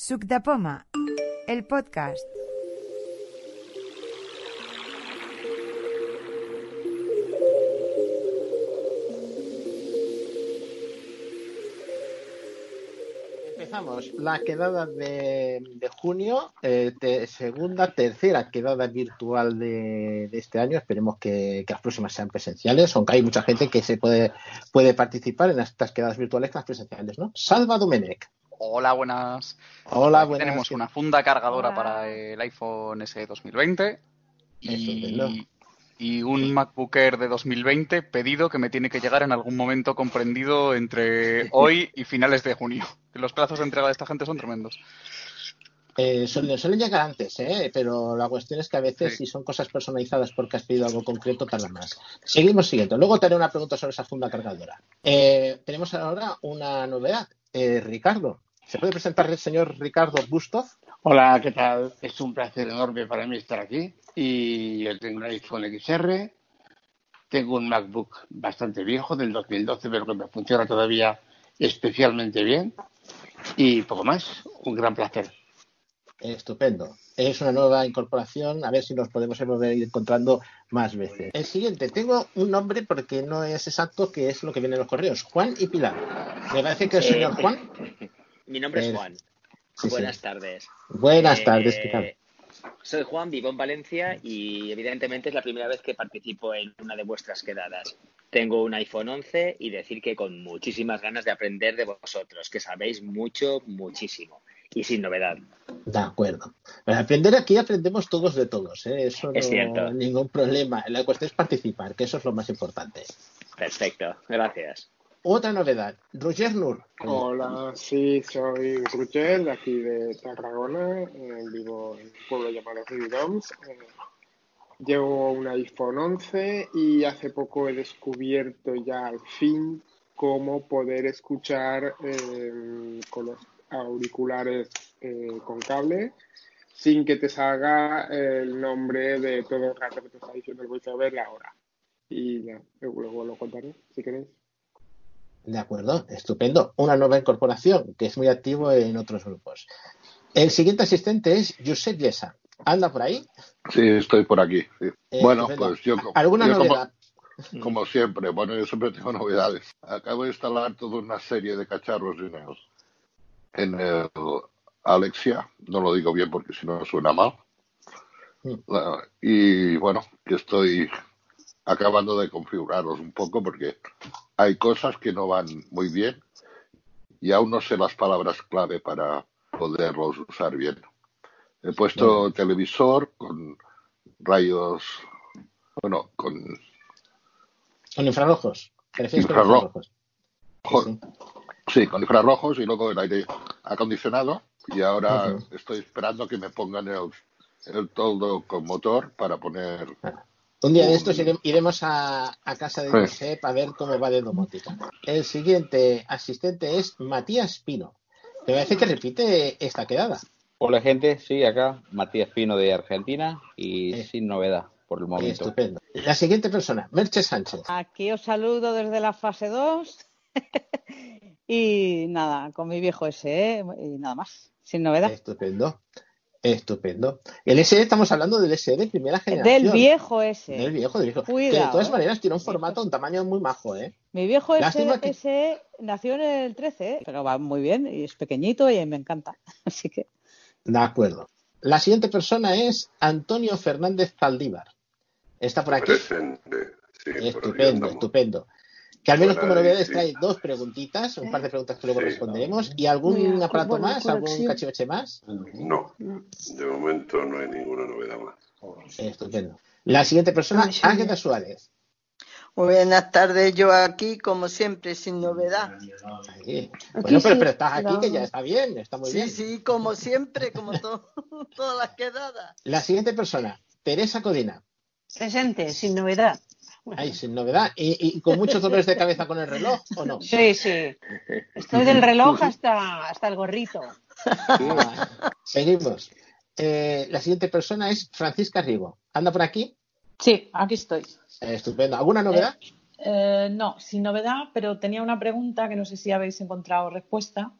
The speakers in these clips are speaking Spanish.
Suc de Poma, el podcast. Empezamos la quedada de, de junio, eh, segunda, tercera quedada virtual de, este año. Esperemos que, que las próximas sean presenciales, aunque hay mucha gente que se puede, puede participar en estas quedadas virtuales que las presenciales, ¿no? Salva Domenech. Hola, buenas. Hola, Aquí buenas. Tenemos una funda cargadora Hola. para el iPhone SE 2020 Estupendo. y, y un MacBook Air de 2020 pedido que me tiene que llegar en algún momento comprendido entre hoy y finales de junio. Los plazos de entrega de esta gente son tremendos. Eh, suelen, suelen llegar antes, ¿eh? pero la cuestión es que a veces, Sí. si son cosas personalizadas porque has pedido algo concreto, tardan más. Seguimos siguiendo. Luego te haré una pregunta sobre esa funda cargadora. Eh, tenemos ahora una novedad. Eh, Ricardo, ¿se puede presentar el señor Ricardo Bustov? Hola, ¿qué tal? Es un placer enorme para mí estar aquí. Y yo tengo un iPhone XR, tengo un MacBook bastante viejo, del 2012, pero que me funciona todavía especialmente bien. Y poco más, un gran placer. Estupendo. Es una nueva incorporación. A ver si nos podemos volver a ir encontrando más veces. El siguiente, tengo un nombre porque no es exacto, que es lo que viene en los correos. Juan y Pilar. Me parece que el señor Juan. Mi nombre es Eh, Juan. sí, Buenas sí. tardes. Buenas Eh, tardes, ¿qué tal? Soy Juan, vivo en Valencia y evidentemente es la primera vez que participo en una de vuestras quedadas. Tengo un iPhone 11 y decir que con muchísimas ganas de aprender de vosotros, que sabéis mucho, muchísimo y sin novedad. De acuerdo. Para aprender aquí aprendemos todos de todos, ¿eh? Eso Es no cierto. ningún problema. La cuestión es participar, que eso es lo más importante. Perfecto, gracias. Otra novedad, Roger Nur. Hola, sí, soy Roger, aquí de Tarragona, eh, vivo en un pueblo llamado Riudoms. Eh, llevo un iPhone 11 y hace poco he descubierto ya al fin cómo poder escuchar eh, con los auriculares eh, con cable sin que te salga el nombre de todo el rato que te está diciendo el voiceover la hora. Y ya, luego lo contaré si queréis. De acuerdo, estupendo. Una nueva incorporación que es muy activo en otros grupos. El siguiente asistente es Josep Yesa. ¿Anda por ahí? Sí, estoy por aquí. sí. Eh, bueno, estupendo. pues yo, ¿Alguna yo novedad? como siempre, bueno, yo siempre tengo novedades. Acabo de instalar toda una serie de cacharros el, en el Alexia. No lo digo bien porque si no suena mal. Mm. Y bueno, que estoy acabando de configurarlos un poco porque hay cosas que no van muy bien y aún no sé las palabras clave para poderlos usar bien. He puesto televisor con rayos, bueno, con Con infrarrojos. ¿Te refieres con Infrarrojo. infrarrojos? Sí, con infrarrojos y luego el aire acondicionado y ahora estoy esperando que me pongan el, el toldo con motor para poner Un día de estos ire- iremos a, a casa de. Josep a ver cómo va de domótica. El siguiente asistente es Matías Pino. Me parece que repite esta quedada. Hola gente, sí, acá Matías Pino de Argentina y Eh. sin novedad por el momento. Estupendo. La siguiente persona, Merche Sánchez. Aquí os saludo desde la fase 2. y nada, con mi viejo SE y nada más, sin novedad. Estupendo. Estupendo. El SE, estamos hablando del SE de primera generación. Del viejo SE. Del viejo, del viejo. Cuidado, que de todas eh. maneras tiene un formato, un tamaño muy majo, ¿eh? Mi viejo SE, que- SE nació en el 13, ¿eh? pero va muy bien y es pequeñito y me encanta. Así que De acuerdo. La siguiente persona es Antonio Fernández Zaldívar. Está por aquí. Presente. Sí, por aquí Estupendo, estupendo. Que al menos como novedades sí. trae dos preguntitas, un par de preguntas que luego Sí. responderemos. ¿Y algún Muy aparato más? ¿Algún cachivache más? No, de momento no hay ninguna novedad más. Estupendo. La siguiente persona, Águeda Suárez. Buenas tardes, yo aquí, como siempre, sin novedad. Bueno, pero, pero estás aquí, que ya está bien, está muy Sí, bien. sí, como siempre, como to- todas las quedadas. La siguiente persona, Teresa Codina. Presente, sin novedad. Ahí, sin novedad. ¿Y, y con muchos dolores de cabeza con el reloj o no? Sí, sí. Estoy del reloj hasta, hasta el gorrito. Seguimos. Eh, la siguiente persona es Francisca Rigo. ¿Anda por aquí? Sí, aquí estoy. Eh, estupendo. ¿Alguna novedad? Eh, no, sin novedad, pero tenía una pregunta que no sé si habéis encontrado respuesta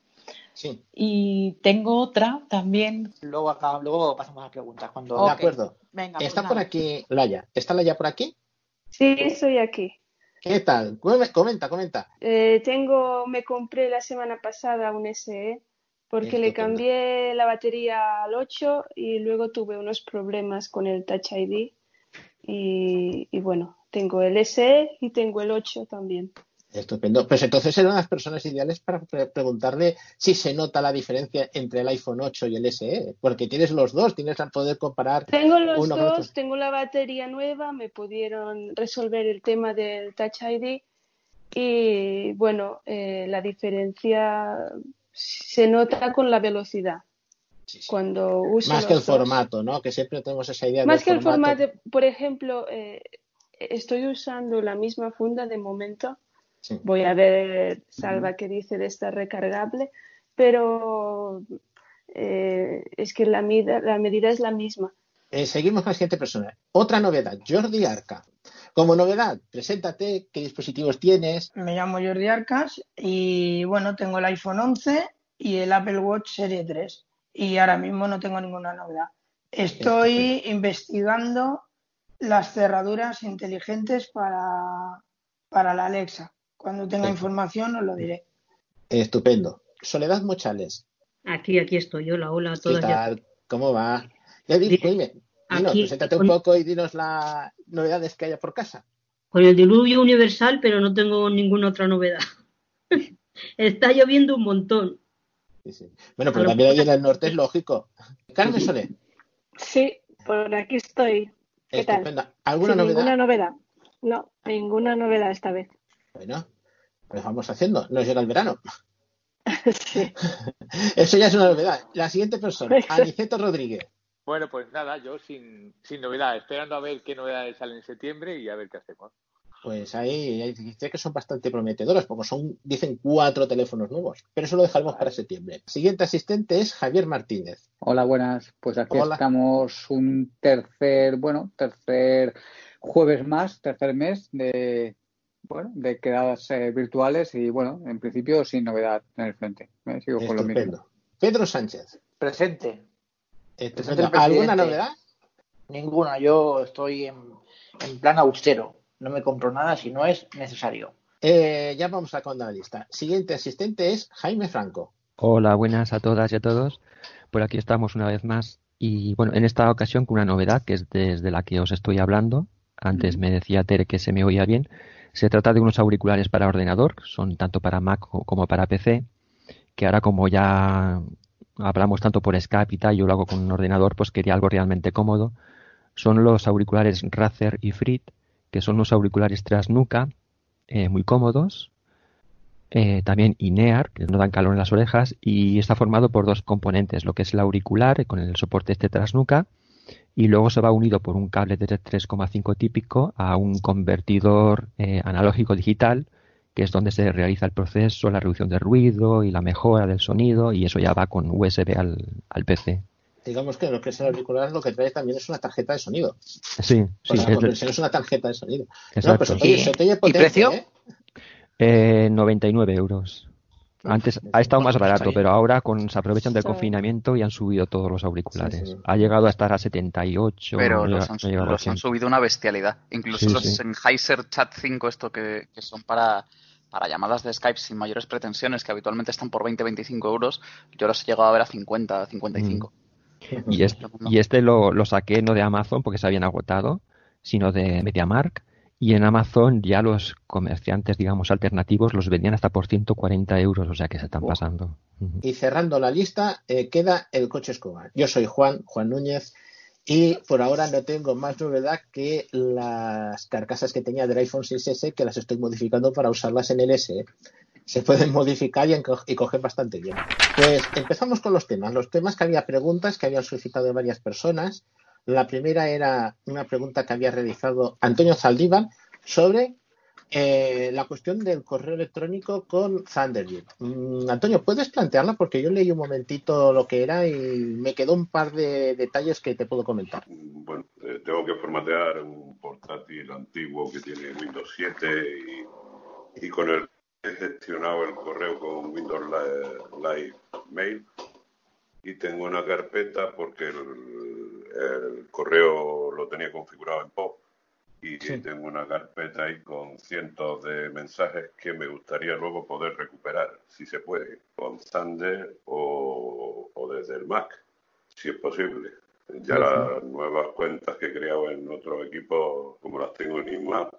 Sí. Y tengo otra también. Luego, acá, luego pasamos a las preguntas. Cuando... De acuerdo. Venga, pues Está nada. por aquí Laia. ¿Está Laia por aquí? Sí, estoy aquí. ¿Qué tal? Come- Comenta, comenta. Eh, tengo, me compré la semana pasada un SE porque le cambié la batería al 8 y luego tuve unos problemas con el Touch ID. Y, y bueno, tengo el SE y tengo el 8 también. Estupendo. Pues entonces eran las personas ideales para pre- preguntarle si se nota la diferencia entre el iPhone 8 y el SE, porque tienes los dos, tienes que poder comparar Tengo los uno con otro. dos, tengo la batería nueva, me pudieron resolver el tema del Touch ID y bueno, eh, la diferencia se nota con la velocidad. Cuando uso Más que el dos. formato, ¿no? Que siempre tenemos esa idea Más del que el formato, por ejemplo, eh, estoy usando la misma funda de momento. Sí. Voy a ver, Salva, qué dice de esta recargable, pero eh, es que la, mida- la medida es la misma. Eh, seguimos con la siguiente persona. Otra novedad, Jordi Arca. Como novedad, preséntate, qué dispositivos tienes. Me llamo Jordi Arcas y bueno, tengo el iPhone 11 y el Apple Watch Serie 3 y ahora mismo no tengo ninguna novedad. Estoy investigando las cerraduras inteligentes para, para la Alexa. Cuando tenga información os lo diré. Estupendo. Soledad Mochales. Aquí, aquí estoy. Hola, hola a ¿Qué todas. y a- tal? ¿Cómo va? Ya di- dime, dinos, Aquí, preséntate un con- poco y dinos las novedades que haya por casa. Con el diluvio universal, pero no tengo ninguna otra novedad. Está lloviendo un montón. Bueno, A pero lo también ahí en el norte es lógico. Carmen Soler, Sí, por aquí estoy. ¿Qué tal? estupenda. ¿Alguna Sin novedad? ninguna novedad. No, ninguna novedad esta vez. Bueno, pues vamos haciendo. Nos llega el verano. Eso ya es una novedad. La siguiente persona, Aniceto Rodríguez. Bueno, pues nada, yo sin, sin novedad, esperando a ver qué novedades salen en septiembre y a ver qué hacemos. Pues ahí ahí dice que son bastante prometedoras, porque son, dicen, cuatro teléfonos nuevos. Pero eso lo dejaremos para septiembre. Siguiente asistente es Javier Martínez. Hola, buenas. Pues aquí Hola. estamos un tercer, bueno, tercer jueves más, tercer mes de, bueno, de quedadas eh, virtuales y bueno, en principio sin novedad en el frente. Me sigo con lo mismo. Estupendo. Pedro Sánchez. Presente. Estupendo. Presente ¿Alguna novedad? Ninguna. Yo estoy en, en plan austero. No me compro nada si no es necesario. Eh, ya vamos a con la lista. Siguiente asistente es Jaime Franco. Hola, buenas a todas y a todos. Por aquí estamos una vez más y bueno, en esta ocasión con una novedad que es desde la que os estoy hablando. Antes me decía Tere que se me oía bien. Se trata de unos auriculares para ordenador, son tanto para Mac como para PC, que ahora como ya hablamos tanto por Skype y yo lo hago con un ordenador, pues quería algo realmente cómodo. Son los auriculares Razer y Frit, que son unos auriculares tras nuca, eh, muy cómodos, eh, también INEAR, que no dan calor en las orejas, y está formado por dos componentes, lo que es el auricular, eh, con el soporte este tras nuca, y luego se va unido por un cable de 3,5 típico a un convertidor eh, analógico digital, que es donde se realiza el proceso, la reducción de ruido y la mejora del sonido, y eso ya va con USB al, al PC. Digamos que lo que es el auricular lo que trae también es una tarjeta de sonido. Sí, O sí, sea, es de- conversión es una tarjeta de sonido. No, Exacto. pues oye, se te oye potente, ¿eh? Eh, 99 euros. Antes ha estado más barato, pero ahora con, se aprovechan del confinamiento y han subido todos los auriculares. Sí, sí. Ha llegado a estar a 78. Pero no los han, no los han 100. subido una bestialidad. Incluso Sí, los sí. Sennheiser Chat 5, esto que, que son para, para llamadas de Skype sin mayores pretensiones, que habitualmente están por 20-25 euros, yo los he llegado a ver a 50, 55. Y este, y este lo, lo saqué no de Amazon porque se habían agotado, sino de MediaMark. Y en Amazon ya los comerciantes, digamos, alternativos los vendían hasta por 140 euros, o sea que se están pasando. Y cerrando la lista, eh, queda el coche escoba. Yo soy Juan, Juan Núñez, y por ahora no tengo más novedad que las carcasas que tenía del iPhone 6S que las estoy modificando para usarlas en el S. Se pueden modificar y, y coger bastante bien. Pues empezamos con los temas. Los temas que había preguntas que habían solicitado varias personas. La primera era una pregunta que había realizado Antonio Zaldívar sobre eh, la cuestión del correo electrónico con Thunderbird. Mm, Antonio, ¿puedes plantearla? Porque yo leí un momentito lo que era y me quedó un par de detalles que te puedo comentar. Bueno, eh, tengo que formatear un portátil antiguo que tiene Windows 7 y, y con el he gestionado el correo con Windows Li- Live Mail y tengo una carpeta porque el, el correo lo tenía configurado en POP y tengo una carpeta ahí con cientos de mensajes que me gustaría luego poder recuperar, si se puede, con Thunder o, o desde el Mac, si es posible. Ya las nuevas cuentas que he creado en otros equipos, como las tengo en IMAP,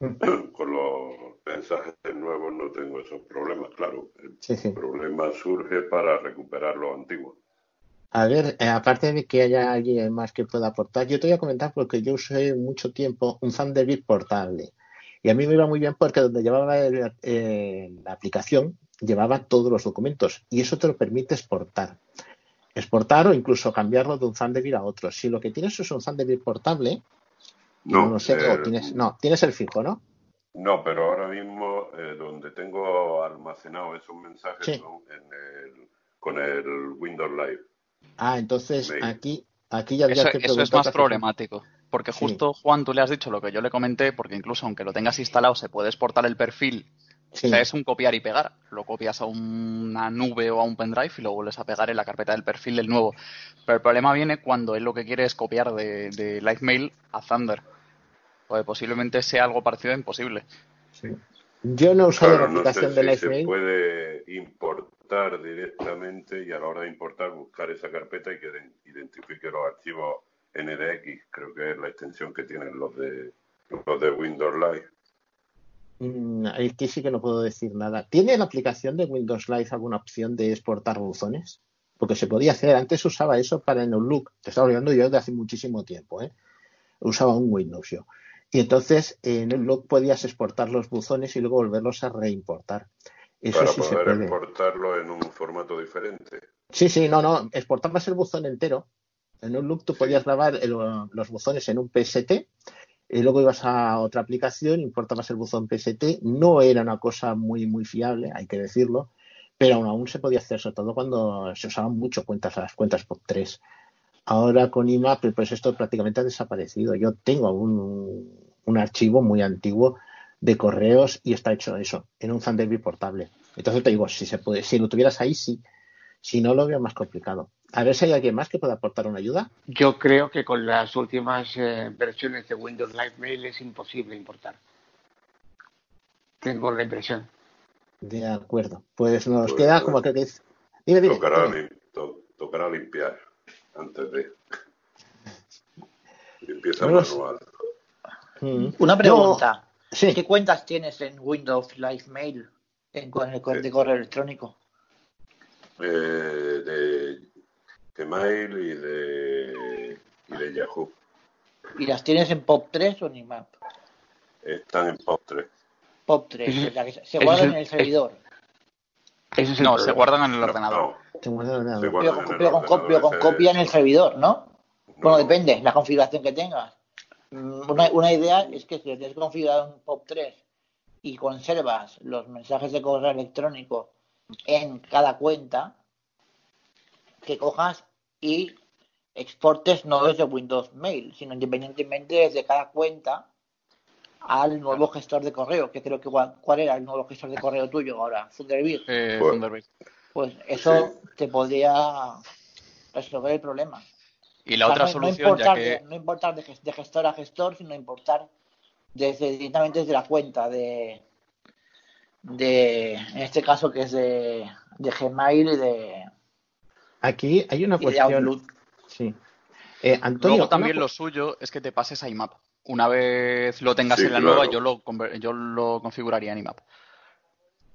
con los mensajes nuevos no tengo esos problemas, claro. El Sí, sí. problema surge para recuperar los antiguos. A ver, eh, aparte de que haya alguien más que pueda aportar, yo te voy a comentar porque yo usé mucho tiempo un Thunderbird portable. Y a mí me iba muy bien porque donde llevaba el- eh, la aplicación, llevaba todos los documentos. Y eso te lo permite exportar. Exportar o incluso cambiarlo de un Thunderbird a otro. Si lo que tienes es un Thunderbird portable, No, no sé, eh, o tienes, no, tienes el fijo, ¿no? No, pero ahora mismo donde tengo almacenado esos mensajes Sí. son en el, con el Windows Live. Ah, entonces aquí, aquí ya Eso, que eso es más problemático. Porque Sí. justo, Juan, tú le has dicho lo que yo le comenté, porque incluso aunque lo tengas instalado, se puede exportar el perfil. Sí. O sea, es un copiar y pegar. Lo copias a una nube o a un pendrive y lo vuelves a pegar en la carpeta del perfil del nuevo. Pero el problema viene cuando él lo que quiere es copiar de, de LiveMail a Thunder. Porque posiblemente sea algo parecido a imposible. Yo no he usado Claro, la no aplicación sé de si se puede importar directamente y a la hora de importar buscar esa carpeta y que den- identifique los archivos NDX, creo que es la extensión que tienen los de los de Windows Live. Mm, Aquí sí que no puedo decir nada. ¿Tiene la aplicación de Windows Live alguna opción de exportar buzones? Porque se podía hacer. Antes usaba eso para en Outlook. Te estaba hablando yo de hace muchísimo tiempo. ¿eh? Usaba un Windows yo. Y entonces en Outlook podías exportar los buzones y luego volverlos a reimportar. Eso para sí se puede. exportarlo en un formato diferente. Sí, sí, no, no. Exportabas el buzón entero. En Outlook tú podías grabar el- los buzones en un PST y luego ibas a otra aplicación, importabas el buzón PST. No era una cosa muy, muy fiable, hay que decirlo, pero aún, aún se podía hacer, sobre todo cuando se usaban mucho cuentas, las cuentas POP3. Ahora con IMAP, pues esto prácticamente ha desaparecido. Yo tengo un, un archivo muy antiguo de correos y está hecho eso, en un Thunderbird portable. Entonces te digo, si se puede, si lo tuvieras ahí, sí. Si no, lo veo más complicado. A ver si hay alguien más que pueda aportar una ayuda. Yo creo que con las últimas eh, versiones de Windows Live Mail es imposible importar. Tengo la impresión. De acuerdo. Pues nos Pues, queda pues, como que dice. Dime, dime. Tocará, dime. lim- to- tocará limpiar antes de. Sé. manual. Mm. Una pregunta. Sí. ¿Qué cuentas tienes en Windows Live Mail en, con el de correo electrónico? Eh, de Gmail y de, y de Yahoo. ¿Y las tienes en POP3 o en IMAP? Están en POP3. POP3, Ese- es la que se- guardan en el- el servidor. Ese es el No, se guardan en el ordenador. Se guarda en el ordenador. Se Pero, guardan con- en el pero con, ordenador pero con copia en el servidor, ¿no? Bueno, No. depende, la configuración que tengas. Mm, Una, una idea es que si lo tienes configurado en POP3 y conservas los mensajes de correo electrónico en cada cuenta, que cojas y exportes no desde Windows Mail, sino independientemente desde cada cuenta al nuevo gestor de correo, que creo que cuál, cuál era el nuevo gestor de correo tuyo ahora, Thunderbird. Eh, Pues- Thunderbird. Pues eso te podría resolver el problema. Y la O sea, otra no, no solución, ya importar, que de, no importar de, ges- de gestor a gestor, sino importar desde, directamente desde la cuenta de, de, en este caso que es de, de Gmail y de, Aquí hay una cuestión. Sí. Eh, Antonio, Luego también una lo suyo es que te pases a IMAP. Una vez lo tengas Sí, en la claro. nueva, yo lo, conver- yo lo configuraría en IMAP.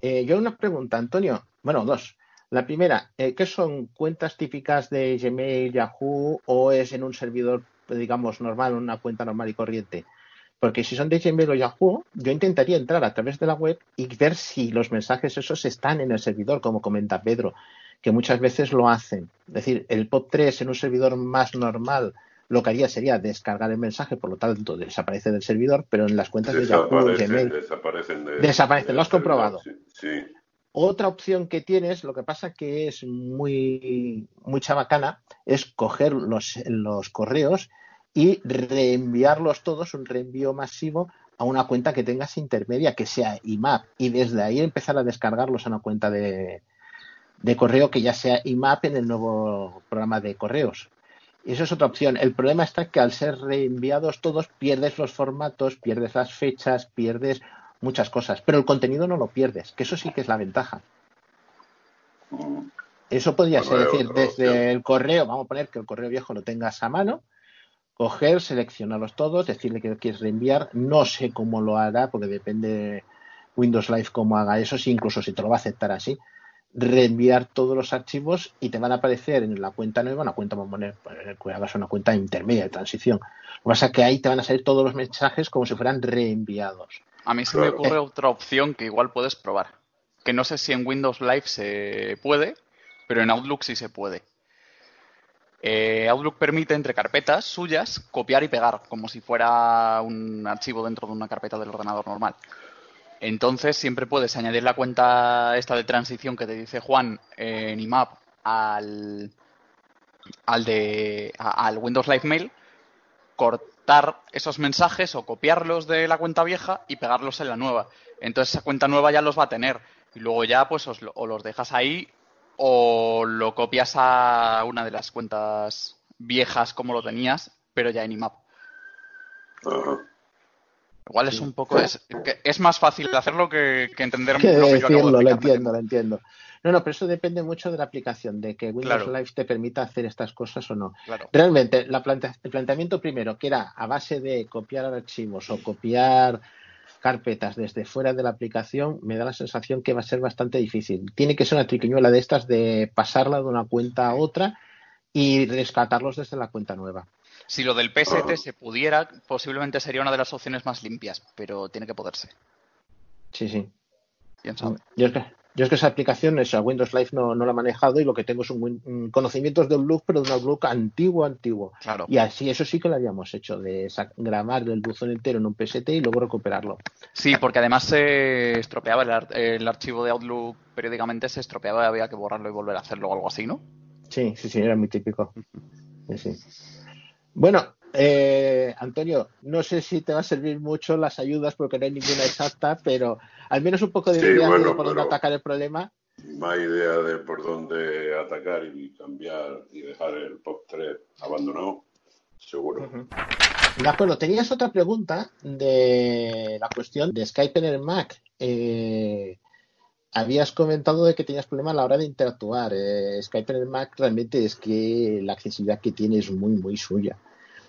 Eh, yo una pregunta, Antonio. Bueno, dos. La primera, eh, ¿qué son cuentas típicas de Gmail, Yahoo o es en un servidor, digamos, normal, una cuenta normal y corriente? Porque si son de Gmail o Yahoo, yo intentaría entrar a través de la web y ver si los mensajes esos están en el servidor, como comenta Pedro, que muchas veces lo hacen. Es decir, el POP3 en un servidor más normal lo que haría sería descargar el mensaje, por lo tanto desaparece del servidor, pero en las cuentas de Yahoo, Desaparecen, Gmail, desaparecen. de- Desaparecen, lo has servidor, comprobado. Sí, sí. Otra opción que tienes, lo que pasa que es muy, muy chabacana, es coger los, los correos y reenviarlos todos, un reenvío masivo a una cuenta que tengas intermedia, que sea IMAP, y desde ahí empezar a descargarlos a una cuenta de, de correo que ya sea IMAP en el nuevo programa de correos. Eso es otra opción. El problema está que al ser reenviados todos pierdes los formatos, pierdes las fechas, pierdes muchas cosas, pero el contenido no lo pierdes, que eso sí que es la ventaja. Eso podría ser decir, desde opción. el correo, vamos a poner que el correo viejo lo tengas a mano, coger, seleccionarlos todos, decirle que lo quieres reenviar. No sé cómo lo hará, porque depende de Windows Live cómo haga eso, si incluso si te lo va a aceptar así. Reenviar todos los archivos y te van a aparecer en la cuenta nueva, una cuenta, vamos a poner, poner que hagas una cuenta intermedia de transición. Lo que pasa es que ahí te van a salir todos los mensajes como si fueran reenviados. A mí se me ocurre otra opción que igual puedes probar. Que no sé si en Windows Live se puede, pero en Outlook sí se puede. Eh, Outlook permite entre carpetas suyas copiar y pegar, como si fuera un archivo dentro de una carpeta del ordenador normal. Entonces siempre puedes añadir la cuenta esta de transición que te dice Juan en IMAP al, al, de, a- al Windows Live Mail, cortar esos mensajes o copiarlos de la cuenta vieja y pegarlos en la nueva. Entonces esa cuenta nueva ya los va a tener. Y luego ya pues os o los dejas ahí o lo copias a una de las cuentas viejas como lo tenías, pero ya en IMAP. Igual es un poco... Es, es más fácil hacerlo que, que entender que lo que yo acabo decirlo, de lo entiendo, lo entiendo. No, no, pero eso depende mucho de la aplicación, de que Windows Claro. Live te permita hacer estas cosas o no. Claro. Realmente, la planta- el planteamiento primero, que era a base de copiar archivos o copiar carpetas desde fuera de la aplicación, me da la sensación que va a ser bastante difícil. Tiene que ser una triquiñuela de estas de pasarla de una cuenta a otra y rescatarlos desde la cuenta nueva. Si lo del PST se pudiera, posiblemente sería una de las opciones más limpias, pero tiene que poderse. Sí, sí. ¿Quién sabe? Yo es que, yo es que esa aplicación, esa Windows Live no, no la he manejado y lo que tengo es un, conocimientos de Outlook, pero de un Outlook antiguo, antiguo. Claro. Y así, eso sí que lo habíamos hecho, de grabar el buzón entero en un PST y luego recuperarlo. Sí, porque además se estropeaba el, ar- el archivo de Outlook periódicamente, se estropeaba y había que borrarlo y volver a hacerlo o algo así, ¿no? Sí, sí, sí, era muy típico. Sí, sí. Bueno, eh, Antonio, no sé si te va a servir mucho las ayudas porque no hay ninguna exacta, pero al menos un poco de Sí, idea bueno, de por dónde atacar el problema. Más idea de por dónde atacar y cambiar y dejar el POP 3 abandonado, seguro. De acuerdo, tenías otra pregunta de la cuestión de Skype en el Mac. Eh, habías comentado de que tenías problemas a la hora de interactuar. Eh, Skype en el Mac realmente es que la accesibilidad que tiene es muy, muy suya.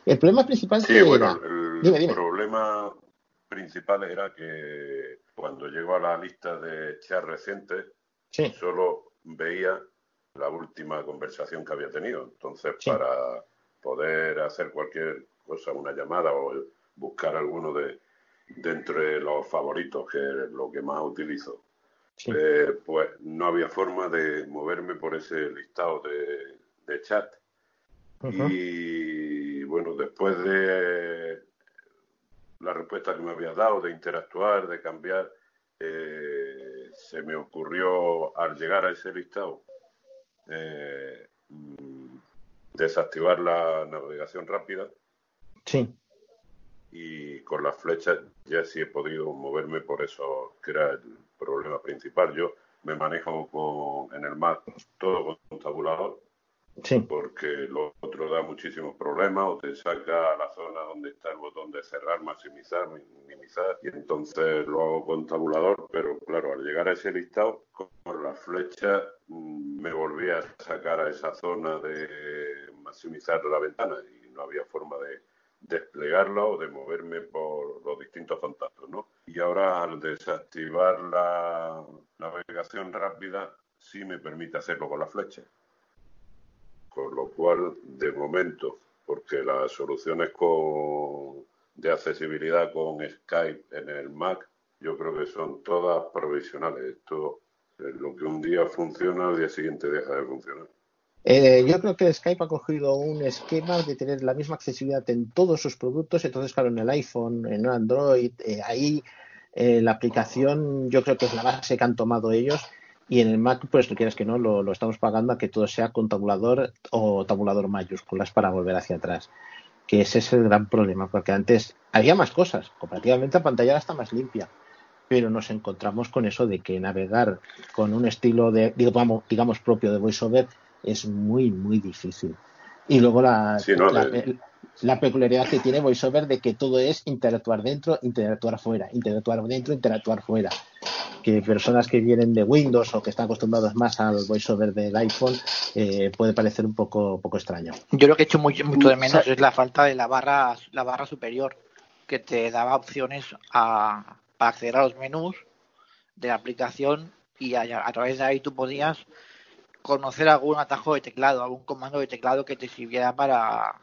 El problema principal Sí, bueno, era... el Dime, dime. problema principal era que cuando llego a la lista de chats recientes, Sí. solo veía la última conversación que había tenido. Entonces, Sí. para poder hacer cualquier cosa, una llamada o buscar alguno de, de entre los favoritos, que es lo que más utilizo, Sí. eh, pues no había forma de moverme por ese listado de, de chat. Ujú. Y bueno, después de la respuesta que me habías dado, de interactuar, de cambiar, eh, se me ocurrió al llegar a ese listado eh, desactivar la navegación rápida Sí. y con las flechas ya sí he podido moverme por eso que era el problema principal. Yo me manejo con, en el Mac todo con tabulador Porque lo otro da muchísimos problemas o te saca a la zona donde está el botón de cerrar, maximizar, minimizar y entonces lo hago con tabulador, pero claro, al llegar a ese listado con la flecha mm, me volví a sacar a esa zona de maximizar la ventana y no había forma de desplegarla o de moverme por los distintos contactos, ¿no? Y ahora al desactivar la navegación rápida sí me permite hacerlo con la flecha con lo cual, de momento, porque las soluciones con, de accesibilidad con Skype en el Mac, yo creo que son todas provisionales. Esto, eh, lo que un día funciona, al día siguiente deja de funcionar. Eh, yo creo que Skype ha cogido un esquema de tener la misma accesibilidad en todos sus productos, entonces claro, en el iPhone, en Android, eh, ahí eh, la aplicación yo creo que es la base que han tomado ellos y en el Mac, pues tú quieras que no, lo, lo estamos pagando a que todo sea con tabulador o tabulador mayúsculas para volver hacia atrás. que ese es el gran problema, porque antes había más cosas, comparativamente la pantalla está más limpia, pero nos encontramos con eso de que navegar con un estilo de, digamos, digamos propio de VoiceOver es muy, muy difícil. Y luego la, Sí, no, la, de- la peculiaridad que tiene VoiceOver de que todo es interactuar dentro, interactuar fuera, interactuar dentro, interactuar fuera. Que personas que vienen de Windows o que están acostumbrados más al VoiceOver del iPhone eh, puede parecer un poco, poco extraño. Yo lo que he hecho mucho, mucho de menos es la falta de la barra, la barra superior, que te daba opciones a, para acceder a los menús de la aplicación y a, a través de ahí tú podías conocer algún atajo de teclado, algún comando de teclado que te sirviera para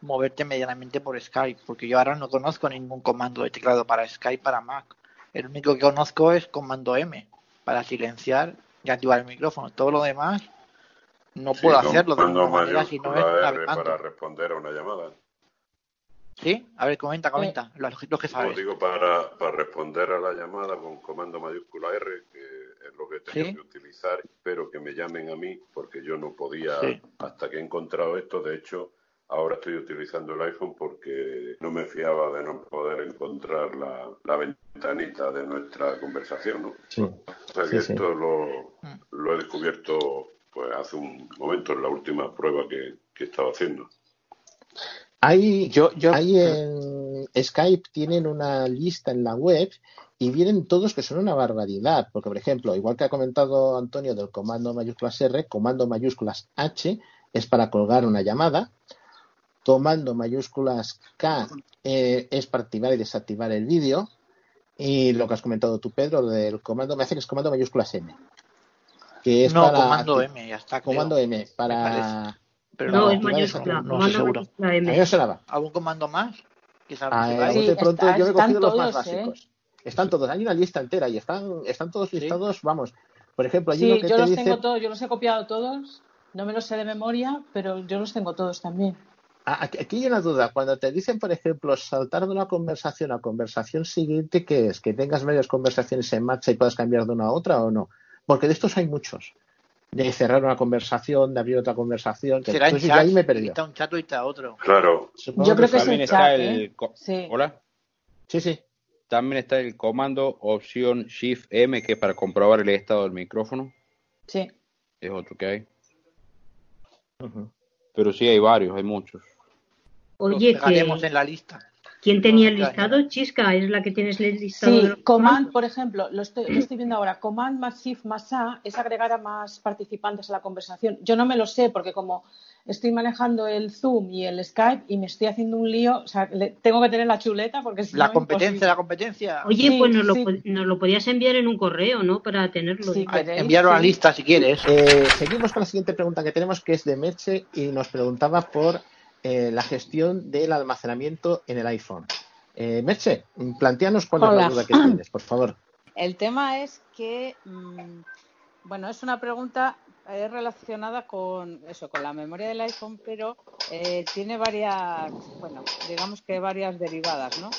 moverte medianamente por Skype, porque yo ahora no conozco ningún comando de teclado para Skype para Mac. El único que conozco es comando M para silenciar y activar el micrófono. Todo lo demás no Sí, puedo hacerlo de comando ninguna manera si no es mayúscula R navegando. para responder a una llamada. ¿Sí? A ver, comenta, comenta. Lo, lo que Como sabes. digo, para, para responder a la llamada con comando mayúscula R, que es lo que he tenido Sí. que utilizar, pero que me llamen a mí, porque yo no podía, Sí. hasta que he encontrado esto, de hecho, ahora estoy utilizando el iPhone porque no me fiaba de no poder encontrar la, la ventanita de nuestra conversación, ¿no? Sí. O sea que esto lo, lo he descubierto pues hace un momento, en la última prueba que, que he estado haciendo. Hay, hay en Skype tienen una lista en la web y vienen todos que son una barbaridad. Porque, por ejemplo, igual que ha comentado Antonio del comando mayúsculas R, comando mayúsculas H es para colgar una llamada. Comando mayúsculas K eh, es para activar y desactivar el vídeo. Y lo que has comentado tú, Pedro, del comando, me hace que es comando mayúsculas M. Que es no, para comando M, ya está. creo. Comando M, para. Pero No, no, es activar y mayúscula. desactivar. no estoy Comando seguro. mayúscula A mí M. sonaba. ¿Algún comando más? Quizás Ah, no eh, bote pronto yo me he cogido los más todos, ¿eh? Están todos, hay una lista entera y están, están todos listados, vamos. Por ejemplo, hay Sí, uno que yo te los dice, tengo todos, yo los he copiado todos, no me los sé de memoria, pero yo los tengo todos también. Aquí hay una duda, cuando te dicen, por ejemplo, saltar de una conversación a conversación siguiente, ¿qué es? ¿Que tengas varias conversaciones en marcha y puedas cambiar de una a otra o no? Porque de estos hay muchos. De cerrar una conversación, de abrir otra conversación. que- Será entonces chat. ahí me he perdido. Está un chat y está otro. Claro. Supongo Yo creo que es está chat, el. ¿eh? co- Sí. Hola. Sí, sí. También está el comando opción Shift M, que es para comprobar el estado del micrófono. Sí. Es otro que hay. Pero sí hay varios, hay muchos. Oye, Los que, en la lista. ¿Quién tenía el listado? Chisca, ¿es la que tienes el listado Sí, command, por ejemplo, lo estoy, lo estoy viendo ahora, command más shift más A es agregar a más participantes a la conversación. Yo no me lo sé porque como estoy manejando el Zoom y el Skype y me estoy haciendo un lío, o sea, le- tengo que tener la chuleta porque si La no, competencia, imposible. la competencia. Oye, Sí, pues nos lo, sí. nos lo podías enviar en un correo, ¿no? Para tenerlo. Queréis, Enviarlo a la sí. lista si quieres. Eh, seguimos con la siguiente pregunta que tenemos, que es de Meche y nos preguntaba por eh, la gestión del almacenamiento en el iPhone. Eh, Merche, planteanos cuál es la duda que tienes, por favor. El tema es que, mm, bueno, es una pregunta eh, relacionada con eso, con la memoria del iPhone, pero eh, tiene varias, bueno, digamos que varias derivadas, ¿no?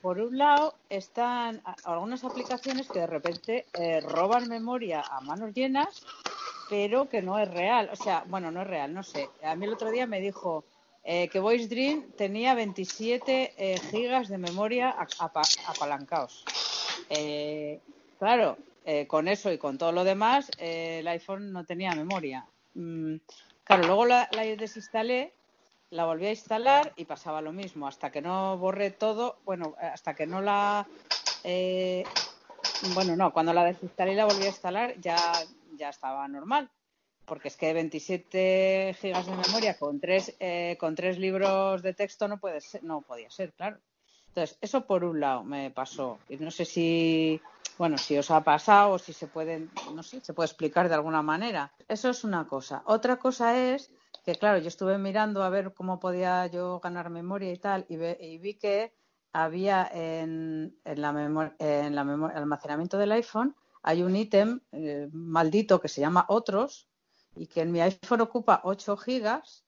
Por un lado, están algunas aplicaciones que de repente eh, roban memoria a manos llenas, pero que no es real. O sea, bueno, no es real, no sé. A mí el otro día me dijo eh, que Voice Dream tenía 27 eh, gigas de memoria apalancados. Eh, claro, eh, con eso y con todo lo demás, eh, el iPhone no tenía memoria. Mm, claro, luego la, la desinstalé, la volví a instalar y pasaba lo mismo. Hasta que no borré todo, bueno, hasta que no la. eh, bueno, no, cuando la desinstalé y la volví a instalar ya, ya estaba normal. Porque es que 27 gigas de memoria con tres, eh, con tres libros de texto no, puede ser, no podía ser, claro. Entonces, eso por un lado me pasó. Y no sé si, bueno, si os ha pasado o si se puede, no sé, se puede explicar de alguna manera. Eso es una cosa. Otra cosa es que, claro, yo estuve mirando a ver cómo podía yo ganar memoria y tal, y, ve- y vi que había en, en la memo- en la memo- almacenamiento del iPhone hay un ítem eh, maldito que se llama otros y que en mi iPhone ocupa 8 gigas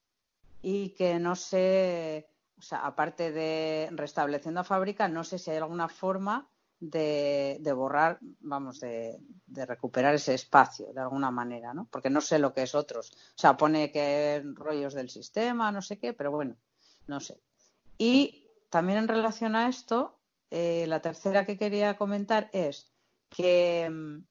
y que no sé, o sea, aparte de restableciendo a fábrica, no sé si hay alguna forma de, de borrar, vamos, de, de recuperar ese espacio de alguna manera, ¿no? Porque no sé lo que es otros. O sea, pone que rollos del sistema, no sé qué, pero bueno, no sé. Y también en relación a esto, eh, la tercera que quería comentar es que, mm,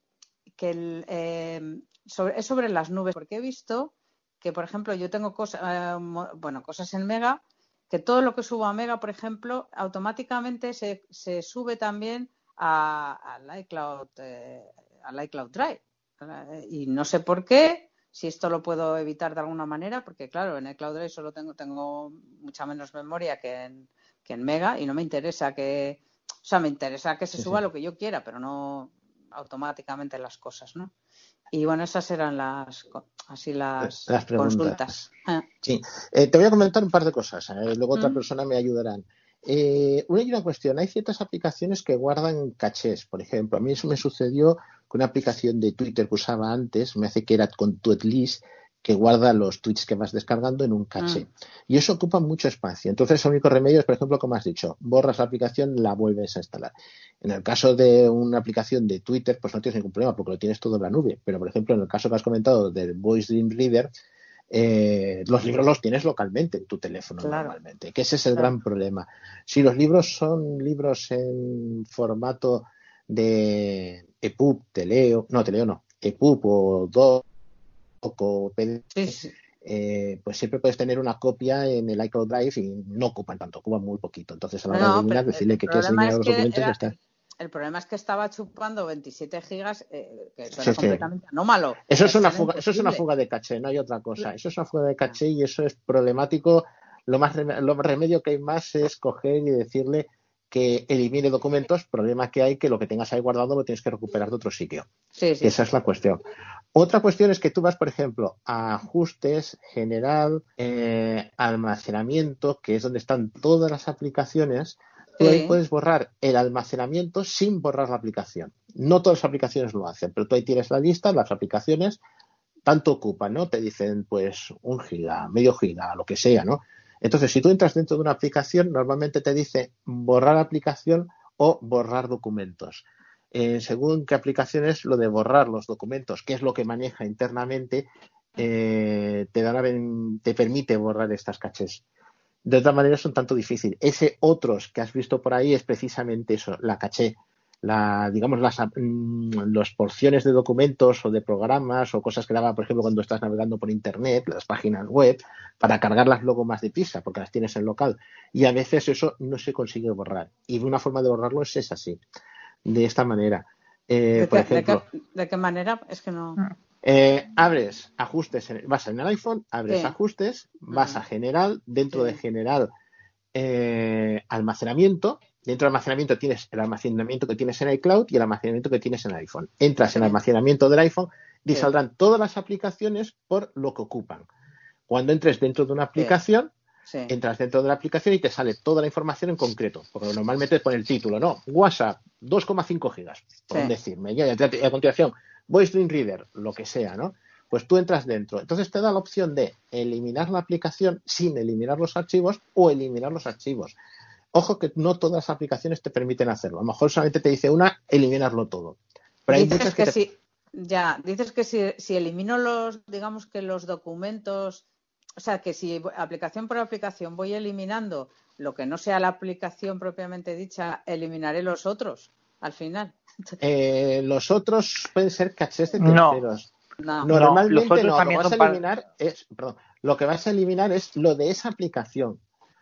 que el, eh, sobre, es sobre las nubes, porque he visto que, por ejemplo, yo tengo cosas, eh, bueno, cosas en Mega, que todo lo que subo a Mega, por ejemplo, automáticamente se, se sube también a, al iCloud, eh, al iCloud Drive. Y no sé por qué, si esto lo puedo evitar de alguna manera, porque claro, en iCloud Drive solo tengo, tengo mucha menos memoria que en, que en Mega y no me interesa que, o sea, me interesa que se Sí, suba sí. lo que yo quiera, pero no automáticamente las cosas, ¿no? Y bueno, esas eran las, así las, Las consultas. Ah. Sí, Eh, te voy a comentar un par de cosas, eh, luego otra Mm. persona me ayudarán. Eh, una y una cuestión, hay ciertas aplicaciones que guardan cachés, por ejemplo, a mí eso me sucedió con una aplicación de Twitter que usaba antes, me hace que era con Tweetlist, que guarda los tweets que vas descargando en un caché. Mm. Y eso ocupa mucho espacio. Entonces, el único remedio es, por ejemplo, como has dicho, borras la aplicación, la vuelves a instalar. En el caso de una aplicación de Twitter, pues no tienes ningún problema porque lo tienes todo en la nube. Pero, por ejemplo, en el caso que has comentado del Voice Dream Reader, eh, los libros los tienes localmente en tu teléfono Claro. normalmente, que ese es el Claro. gran problema. Si los libros son libros en formato de EPUB, te leo, no, te leo no, EPUB o DOC o PDF, eh, pues siempre puedes tener una copia en el iCloud Drive y no ocupan tanto, ocupan muy poquito. Entonces, a la hora de eliminar, pero decirle que quieres eliminar los que documentos y era- ya está. El problema es que estaba chupando 27 gigas, eh, que eso Sí, era sí. completamente anómalo. Eso es una fuga, eso es una fuga de caché, no hay otra cosa. Eso es una fuga de caché y eso es problemático. Lo más lo remedio que hay más es coger y decirle que elimine documentos, problema que hay que lo que tengas ahí guardado lo tienes que recuperar de otro sitio. Sí, sí. Esa es la cuestión. Otra cuestión es que tú vas, por ejemplo, a ajustes, general, eh, almacenamiento, que es donde están todas las aplicaciones. Tú ahí puedes borrar el almacenamiento sin borrar la aplicación. No todas las aplicaciones lo hacen, pero tú ahí tienes la lista, las aplicaciones, tanto ocupan, ¿no? Te dicen, pues, un giga, medio giga, lo que sea, ¿no? Entonces, si tú entras dentro de una aplicación, normalmente te dice borrar aplicación o borrar documentos. Eh, según qué aplicación es, lo de borrar los documentos, que es lo que maneja internamente, eh, te, te permite borrar estas cachés. De otra manera es un tanto difícil. Ese otros que has visto por ahí es precisamente eso, la caché. La, digamos, las, mm, las porciones de documentos o de programas o cosas que daba, por ejemplo, cuando estás navegando por internet, las páginas web, para cargarlas luego más deprisa, porque las tienes en local. Y a veces eso no se consigue borrar. Y una forma de borrarlo es, es así, de esta manera. Eh, ¿De, por qué, de ejemplo, qué- de qué manera? Es que no. eh, abres ajustes, en- vas en el iPhone, abres Sí. ajustes, vas a general, dentro Sí. de general eh, almacenamiento, dentro de almacenamiento tienes el almacenamiento que tienes en iCloud y el almacenamiento que tienes en el iPhone. Entras en almacenamiento del iPhone y saldrán todas las aplicaciones por lo que ocupan. Cuando entres dentro de una aplicación, Sí. entras dentro de la aplicación y te sale toda la información en concreto, porque normalmente pone el título, ¿no? WhatsApp, 2,5 gigas, por Sí. decirme, y a continuación, Voice Dream Reader, lo que sea, ¿no? Pues tú entras dentro. Entonces te da la opción de eliminar la aplicación sin eliminar los archivos o eliminar los archivos. Ojo que no todas las aplicaciones te permiten hacerlo. A lo mejor solamente te dice una, eliminarlo todo. Pero hay dices muchas que, que, te- si, ya, dices que si, si elimino los, digamos que los documentos, o sea, que si aplicación por aplicación voy eliminando lo que no sea la aplicación propiamente dicha, eliminaré los otros al final. eh, los otros pueden ser cachés de terceros. No. Normalmente No, los otros no, lo también que vas a para- eliminar es, perdón, lo que vas a eliminar es lo de esa aplicación.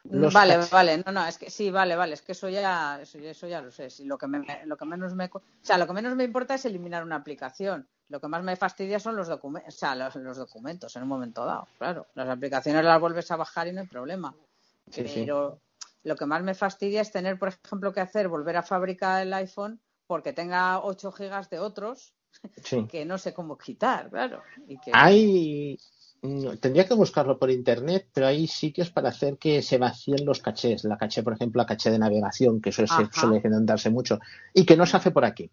Los vale, vale, no, no, es que sí, vale, vale, es que eso ya, eso, ya- eso ya lo sé. Si lo que me, lo que menos me, o sea, lo que menos me importa es eliminar una aplicación. Lo que más me fastidia son los documentos, o sea, los, los documentos en un momento dado. Claro, las aplicaciones las vuelves a bajar y no hay problema. Sí, sí. Pero lo que más me fastidia es tener, por ejemplo, que hacer volver a fabricar el iPhone porque tenga 8 gigas de otros Sí. que no sé cómo quitar, claro. Y que, Hay, tendría que buscarlo por internet, pero hay sitios para hacer que se vacíen los cachés. La caché, por ejemplo, la caché de navegación, que eso se suele darse mucho, y que no se hace por aquí.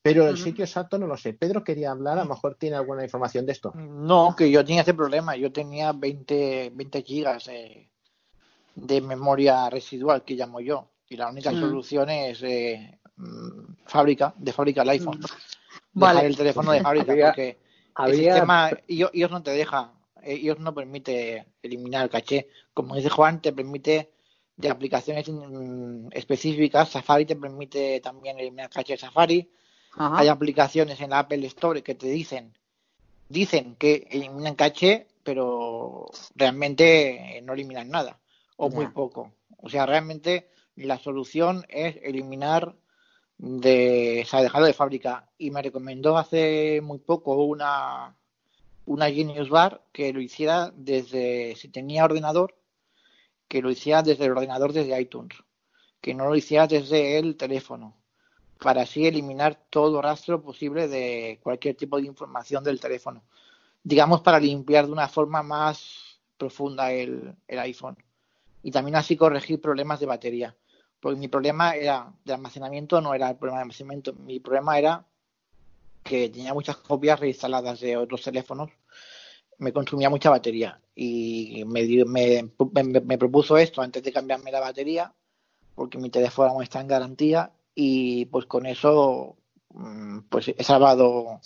Pero el sitio exacto no lo sé. Pedro quería hablar, a lo mejor tiene alguna información de esto. No, que yo tenía ese problema. Yo tenía 20, 20 gigas de, de memoria residual, que llamo yo. Y la única Mm. solución es eh, mm, fábrica, de fábrica el iPhone. Dejar Vale. el teléfono de fábrica, porque el sistema iOS iOS no te deja, eh, iOS no permite eliminar el caché. Como dice Juan, te permite de aplicaciones mm, específicas. Safari te permite también eliminar caché de Safari. Ajá. Hay aplicaciones en la Apple Store que te dicen dicen que eliminan caché, pero realmente no eliminan nada o muy poco. O sea, realmente la solución es eliminar de, o sea, dejarlo de fábrica. Y me recomendó hace muy poco una, una Genius Bar que lo hiciera desde, si tenía ordenador, que lo hiciera desde el ordenador desde iTunes, que no lo hiciera desde el teléfono, para así eliminar todo rastro posible de cualquier tipo de información del teléfono. Digamos, para limpiar de una forma más profunda el, el iPhone. Y también así corregir problemas de batería. Porque mi problema era de almacenamiento, no era el problema de almacenamiento. Mi problema era que tenía muchas copias reinstaladas de otros teléfonos, me consumía mucha batería y me, me, me- me propuso esto antes de cambiarme la batería, porque mi teléfono aún está en garantía y pues con eso mm, pues he salvado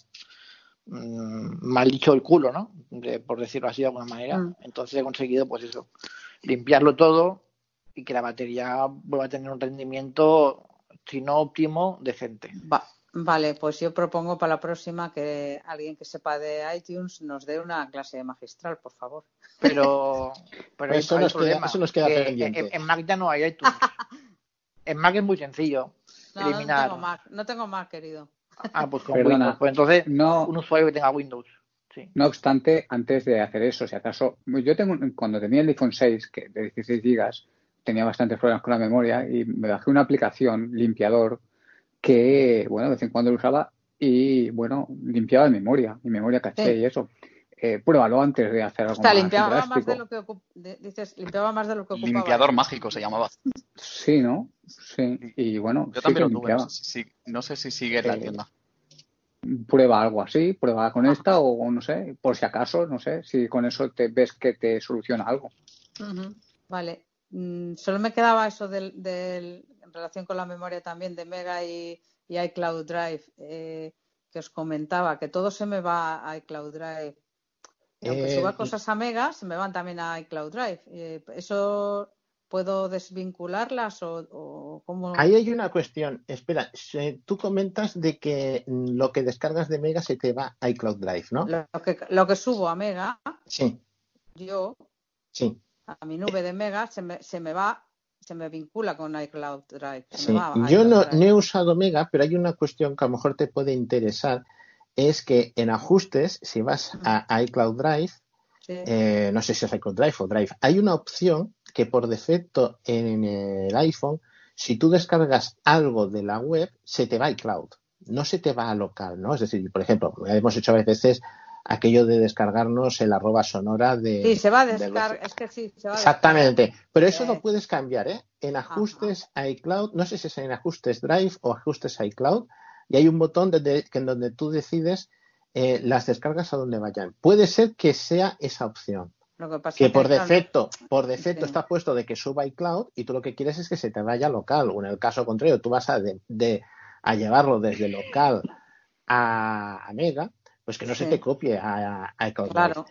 mm, mal dicho el culo, ¿no? De- por decirlo así de alguna manera. Mm. Entonces he conseguido pues eso, limpiarlo todo y que la batería vuelva a tener un rendimiento, si no óptimo, decente. Va- vale, pues yo propongo para la próxima que alguien que sepa de iTunes nos dé una clase magistral, por favor. Pero, pero Eso hay nos queda- eso nos queda que pendiente. En, en Mac ya no hay iTunes. en Mac es muy sencillo No, no tengo Mac, no tengo Mac, querido. Ah, pues con Perdona. Windows. Pues entonces, No, un usuario que tenga Windows. Sí. No obstante, antes de hacer eso, si acaso, yo tengo, un- cuando tenía el iPhone 6, que de 16 gigas, tenía bastantes problemas con la memoria y me bajé una aplicación, limpiador, que, bueno, de vez en cuando lo usaba y, bueno, limpiaba mi memoria, mi memoria caché Sí. y eso. Eh, pruébalo antes de hacer O algo sea, más limpiaba más de lo que ocup- de- dices, limpiaba más de lo que ocupaba. Limpiador mágico se llamaba. Sí, ¿no? Sí, y bueno, Yo sí también que lo tuve. limpiaba. No sé si, no sé si sigue en la Eh, tienda. Prueba algo así, prueba con esta o no sé, por si acaso, no sé, si con eso te ves que te soluciona algo. Ujú, Vale. Mm, solo me quedaba eso del, del- en relación con la memoria también de Mega y, y iCloud Drive, eh, que os comentaba, que todo se me va a iCloud Drive. Y aunque Eh, suba cosas a Mega, se me van también a iCloud Drive. Eh, ¿Eso puedo desvincularlas o, o cómo? Ahí hay una cuestión. Espera, tú comentas de que lo que descargas de Mega se te va a iCloud Drive, ¿no? Lo que, lo que subo a Mega, Sí, yo, sí. A mi nube de Mega, se me, se me va, se me vincula con iCloud Drive. Sí, va yo no, Drive. no he usado Mega, pero hay una cuestión que a lo mejor te puede interesar, es que en ajustes, si vas a iCloud Drive, Sí. eh, no sé si es iCloud Drive o Drive, hay una opción que por defecto en el iPhone, si tú descargas algo de la web, se te va a iCloud, no se te va a local, ¿no? Es decir, por ejemplo, hemos hecho a veces aquello de descargarnos el arroba sonora de... Sí, se va a descargar, es que sí, se va a Exactamente, pero eso Eh. lo puedes cambiar, ¿eh? En ajustes iCloud, no sé si es en ajustes Drive o ajustes iCloud, y hay un botón que en donde tú decides eh, las descargas a donde vayan. Puede ser que sea esa opción, Lo que pasa que es por defecto, por defecto Sí. está puesto de que suba iCloud y tú lo que quieres es que se te vaya local, o en el caso contrario, tú vas a, de, de- a llevarlo desde local a, a Mega, pues que no se te copie a, a. Claro.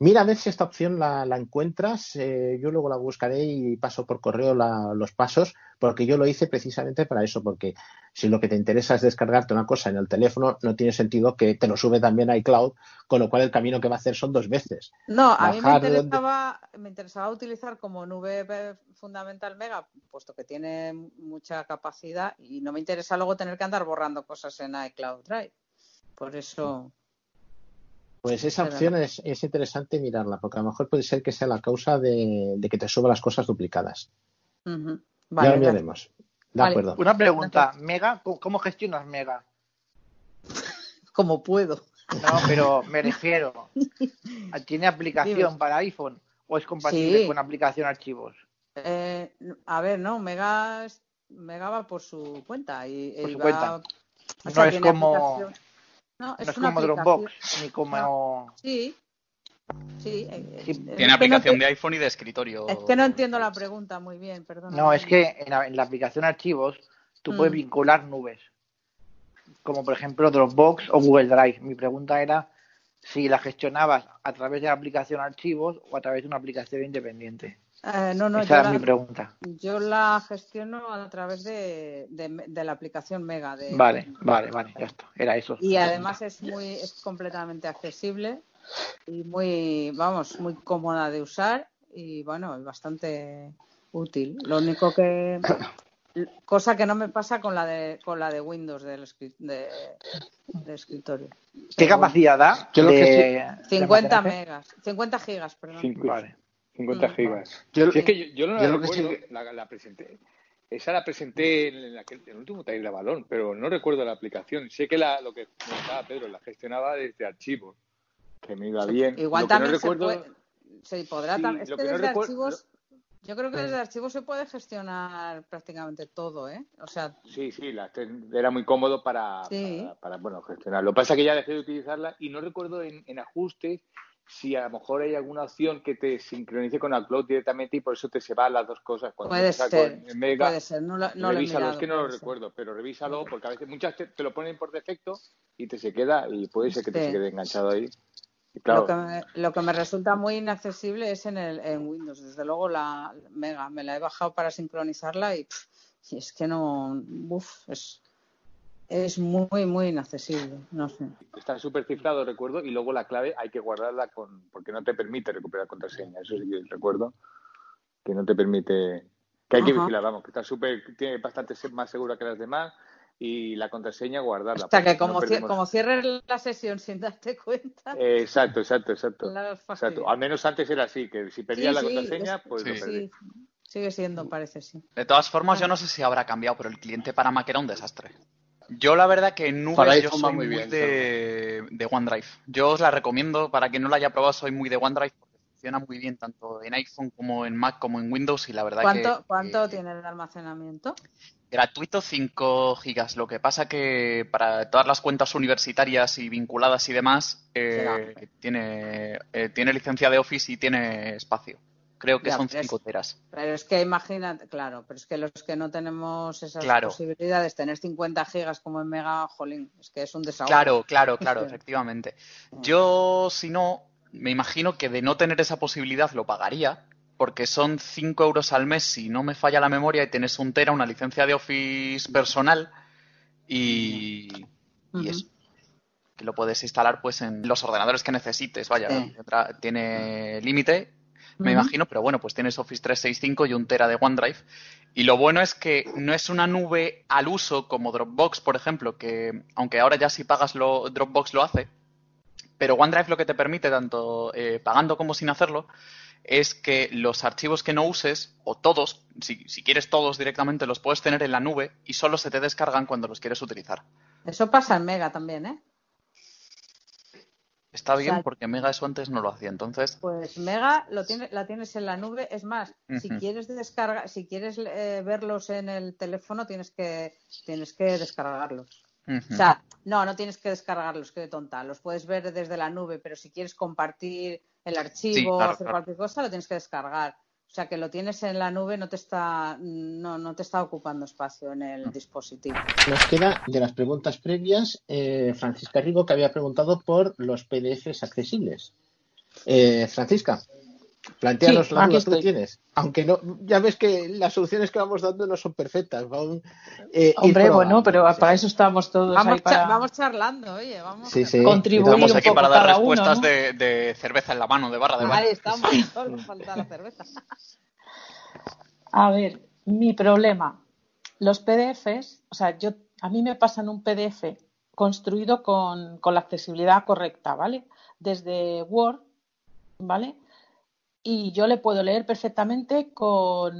Mira a ver si esta opción la, la encuentras. eh, yo luego la buscaré y paso por correo la- los pasos, porque yo lo hice precisamente para eso, porque si lo que te interesa es descargarte una cosa en el teléfono, no tiene sentido que te lo sube también a iCloud, con lo cual el camino que va a hacer son dos veces. No, a mí me donde- interesaba, me interesaba utilizar como nube fundamental Mega, puesto que tiene mucha capacidad y no me interesa luego tener que andar borrando cosas en iCloud Drive. Por eso, Pues esa opción es, es interesante mirarla, porque a lo mejor puede ser que sea la causa de, de que te suba las cosas duplicadas. ya Vale, lo miraremos. De Vale. acuerdo. Una pregunta, Mega, ¿cómo- ¿cómo gestionas Mega? Como puedo. No, pero me refiero, ¿tiene aplicación Dime. para iPhone o es compatible Sí. con aplicación archivos? Eh, a ver, no, Mega, es- Mega va por su cuenta y, Por y su va- cuenta. o No es como, aplicación- No, no es una como Dropbox, ni como... Sí, sí. eh, Sí. eh, Tiene no aplicación te- de iPhone y de escritorio. Es que no entiendo la pregunta muy bien, perdón. No, es que en la, en la aplicación archivos tú Mm. puedes vincular nubes, como por ejemplo Dropbox o Google Drive. Mi pregunta era si la gestionabas a través de la aplicación archivos o a través de una aplicación independiente. Eh, no, no, Esa yo era la, mi pregunta. yo la gestiono a través de, de- de la aplicación Mega. De, Vale, vale, vale, ya está. Era eso. Y además es muy, es completamente accesible y muy, vamos, muy cómoda de usar y bueno, es bastante útil. Lo único que cosa que no me pasa con la de con la de Windows del de, de escritorio. ¿Qué capacidad da? Yo lo que de- de 50 almacenaje? megas, 50 gigas, perdón. Vale. 50 Mm. gigas. Yo- Si es que yo, yo no la yo que recuerdo, sí- la, la presenté. Esa la presenté en, la- en el último taller de balón, pero no recuerdo la aplicación. Sé que la, lo que comentaba Pedro, la gestionaba desde archivos, que me iba bien. Igual Lo que no también recuerdo- se puede, se podrá Sí, es que que no desde recuer- archivos, yo creo que desde archivos se puede gestionar prácticamente todo, ¿eh? O sea, Sí, sí, la, era muy cómodo para, Sí. para, para, bueno, gestionar. Lo que pasa es que ya dejé de utilizarla y no recuerdo en, en ajustes si a lo mejor hay alguna opción que te sincronice con Upload directamente y por eso te se van las dos cosas. Cuando puede ser, Mega, puede ser, no lo, no lo mirado. es que no lo ser. recuerdo, pero revísalo porque a veces muchas te, te lo ponen por defecto y te se queda y puede ser que te Sí. se quede enganchado ahí. Claro, Lo, que me, lo que me resulta muy inaccesible es en, el, en Windows. Desde luego la Mega me la he bajado para sincronizarla y, pff, y es que no, uf, es, es muy, muy inaccesible. No sé. está súper cifrado, recuerdo, y luego la clave hay que guardarla con porque no te permite recuperar contraseña. Eso sí que recuerdo, que no te permite, que hay que vigilar, vamos, que está súper, tiene bastante más segura que las demás y la contraseña guardarla. O sea porque que como, no perdemos- como cierres la sesión sin darte cuenta, Eh, Exacto, exacto, exacto. Al menos antes era así, que si perdías la Sí, contraseña, es- pues lo Sí. perdí. sí, sigue siendo, parece, sí. De todas formas, yo no sé si habrá cambiado, pero el cliente para Mac era un desastre. Yo la verdad que en Para nubes yo iPhone va soy muy muy, bien, de, de OneDrive. Yo os la recomiendo, para quien no la haya probado, soy muy de OneDrive porque funciona muy bien tanto en iPhone como en Mac como en Windows y la verdad ¿Cuánto, que cuánto tiene el almacenamiento? gratuito 5 gigas. Lo que pasa que para todas las cuentas universitarias y vinculadas y demás eh, tiene, eh, tiene licencia de Office y tiene espacio. Creo que Ya, son pero es- 5 teras. Pero es que imagínate, claro, pero es que los que no tenemos esas Claro. posibilidades, tener 50 gigas como en Mega, jolín, es que es un desahogo. Claro, claro, claro, efectivamente. Yo, si no, me imagino que de no tener esa posibilidad lo pagaría, porque son 5 euros al mes si no me falla la memoria y tienes un tera, una licencia de Office personal y, y eso. Que lo puedes instalar pues en los ordenadores que necesites, vaya, Sí. tiene límite, me imagino, pero bueno, pues tienes Office 365 y un tera de OneDrive. Y lo bueno es que no es una nube al uso como Dropbox, por ejemplo, que aunque ahora ya si pagas lo, Dropbox lo hace, pero OneDrive lo que te permite, tanto eh, pagando como sin hacerlo, es que los archivos que no uses, o todos, si, si quieres todos directamente, los puedes tener en la nube y solo se te descargan cuando los quieres utilizar. Eso pasa en Mega también, ¿eh? Está bien O sea, porque Mega eso antes no lo hacía, entonces... Pues Mega lo tiene, la tienes en la nube. Es más, si quieres descargar, si quieres eh, verlos en el teléfono, tienes que, tienes que descargarlos. O sea, no, no tienes que descargarlos, qué tonta. Los puedes ver desde la nube, pero si quieres compartir el archivo Sí, o claro, hacer claro. cualquier cosa, lo tienes que descargar. O sea, que lo tienes en la nube, no te está, no, no te está ocupando espacio en el dispositivo. Nos queda de las preguntas previas eh, Francisca Rigo, que había preguntado por los PDFs accesibles. Eh, Francisca, planteanos Sí, la duda que tú tienes. Aunque no, ya ves que las soluciones que vamos dando no son perfectas. Eh, Hombre, bueno, pero para eso estamos todos Vamos, ahí para cha- vamos charlando, oye, vamos. Sí, sí. contribuir Estamos un aquí poco para dar uno, respuestas ¿no? de, de cerveza en la mano, de barra de baño. Ahí estamos, solo falta la cerveza. A ver, mi problema. Los PDFs, o sea, yo, a mí me pasan un PDF construido con, con la accesibilidad correcta, ¿vale? Desde Word, ¿vale? Y yo le puedo leer perfectamente con,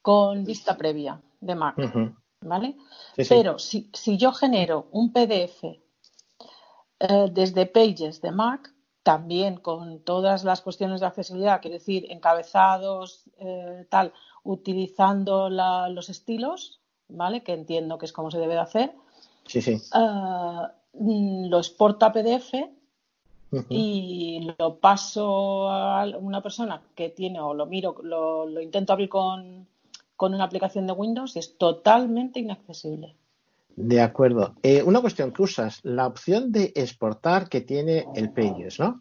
con vista previa de Mac. ¿vale? Sí, sí. Pero si, si yo genero un PDF eh, desde Pages de Mac, también con todas las cuestiones de accesibilidad, quiero decir, encabezados, eh, tal, utilizando la- los estilos, ¿vale? Que entiendo que es como se debe de hacer, Sí, sí. eh, mm, lo exporto a PDF Y lo paso a una persona que tiene o lo miro, lo, lo intento abrir con, con una aplicación de Windows y es totalmente inaccesible. De acuerdo. Eh, una cuestión que usas, la opción de exportar que tiene el Pages, ¿no?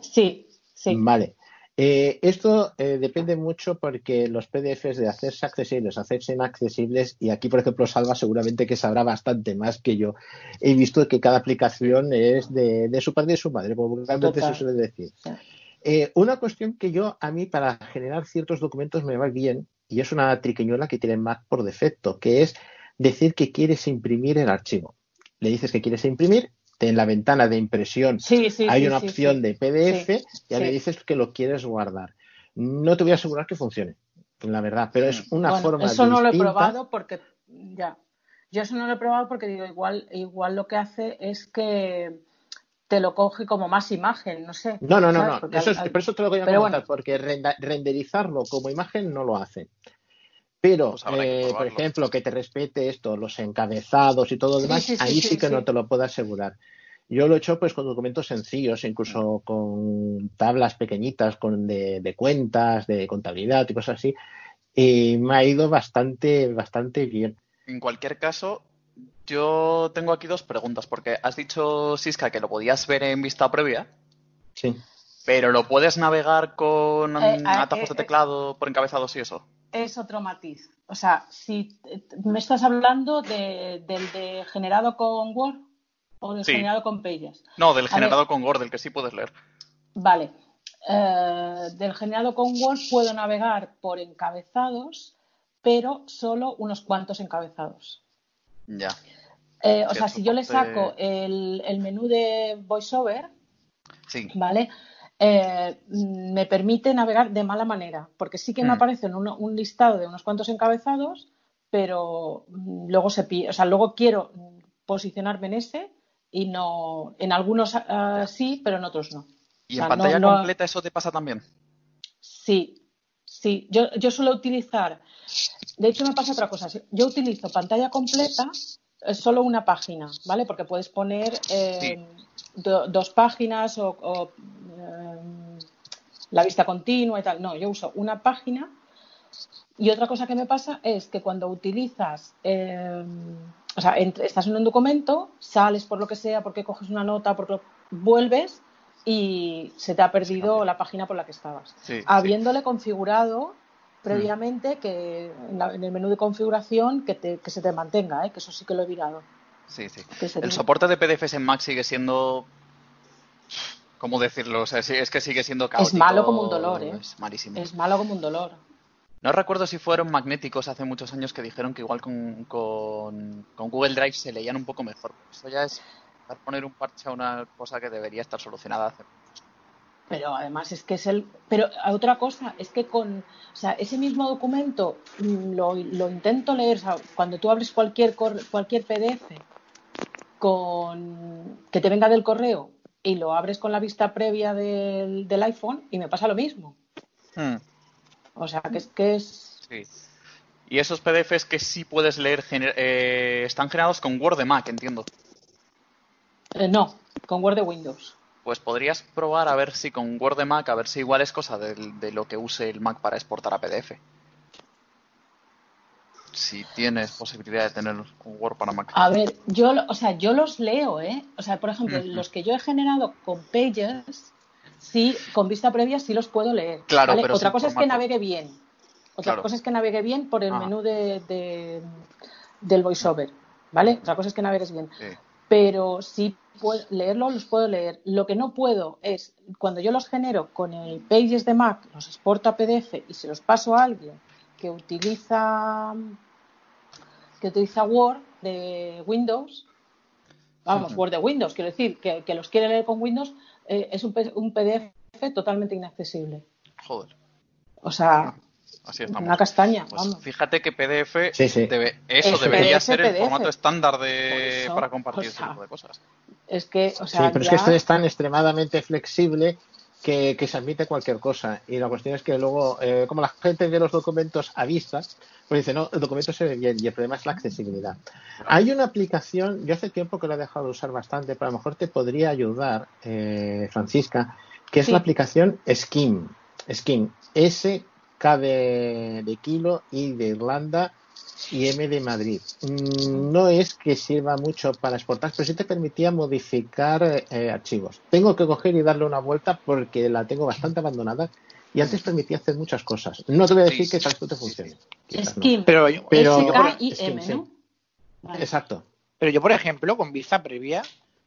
Sí, sí. Vale. Eh, esto eh, depende mucho porque los PDFs de hacerse accesibles, hacerse inaccesibles, y aquí, por ejemplo, Salva seguramente que sabrá bastante más que yo. He visto que cada aplicación es de, de su padre y de su madre, como vulgarmente se suele decir. Eh, una cuestión que yo, a mí, para generar ciertos documentos me va bien, y es una triqueñuela que tiene Mac por defecto, que es decir que quieres imprimir el archivo. Le dices que quieres imprimir, en la ventana de impresión Sí, sí, hay sí, una opción de PDF, ya le dices que lo quieres guardar. No te voy a asegurar que funcione, la verdad, pero es una Bueno, forma eso no lo he probado porque ya. Yo eso no lo he probado porque digo, igual, igual lo que hace es que te lo coge como más imagen, no sé. No, no, no, no. Eso es- por eso te lo voy a bueno, porque renderizarlo como imagen no lo hace. Pero, Pues eh, por ejemplo, que te respete esto, los encabezados y todo lo Sí, demás, sí, sí, ahí sí, sí que sí. no te lo puedo asegurar. Yo lo he hecho pues con documentos sencillos, incluso con tablas pequeñitas con de, de cuentas, de contabilidad y cosas así, y me ha ido bastante, bastante bien. En cualquier caso, yo tengo aquí dos preguntas, porque has dicho, Siska, que lo podías ver en vista previa, Sí. pero lo puedes navegar con Eh, atajos de eh, eh. teclado por encabezados y eso. Es otro matiz. O sea, si me estás hablando de- del de generado con Word o del Sí. generado con Pages. No, del A generado ver, con Word, del que sí puedes leer. Vale. Eh, del generado con Word puedo navegar por encabezados, pero solo unos cuantos encabezados. Ya. Eh, o sea, si yo le saco el, el menú de VoiceOver, Sí. ¿vale? Eh, me permite navegar de mala manera, porque sí que me Hmm. aparece un, un listado de unos cuantos encabezados, pero mm, luego se o sea, luego quiero posicionarme en ese y no, en algunos ah, sí, pero en otros no. ¿Y O sea, en pantalla no- completa eso te pasa también? Sí, sí. Yo, yo suelo utilizar. De hecho, me pasa otra cosa. Yo utilizo pantalla completa, eh, solo una página, ¿vale? Porque puedes poner eh, do- dos páginas o, o, la vista continua y tal. No, yo uso una página. Y otra cosa que me pasa es que cuando utilizas, eh, o sea, estás en un documento, sales por lo que sea, porque coges una nota, porque vuelves y se te ha perdido la página por la que estabas. Sí, sí. Habiéndole configurado previamente que en, la- en el menú de configuración que, te- que se te mantenga, ¿eh? que eso sí que lo he mirado. Sí, sí. El soporte de PDFs en Mac sigue siendo... ¿Cómo decirlo? O sea, sí, es que sigue siendo caótico. Es malo como un dolor, ¿eh? Es malísimo. Es malo como un dolor. No recuerdo si fueron magnéticos hace muchos años que dijeron que igual con, con, con Google Drive se leían un poco mejor. Esto ya es para poner un parche a una cosa que debería estar solucionada hace Pero además es que es el. Pero otra cosa es que con. O sea, ese mismo documento mm, lo, lo intento leer. o sea, cuando tú abres cualquier, cualquier PDF con que te venga del correo y lo abres con la vista previa del, del iPhone y me pasa lo mismo. Hmm, O sea, que es que es. sí. Y esos PDFs que sí puedes leer gener- eh, están generados con Word de Mac, entiendo. eh, no, con Word de Windows. Pues podrías probar a ver si con Word de Mac, a ver si igual es cosa del- de, lo que use el Mac para exportar a PDF. Si tienes posibilidad de tener un Word para Mac. A ver, yo, o sea, yo los leo, ¿eh? O sea, por ejemplo, los que yo he generado con Pages, sí, con vista previa sí los puedo leer. Claro, ¿vale? pero Otra cosa es que navegue bien. Otra Claro. cosa es que navegue bien por el Ajá. menú de, de- del voiceover, ¿vale? Otra cosa es que navegues bien. Sí. Pero sí puedo leerlo, los puedo leer. Lo que no puedo es, cuando yo los genero con el Pages de Mac, los exporto a PDF y se los paso a alguien que utiliza que utiliza Word de Windows, vamos. Word de Windows, quiero decir, que, que los quiere leer con Windows, eh, es un, PDF totalmente inaccesible. Joder, O sea, así estamos. una castaña, Pues vamos. fíjate que PDF Sí, sí. debe- eso Es debería PDF, ser el PDF. formato estándar de, eso, para compartir o ese tipo de cosas. Es que, o Sí, sea, pero es que esto es tan extremadamente flexible que, que se admite cualquier cosa. Y la cuestión es que luego, eh, como la gente ve los documentos a vista, pues dice, no, el documento se ve bien y el problema es la accesibilidad. Hay una aplicación, yo hace tiempo que la he dejado de usar bastante, pero a lo mejor te podría ayudar, eh, Francisca, que es Sí. la aplicación Skim. Skim, S, K de, de kilo, I de Irlanda, y M de Madrid. Mm, No es que sirva mucho para exportar, pero sí te permitía modificar eh, archivos. Tengo que coger y darle una vuelta porque la tengo bastante abandonada y antes permitía hacer muchas cosas. No te voy a decir que tal te funcione. no. Pero. Exacto. Pero yo, por ejemplo, con vista previa,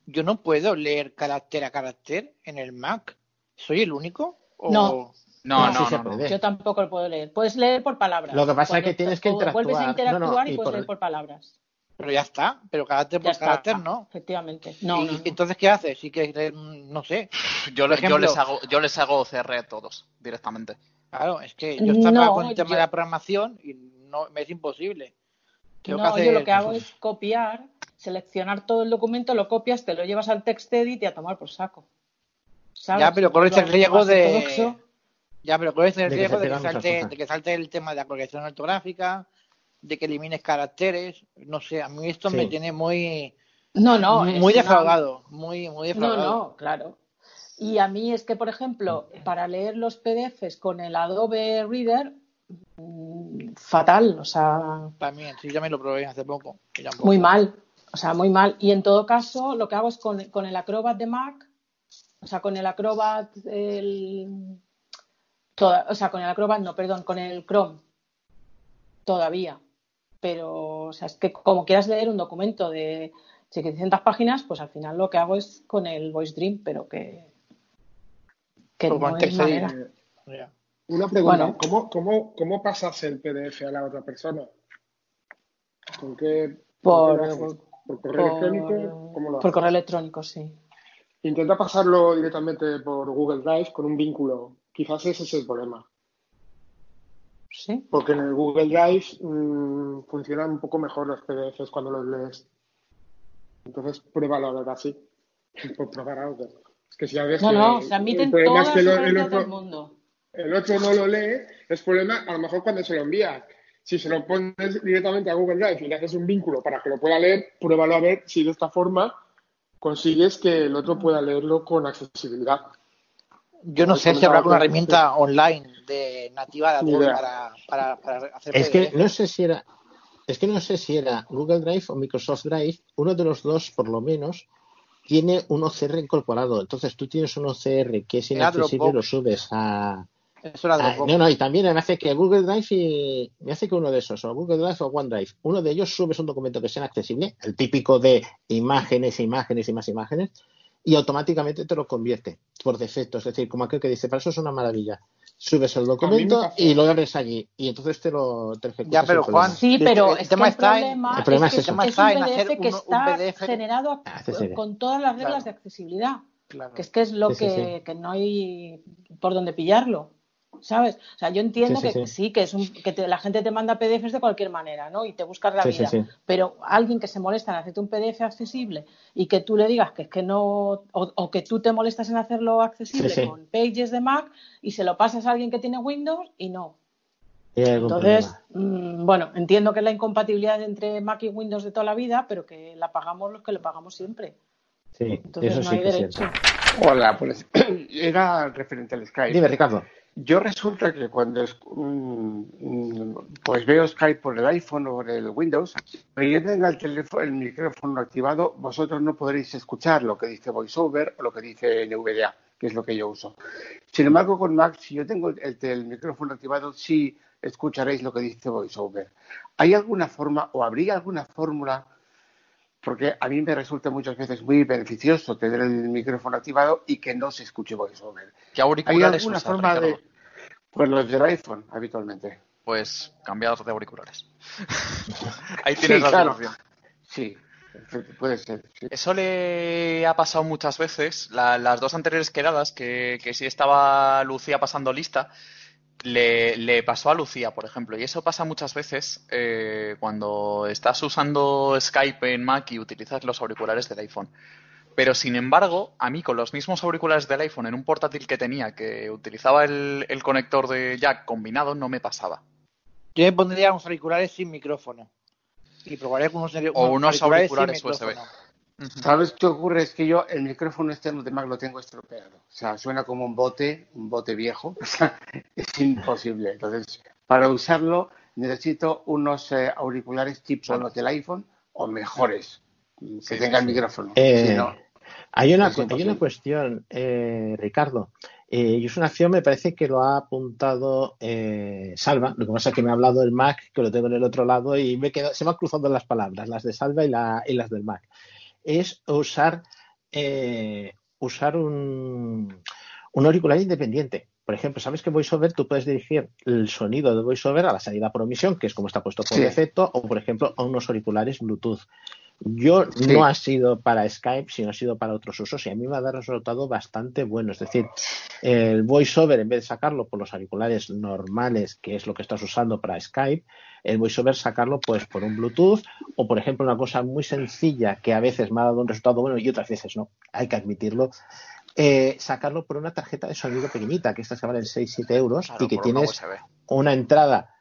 yo no puedo leer carácter a carácter en el Mac. ¿Soy el único? ¿O- No. No, No, no, sí se no, no. puede. Yo tampoco lo puedo leer. Puedes leer por palabras. Lo que pasa es que tienes que o Vuelves a interactuar. interactuar No, no, y y puedes por- leer por palabras. Pero ya está. Pero carácter por carácter no. Efectivamente. No, Y- no, no. Entonces, ¿qué haces? Si quieres leer, mm, no sé. Yo, Por le- ejemplo- yo les hago, yo les hago CR a todos directamente. Claro, es que yo estaba No, con el tema yo- de la programación y no me es imposible. Tengo No, que hacer... yo lo que hago es copiar, seleccionar todo el documento, lo copias, te lo llevas al TextEdit y a tomar por saco. ¿Sabes? Ya, pero corres Lo el riesgo de... Ya, pero corres el De que riesgo se de que, salte, de que salte el tema de la corrección ortográfica, de que elimines caracteres. No sé, a mí esto Sí. me tiene muy... No, no. muy una- defraudado. Muy, muy No, defraudado. no, claro. Y a mí es que, por ejemplo, para leer los PDFs con el Adobe Reader, mm, fatal, o sea, También, sí, ya me lo probé hace poco. muy mal, o sea, muy mal. Y en todo caso, lo que hago es con, con el Acrobat de Mac, o sea, con el Acrobat, el, toda- o sea, con el Acrobat, no, perdón, con el Chrome, todavía. Pero, o sea, es que como quieras leer un documento de 700 páginas, pues al final lo que hago es con el Voice Dream, pero que, que no es manera. Una pregunta, Bueno. ¿cómo, cómo, ¿cómo pasas el PDF a la otra persona? ¿Con qué? Por- correo electrónico? ¿Cómo lo Por correo electrónico, sí. Intenta pasarlo directamente por Google Drive con un vínculo. Quizás ese es el problema. Sí. Porque en el Google Drive mm, funcionan un poco mejor los PDFs cuando los lees. Entonces pruébalo a ver así. Por probar algo. Es que si ves No, que no, se admiten todas es que las el otro, del mundo. el otro no lo lee, es problema a lo mejor cuando se lo envías. Si se lo pones directamente a Google Drive y le haces un vínculo para que lo pueda leer, pruébalo a ver si de esta forma consigues que el otro pueda leerlo con accesibilidad. Yo no sé si habrá alguna comentaba herramienta online de nativa de Adobe para, para, para hacer Es que no sé si era, es que no sé si era Google Drive o Microsoft Drive, uno de los dos por lo menos tiene un OCR incorporado. Entonces tú tienes un OCR que es inaccesible, Dropbox. lo subes a, Eso era a- no, no, y también me hace que Google Drive y me hace que uno de esos, o Google Drive o OneDrive, uno de ellos subes un documento que sea accesible, el típico de imágenes, imágenes y más imágenes, y automáticamente te lo convierte por defecto. Es decir, como aquel que dice, para eso es una maravilla. Subes el documento y lo abres allí y entonces te lo te ejecutas Ya, pero sin problema. Juan, Sí, el- pero el tema el está en- problema, el problema es, es que eso. es un PDF que un- un está PDF. generado a- Accesible. con todas las reglas Claro. de accesibilidad. Claro. Que es que es lo Sí, sí, que, sí. que no hay por dónde pillarlo. ¿Sabes? O sea, yo entiendo Sí, sí, que sí. sí, que es un, que te- la gente te manda PDFs de cualquier manera, ¿no? Y te buscas la vida. sí. Pero alguien que se molesta en hacerte un PDF accesible y que tú le digas que es que no, o, o que tú te molestas en hacerlo accesible Sí, sí. con Pages de Mac y se lo pasas a alguien que tiene Windows y no. Entonces, mm, bueno, entiendo que es la incompatibilidad entre Mac y Windows de toda la vida, pero que la pagamos los que lo pagamos siempre. Sí, Entonces eso no sí hay que es derecho. cierto. Hola, pues era referente al Skype. Dime, Ricardo. Yo resulta que cuando es- mm, mm, pues veo Skype por el iPhone o por el Windows, pero yo tenga el teléfono, el micrófono activado, vosotros no podréis escuchar lo que dice VoiceOver o lo que dice NVDA, que es lo que yo uso. Sin embargo, con Mac, si yo tengo el, el micrófono activado, sí escucharéis lo que dice VoiceOver. ¿Hay alguna forma o habría alguna fórmula? Porque a mí me resulta muchas veces muy beneficioso tener el micrófono activado y que no se escuche VoiceOver. ¿Qué ¿Hay auriculares alguna usas, forma de...? Pues los del iPhone, habitualmente. Pues cambiar de auriculares. Ahí tienes Sí, la claro. solución. Sí, puede ser. sí. Eso le ha pasado muchas veces. La- las dos anteriores quedadas, que, que sí estaba Lucía pasando lista, le, le pasó a Lucía, por ejemplo. Y eso pasa muchas veces eh, cuando estás usando Skype en Mac y utilizas los auriculares del iPhone. Pero sin embargo, a mí con los mismos auriculares del iPhone en un portátil que tenía, que utilizaba el, el conector de jack combinado, no me pasaba. Yo me pondría unos auriculares sin micrófono. Y probaría con unos, O unos auriculares sin USB. micrófono. ¿Sabes qué ocurre? Es que yo el micrófono externo de Mac lo tengo estropeado. O sea, suena como un bote, un bote viejo. O sea, es imposible. Entonces, para usarlo necesito unos eh, auriculares tipo los del iPhone o mejores, que tengan micrófono. Eh, Si no, hay, una, hay una cuestión, eh, Ricardo, eh, y es una acción, me parece que lo ha apuntado eh, Salva. Lo que pasa es que me ha hablado del Mac, que lo tengo en el otro lado, y me he quedado- se me han cruzado las palabras, las de Salva y, la- y las del Mac. Es usar, eh, usar un, un auricular independiente. Por ejemplo, sabes que VoiceOver tú puedes dirigir el sonido de VoiceOver a la salida por omisión, que es como está puesto por Sí. defecto, o por ejemplo a unos auriculares Bluetooth. Yo Sí. no ha sido para Skype, sino ha sido para otros usos y a mí me ha dado un resultado bastante bueno. Es decir, el VoiceOver, en vez de sacarlo por los auriculares normales, que es lo que estás usando para Skype, el VoiceOver sacarlo pues por un Bluetooth o, por ejemplo, una cosa muy sencilla que a veces me ha dado un resultado bueno y otras veces no, hay que admitirlo, eh, sacarlo por una tarjeta de sonido pequeñita, que estas que valen 6-7 euros Claro, y que una tienes una entrada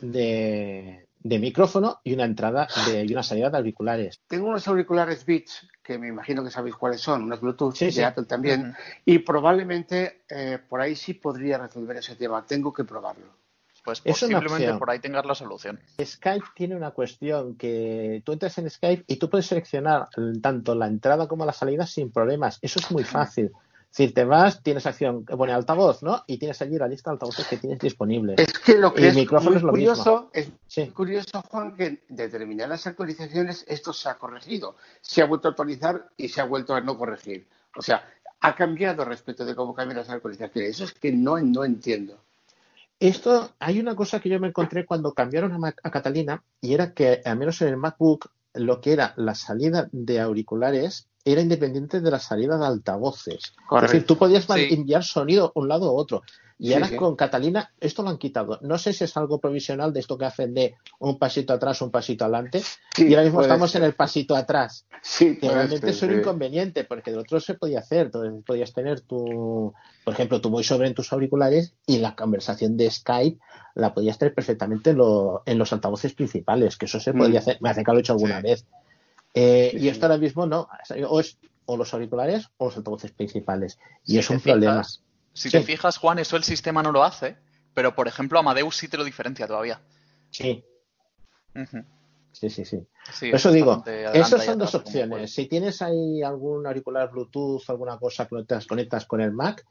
de, de micrófono y una entrada de, y una salida de auriculares. Tengo unos auriculares Beats, que me imagino que sabéis cuáles son, unos Bluetooth Sí, de sí. Apple también, y probablemente eh, por ahí sí podría resolver ese tema. Tengo que probarlo. Pues posiblemente por ahí tengas la solución. Skype tiene una cuestión que tú entras en Skype y tú puedes seleccionar tanto la entrada como la salida sin problemas. Eso es muy fácil. Si te vas, tienes acción, pone altavoz, ¿no? Y tienes allí la lista de altavoces que tienes disponibles. Es que lo que y es micrófono muy es lo curioso, mismo. es curioso, Juan, que en determinadas actualizaciones esto se ha corregido. Se ha vuelto a actualizar y se ha vuelto a no corregir. O sea, ha cambiado respecto de cómo cambian las actualizaciones. Eso es que no, no entiendo. Esto, hay una cosa que yo me encontré cuando cambiaron a, Mac- a Catalina y era que, al menos en el MacBook, lo que era la salida de auriculares era independiente de la salida de altavoces. Es decir, tú podías Sí. enviar sonido un lado u otro. Y Sí, ahora sí. con Catalina esto lo han quitado. No sé si es algo provisional de esto que hacen de un pasito atrás, un pasito adelante. Y ahora mismo estamos ser. en el pasito atrás. Sí, que realmente ser, es un inconveniente, porque de otro se podía hacer. Entonces, podías tener tu, por ejemplo, tu voiceover en tus auriculares y la conversación de Skype la podías tener perfectamente en, lo- en los altavoces principales, que eso se podía Mm. hacer. Me hace que lo he hecho alguna vez. Eh, y esto ahora mismo no. O es o los auriculares o los altavoces principales. Y Si es un problema. fijas- Si Sí. te fijas, Juan, eso el sistema no lo hace, pero por ejemplo Amadeus sí te lo diferencia todavía. Sí, sí, sí, sí. Eso es digo, esas son dos opciones. Si tienes ahí algún auricular Bluetooth, alguna cosa que conectas, conectas con el Mac,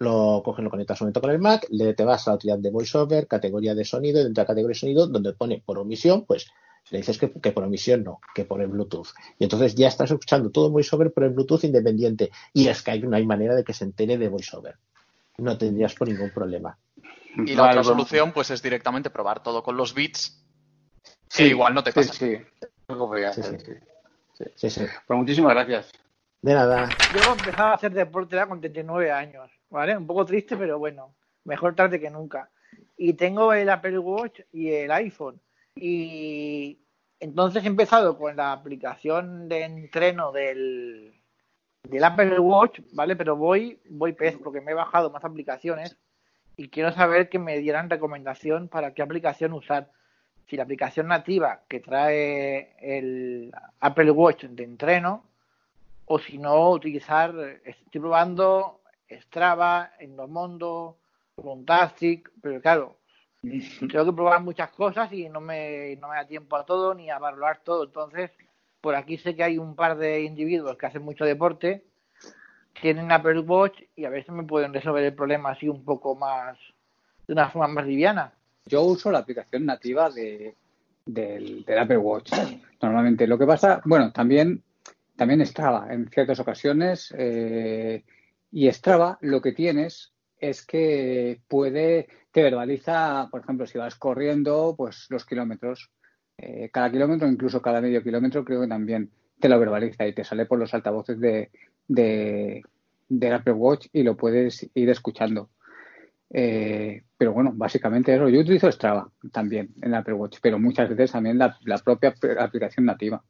lo coges, lo conectas un momento con el Mac, le te vas a la utilidad de VoiceOver, categoría de sonido, y dentro de la categoría de sonido, donde pone por omisión, pues le dices que, que por omisión no, que por el Bluetooth. Y entonces ya estás escuchando todo VoiceOver por el Bluetooth independiente. Y Skype no hay manera de que se entere de VoiceOver. No tendrías por ningún problema. Y la otra solución, pues es directamente probar todo con los bits, que igual no te pasa. Sí, sí. Sí. Sí, sí. Pues muchísimas gracias. De nada. Yo empezaba a hacer deporte ya con 39 años, ¿vale? Un poco triste, pero bueno, mejor tarde que nunca. Y tengo el Apple Watch y el iPhone. Y entonces he empezado con la aplicación de entreno del, Apple Watch, ¿vale? Pero voy, voy pez porque me he bajado más aplicaciones y quiero saber que me dieran recomendación para qué aplicación usar. Si la aplicación nativa que trae el Apple Watch de entreno o si no utilizar, estoy probando Strava, Endomondo, Runtastic, pero claro, tengo que probar muchas cosas y no me, no me da tiempo a todo ni a valorar todo. Entonces, por aquí sé que hay un par de individuos que hacen mucho deporte, tienen Apple Watch y a veces me pueden resolver el problema así un poco más, de una forma más liviana. Yo uso la aplicación nativa de, del, del Apple Watch. Normalmente. Lo que pasa, bueno, también, también Strava en ciertas ocasiones. eh, y Strava lo que tienes es que puede, te verbaliza, por ejemplo, si vas corriendo, pues los kilómetros. Eh, cada kilómetro, incluso cada medio kilómetro, creo que también te lo verbaliza y te sale por los altavoces de, de, Apple Watch y lo puedes ir escuchando. Eh, pero bueno, básicamente eso. Yo utilizo Strava también en Apple Watch, pero muchas veces también la, propia ap- aplicación nativa.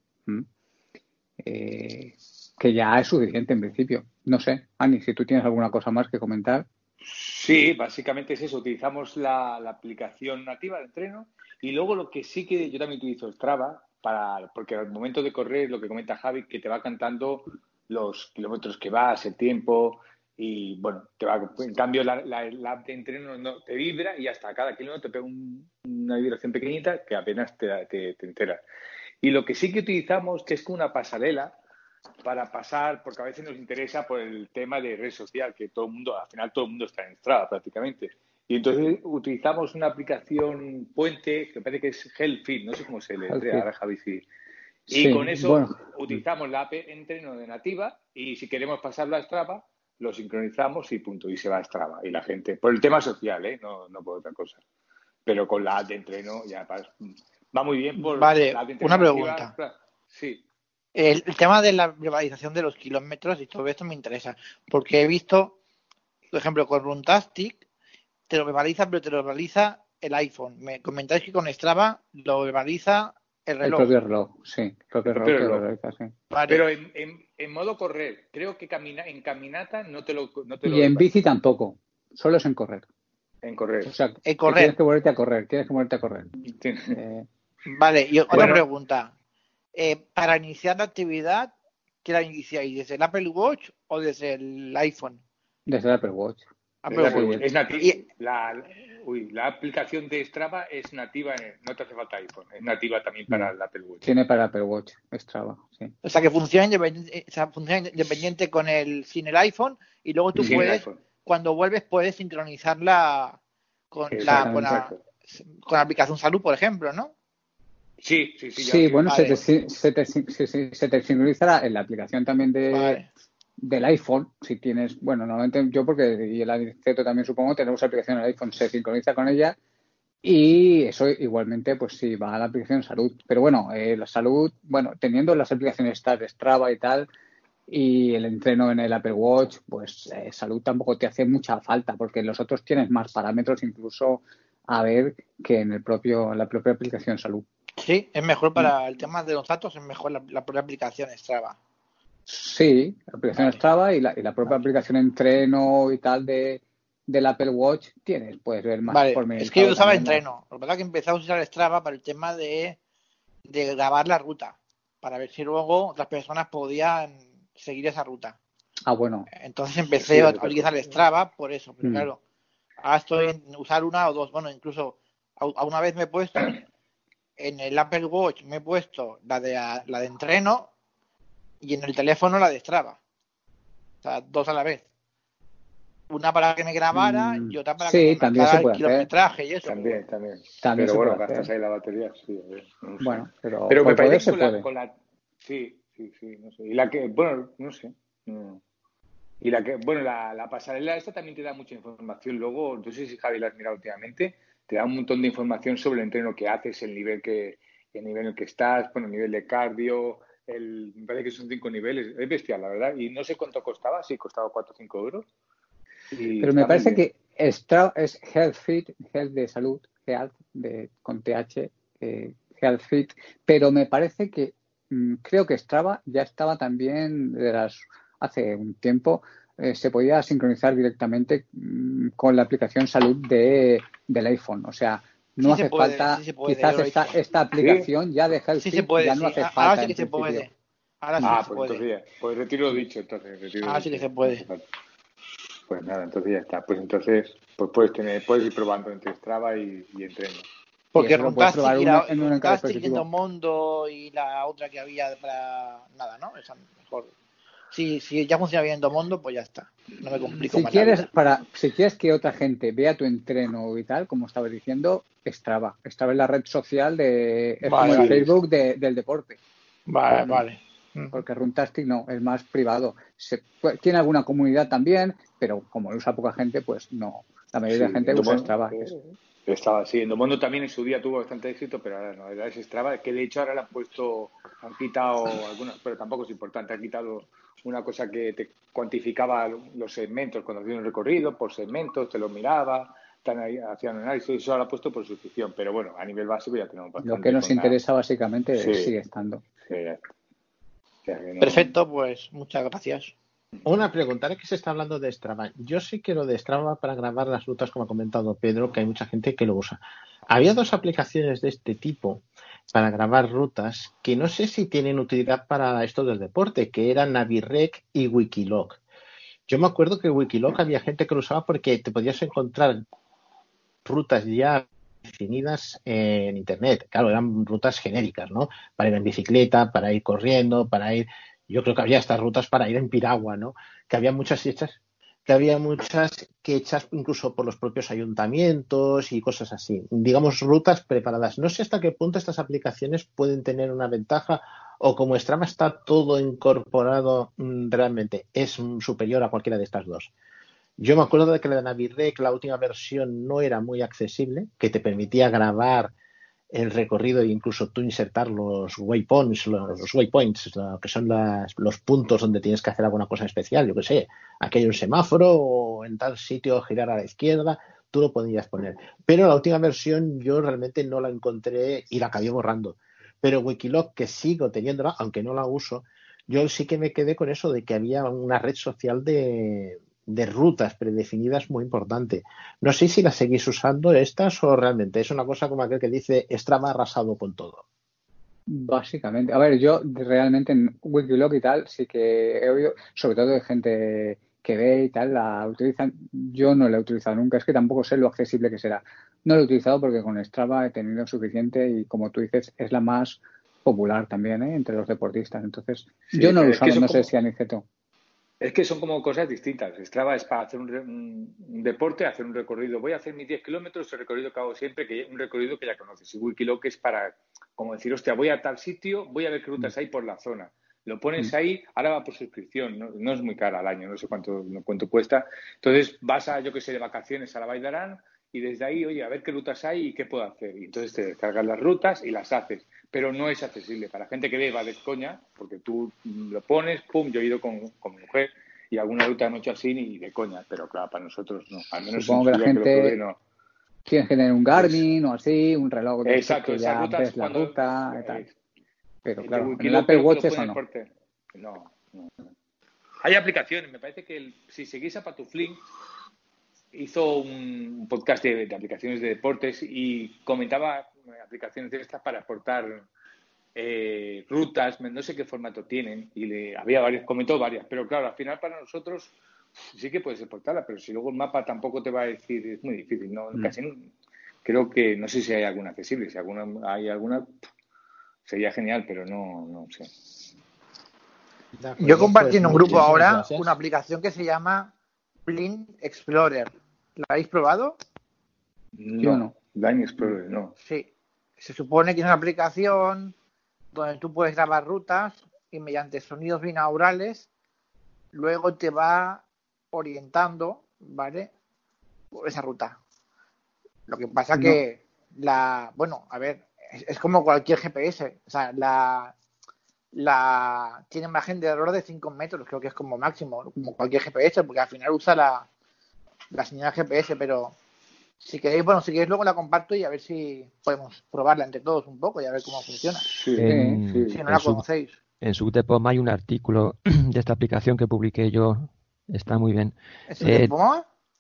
Eh, que ya es suficiente en principio. No sé, Ani, si tú tienes alguna cosa más que comentar. Sí, básicamente es eso. Utilizamos la, aplicación nativa de entreno y luego lo que sí que yo también utilizo Strava para, porque al momento de correr, lo que comenta Javi, que te va cantando los kilómetros que vas, el tiempo Y bueno, te va, en cambio la, app de entreno no, te vibra y hasta cada kilómetro te pega un- una vibración pequeñita que apenas te, te, te enteras. Y lo que sí que utilizamos, que es una pasarela para pasar, porque a veces nos interesa por el tema de red social, que todo el mundo, al final todo el mundo está en Strava prácticamente. Y entonces utilizamos una aplicación puente que parece que es Hellfit, no sé cómo se le Hellfit. ahora Javi sí. Y Sí, con eso bueno. utilizamos la app entreno de nativa y si queremos pasarlo a Strava, lo sincronizamos y punto, y se va a Strava. Y la gente, por el tema social, ¿eh? no, no por otra cosa. Pero con la app de entreno ya va muy bien por Vale, la app de entreno una pregunta. Sí, El, el tema de la verbalización de los kilómetros y todo esto me interesa, porque he visto, por ejemplo, con Runtastic, te lo verbaliza, pero te lo verbaliza el iPhone. Me comentáis que con Strava lo verbaliza el El reloj. propio reloj, sí. El propio El reloj propio reloj. sí. Vale. Pero en, en, en modo correr, creo que camina, en caminata no te lo, no te lo Y en bici tampoco, solo es en correr. en correr. O sea, En correr. tienes que volverte a correr, tienes que volverte a correr. Eh, Vale, y otra Bueno. pregunta. Eh, para iniciar la actividad, ¿qué la iniciáis? ¿Desde el Apple Watch o desde el iPhone? desde el Apple Watch. Apple Es, Watch. es nati- Y- la, uy, la aplicación de Strava es nativa, no te hace falta iPhone, es nativa también para el Apple Watch. Tiene para Apple Watch, Strava, sí. O sea, que funciona independiente, o sea, funciona independiente con el, sin el iPhone y luego tú Sin puedes, cuando vuelves, puedes sincronizarla con la, con, la, con la aplicación salud, por ejemplo, ¿no? Sí, sí, sí. Sí, bueno, se te, se, te, te sincronizará en la aplicación también de, Vale. del iPhone. Si tienes, bueno, normalmente yo, porque y el Aniceto también supongo, tenemos aplicación en el iPhone, se sincroniza con ella y eso igualmente, pues sí, va a la aplicación salud. Pero bueno, eh, la salud, bueno, teniendo las aplicaciones de Strava y tal, y el entreno en el Apple Watch, pues eh, salud tampoco te hace mucha falta, porque los otros tienes más parámetros incluso a ver que en el propio, en la propia aplicación salud. Sí, es mejor para el tema de los datos, es mejor la, la propia aplicación Strava. Sí, la aplicación Strava y la, y la propia aplicación Entreno y tal de, del Apple Watch tienes, puedes ver más Vale, por es que yo usaba entreno. Lo que pasa es que empecé a usar Strava para el tema de, de grabar la ruta, para ver si luego otras personas podían seguir esa ruta. Ah, bueno, Entonces empecé Sí, a utilizar Strava por eso, pero Mm. claro, ahora estoy en usar una o dos. Bueno, incluso a, a una vez me he puesto en el Apple Watch, me he puesto la de, la de entreno y en el teléfono la de Strava. O sea, dos a la vez. Una para que me grabara Mm, y otra para sí, que me también se el kilometraje y eso. También, también. También pero bueno, gastas hacer. ahí la batería, sí. a ver, no sé. bueno, pero, Pero me parece con la, con la- Sí, sí, sí, no sé. Y la que, bueno, no sé. no. Y la que, bueno, la, la pasarela esta también te da mucha información. Luego, no sé si Javi la has mirado últimamente, te da un montón de información sobre el entreno que haces, el nivel que, el nivel en el que estás, bueno, el nivel de cardio, el, me parece que son cinco niveles. Es bestial, la verdad. Y no sé cuánto costaba, sí, costaba 4 o 5 euros. Y Pero me parece bien. que Strava es Health Fit, Health de salud, Health de, con TH, eh, Health Fit, pero me parece que mm, creo que Strava ya estaba también de las hace un tiempo eh, se podía sincronizar directamente mm, con la aplicación salud de, del iPhone, o sea, no Sí hace se puede, falta sí se puede, quizás esta, esta aplicación ya de Health Sí Fit se puede, ya sí. no hace Ahora falta sí que se principio. puede. Ahora sí ah, se pues puede. entonces ya, pues retiro lo dicho, entonces. Retiro Ah, lo sí que dicho. se puede. Pues nada, entonces ya está. Pues entonces, pues puedes tener, puedes ir probando entre Strava y, y entreno. Porque Runtastic y la en dispositivo. Endomondo y la otra que había para nada, ¿no? Esa mejor. Si, si ya funciona bien Endomondo, pues ya está. No me complico Si más la quieres, para, si quieres que otra gente vea tu entreno y tal, como estaba diciendo, Strava. Strava es la red social de, es Vale, como el vale. Facebook de- del deporte. Vale, vale. Porque Runtastic no, es más privado. Se, pues, tiene alguna comunidad también, pero como lo usa poca gente, pues no. La mayoría Sí, de gente usa Strava. eh, Estaba así. Endomondo también en su día tuvo bastante éxito, pero ahora no. Ahora es Strava, que de hecho ahora le han puesto, han quitado algunas, pero tampoco es importante, han quitado una cosa que te cuantificaba los segmentos cuando hacías un recorrido, por segmentos, te lo miraba, están ahí, hacían un análisis, eso lo ha puesto por suscripción, pero bueno, a nivel básico ya tenemos bastante. Lo que nos interesa básicamente Sí. sigue estando. Sí, ya no- Perfecto, pues muchas gracias. Una pregunta, ahora que se está hablando de Strava. Yo sí quiero de Strava para grabar las rutas, como ha comentado Pedro, que hay mucha gente que lo usa. Había dos aplicaciones de este tipo para grabar rutas que no sé si tienen utilidad para esto del deporte, que eran Navirec y Wikilog. Yo me acuerdo que Wikiloc había gente que lo usaba porque te podías encontrar rutas ya definidas en Internet. Claro, eran rutas genéricas, ¿no? Para ir en bicicleta, para ir corriendo, para ir... Yo creo que había estas rutas para ir en piragua, ¿no? Que había muchas hechas que había muchas que hechas incluso por los propios ayuntamientos y cosas así. Digamos, rutas preparadas. No sé hasta qué punto estas aplicaciones pueden tener una ventaja o como Strava está todo incorporado mm, realmente es superior a cualquiera de estas dos. Yo me acuerdo de que la Navirec, la última versión, no era muy accesible, que te permitía grabar el recorrido e incluso tú insertar los waypoints, los, waypoints, que son los puntos donde tienes que hacer alguna cosa especial, yo que sé, aquí hay un semáforo o en tal sitio girar a la izquierda, tú lo podías poner. Pero la última versión yo realmente no la encontré y la acabé borrando. Pero Wikiloc, que sigo teniéndola, aunque no la uso, yo sí que me quedé con eso de que había una red social de, de rutas predefinidas muy importante. No sé si las seguís usando estas o realmente es una cosa como aquel que dice Strava arrasado con todo. Básicamente, a ver, yo realmente en Wikiloc y tal sí que he oído, sobre todo de gente que ve y tal, la utilizan. Yo no la he utilizado nunca, es que tampoco sé lo accesible que será. No la he utilizado porque con Strava he tenido suficiente y como tú dices, es la más popular también ¿eh? entre los deportistas. Entonces, yo no lo uso, no sé si Aniceto. Es que son como cosas distintas. Strava es para hacer un, deporte, hacer un recorrido. Voy a hacer mis 10 kilómetros, el recorrido que hago siempre, que un recorrido que ya conoces. Y Wikiloc es para, como decir, hostia, voy a tal sitio, voy a ver qué rutas hay por la zona. Lo pones mm. ahí, ahora va por suscripción, no, es muy cara al año, no sé cuánto, cuánto cuesta. Entonces vas a, yo que sé, de vacaciones a la Bailarán y desde ahí, oye, a ver qué rutas hay y qué puedo hacer. Y entonces te descargas las rutas y las haces pero no es accesible. Para la gente que ve va de coña, porque tú lo pones, pum, yo he ido con, mi mujer y alguna ruta han hecho así y de coña, pero claro, para nosotros no. Al menos Supongo que la gente no. quiere tener un Garmin o así, un reloj de Exacto, que ya ves la ruta y tal. Pero claro, en el Apple Watch eso no. no. No, Hay aplicaciones, me parece que si seguís a Patuflin, hizo un podcast de, aplicaciones de deportes y comentaba aplicaciones de estas para exportar eh, rutas, no sé qué formato tienen, y le, había varias, comentó varias, pero claro, al final para nosotros sí que puedes exportarla, pero si luego el mapa tampoco te va a decir, es muy difícil, no, mm. casi creo que no sé si hay alguna accesible, si alguna hay alguna sería genial, pero no, no sé. Yo compartí en un grupo ahora una aplicación que se llama Blind Explorer. ¿La habéis probado? No, no. Blind Explorer, no. Sí. Se supone que es una aplicación donde tú puedes grabar rutas y mediante sonidos binaurales luego te va orientando, ¿vale? Por esa ruta. Lo que pasa que la, bueno, a ver, es, como cualquier GPS, o sea, la, la tiene margen de error de 5 metros, creo que es como máximo, como cualquier GPS, porque al final usa la, la señal GPS, pero si queréis, bueno, si queréis luego la comparto y a ver si podemos probarla entre todos un poco y a ver cómo funciona. en, si no la conocéis. en Subdepom hay un artículo de esta aplicación que publiqué yo, está muy bien. ¿Es eh,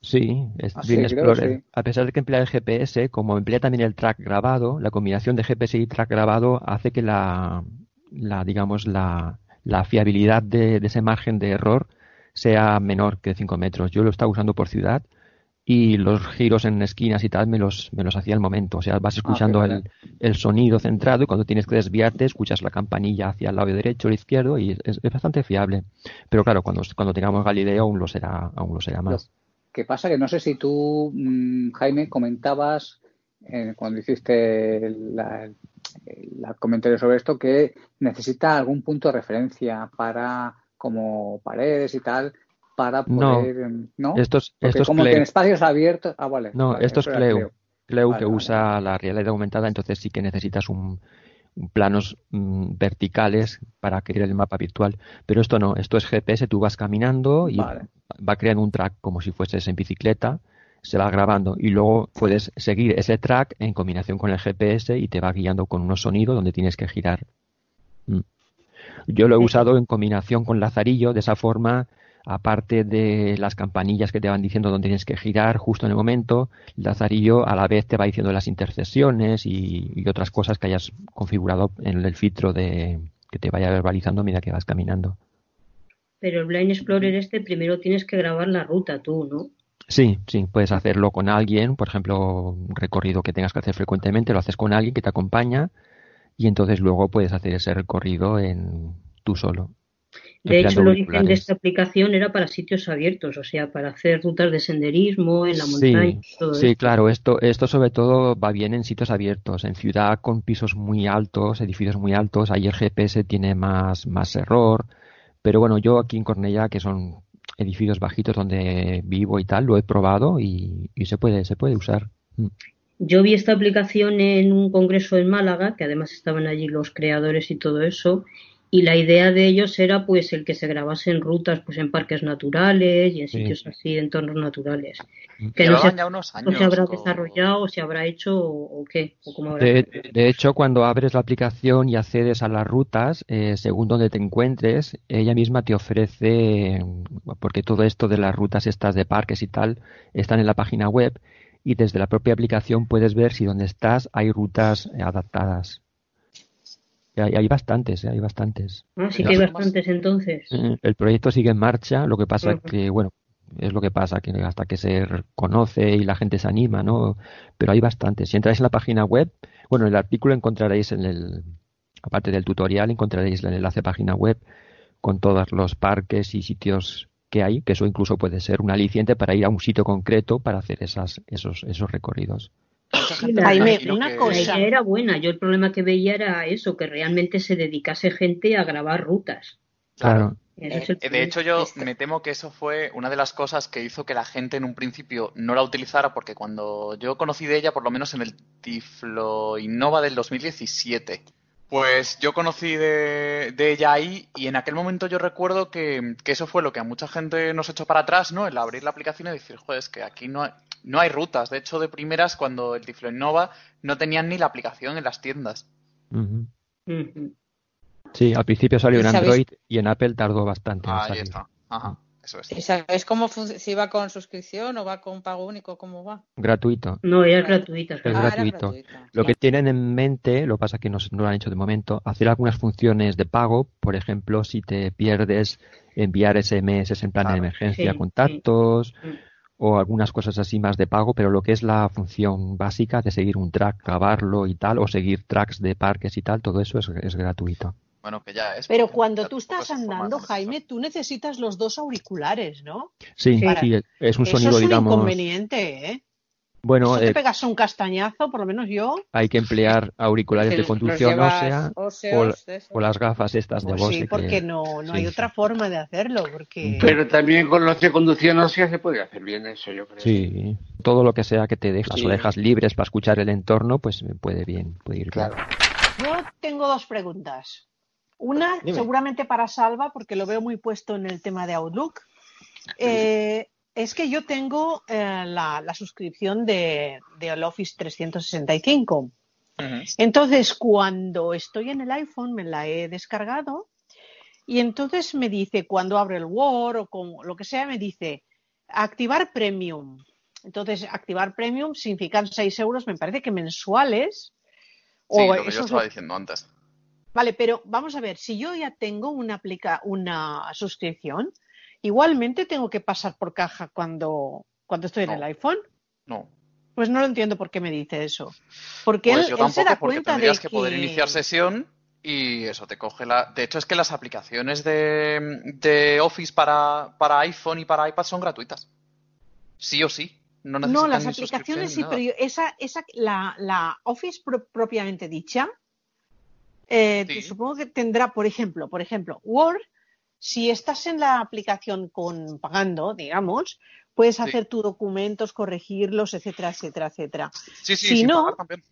Sí, es Ah, sí, Explorer. sí. A pesar de que emplea el GPS, como emplea también el track grabado, la combinación de GPS y track grabado hace que la, la digamos, la, la fiabilidad de, de ese margen de error sea menor que 5 metros. Yo lo estaba usando por ciudad y los giros en esquinas y tal me los, me los hacía al momento. O sea, vas escuchando qué el, el sonido centrado y cuando tienes que desviarte escuchas la campanilla hacia el lado derecho o izquierdo y es, es bastante fiable. Pero claro, cuando, cuando tengamos Galileo aún lo será, aún lo será más. ¿Qué pasa? Que no sé si tú, mm, Jaime, comentabas eh, cuando hiciste la- el la comentario sobre esto que necesita algún punto de referencia para como paredes y tal para No, poder no esto es- Porque esto es como que en espacios abiertos ah vale No, vale, esto es Cleo. Cleo. Cleo Vale, que vale. usa la realidad aumentada, entonces sí que necesitas un, un planos mm, verticales para crear el mapa virtual. Pero esto no, esto es GPS, tú vas caminando y va creando un track como si fueses en bicicleta, se va grabando y luego puedes seguir ese track en combinación con el GPS y te va guiando con unos sonidos donde tienes que girar. Mm. Yo lo he usado en combinación con Lazarillo, de esa forma, aparte de las campanillas que te van diciendo dónde tienes que girar justo en el momento, Lazarillo a la vez te va diciendo las intersecciones y, y otras cosas que hayas configurado en el filtro de que te vaya verbalizando a medida que vas caminando. pero el Blind Explorer este primero tienes que grabar la ruta tú, ¿no? Sí, sí, puedes hacerlo con alguien, por ejemplo, un recorrido que tengas que hacer frecuentemente, lo haces con alguien que te acompaña y entonces luego puedes hacer ese recorrido en tú solo. De hecho, el origen de esta aplicación era para sitios abiertos, o sea, para hacer rutas de senderismo en la Sí, montaña, todo sí, esto. claro, esto, esto sobre todo va bien en sitios abiertos, en ciudad con pisos muy altos, edificios muy altos, ahí el GPS tiene más, más error, pero bueno, yo aquí en Cornellá, que son edificios bajitos donde vivo y tal, lo he probado y, y se puede, se puede usar. Mm. Yo vi esta aplicación en un congreso en Málaga, que además estaban allí los creadores y todo eso, y la idea de ellos era pues el que se grabasen rutas pues en parques naturales y en Sí. sitios así, de entornos naturales. Que no sé ya unos si se habrá años con- desarrollado o se habrá hecho o, o qué, o cómo habrá De, de hecho, cuando abres la aplicación y accedes a las rutas, eh, según donde te encuentres, ella misma te ofrece, porque todo esto de las rutas estas de parques y tal, están en la página web y desde la propia aplicación puedes ver si donde estás hay rutas adaptadas. Hay, hay bastantes, eh, hay bastantes. Ah, sí que hay bastantes entonces. Eh, El proyecto sigue en marcha, lo que pasa Ujú. que, bueno, es lo que pasa, que hasta que se conoce y la gente se anima, ¿no? Pero hay bastantes. Si entráis en la página web, bueno, en el artículo encontraréis en el, aparte del tutorial, encontraréis el enlace a página web con todos los parques y sitios que hay, que eso incluso puede ser un aliciente para ir a un sitio concreto para hacer esas, esos, esos recorridos. Sí, la, Jaime, la- una la cosa. idea era buena. Yo el problema que veía era eso, que realmente se dedicase gente a grabar rutas. Claro. El Eh, De hecho, yo Este- me temo que eso fue una de las cosas que hizo que la gente en un principio no la utilizara, porque cuando yo conocí de ella, por lo menos en el Tiflo Innova del 2017, pues yo conocí de, de ella ahí y en aquel momento yo recuerdo que, que eso fue lo que a mucha gente nos echó para atrás, ¿no? El abrir la aplicación y decir, joder, es que aquí no hay, no hay rutas. De hecho, de primeras, cuando el Tiflo Innova no tenían ni la aplicación en las tiendas. Sí, al principio salió ¿Y en sabéis- Android y en Apple tardó bastante en Ahí salir. está. Ajá, eso es. ¿Y sabéis cómo si va con suscripción o va con pago único? ¿Cómo va? Gratuito. No, era gratuita. Es Ah, gratuito. gratuita. Lo que tienen en mente, lo que pasa que no, se- no lo han hecho de momento, hacer algunas funciones de pago, por ejemplo, si te pierdes, enviar SMS en plan de emergencia Sí, contactos sí. O algunas cosas así más de pago, pero lo que es la función básica de seguir un track, grabarlo y tal, o seguir tracks de parques y tal, todo eso es, es gratuito. Bueno, que ya es. Pero cuando tú estás es andando, Jaime, tú necesitas los dos auriculares, ¿no? Sí, Para- sí, es un Eso sonido, es un digamos, inconveniente, ¿eh? Bueno, Eso te eh, pegas un castañazo, por lo menos yo. hay que emplear auriculares de conducción llevas ósea o, óseos o las gafas estas de Pues Bose sí, que- porque no, no hay otra forma de hacerlo, porque... Pero también con los de conducción ósea se puede hacer bien eso, yo creo. Sí, todo lo que sea que te deje las Sí. orejas libres para escuchar el entorno, pues puede bien, puede ir bien. Yo tengo dos preguntas. Una, Dime. seguramente para Salva, porque lo veo muy puesto en el tema de Outlook. Eh, es que yo tengo eh, la, la suscripción de, de el Office 365. Entonces, cuando estoy en el iPhone, me la he descargado y entonces me dice, cuando abro el Word o con lo que sea, me dice, activar Premium. Entonces, activar Premium significan 6 euros, me parece que mensuales. Sí, o lo que yo es estaba lo- diciendo antes. Vale, pero vamos a ver, si yo ya tengo una, aplica una suscripción, igualmente tengo que pasar por caja cuando, cuando estoy en el iPhone. No. Pues no lo entiendo por qué me dice eso. Porque Pues él, yo él se tampoco, da porque cuenta de tendrías que... que poder iniciar sesión y eso te coge la. De hecho, es que las aplicaciones de, de Office para, para iPhone y para iPad son gratuitas. Sí o sí. No No, las aplicaciones sí, pero yo- esa, esa, la, la Office pro- propiamente dicha, eh, supongo que tendrá, por ejemplo, por ejemplo, Word, si estás en la aplicación con pagando, digamos, puedes hacer tus documentos, corregirlos, etcétera, etcétera, etcétera. Sí, sí, si sin no, pagar también.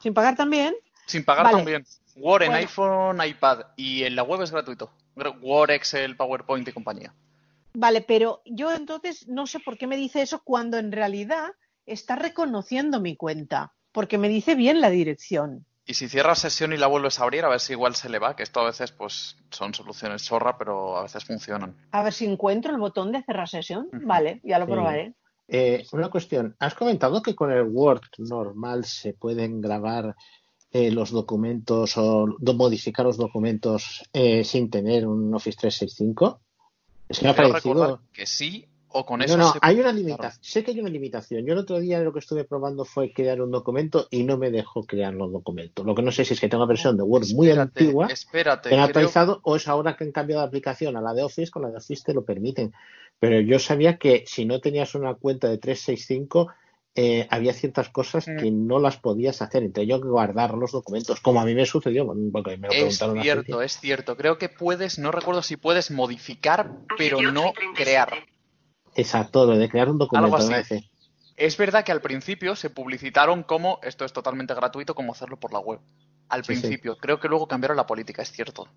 sin pagar también, Sin pagar Vale. también. Word en Bueno. iPhone, iPad y en la web es gratuito. Word, Excel, PowerPoint y compañía. Vale, pero yo entonces no sé por qué me dice eso cuando en realidad está reconociendo mi cuenta, porque me dice bien la dirección. Y si cierras sesión y la vuelves a abrir, a ver si igual se le va, que esto a veces pues son soluciones chorra, pero a veces funcionan. A ver si encuentro el botón de cerrar sesión. Vale, ya lo Sí. probaré. Eh, una cuestión. Has comentado que con el Word normal se pueden grabar eh, los documentos o do- modificar los documentos eh, sin tener un Office 365. Es que me ha parecido- que sí, o con eso no, no, se- hay una limitación. Sé que hay una limitación. Yo el otro día lo que estuve probando fue crear un documento y no me dejó crear los documentos. Lo que no sé si es que tengo una versión de Word muy antigua, espérate, que han creo- actualizado, o es ahora que han cambiado de aplicación a la de Office, con la de Office te lo permiten. Pero yo sabía que si no tenías una cuenta de 365, eh, había ciertas cosas Mm. que no las podías hacer. Entre ellos guardar los documentos, como a mí me sucedió, porque me lo Es preguntaron cierto, es cierto. Creo que puedes, no recuerdo si puedes modificar, pero no crear. Exacto, lo de crear un documento. Algo así. Es verdad que al principio se publicitaron como esto es totalmente gratuito, como hacerlo por la web. Al Sí, sí. principio. Creo que luego cambiaron la política, es cierto.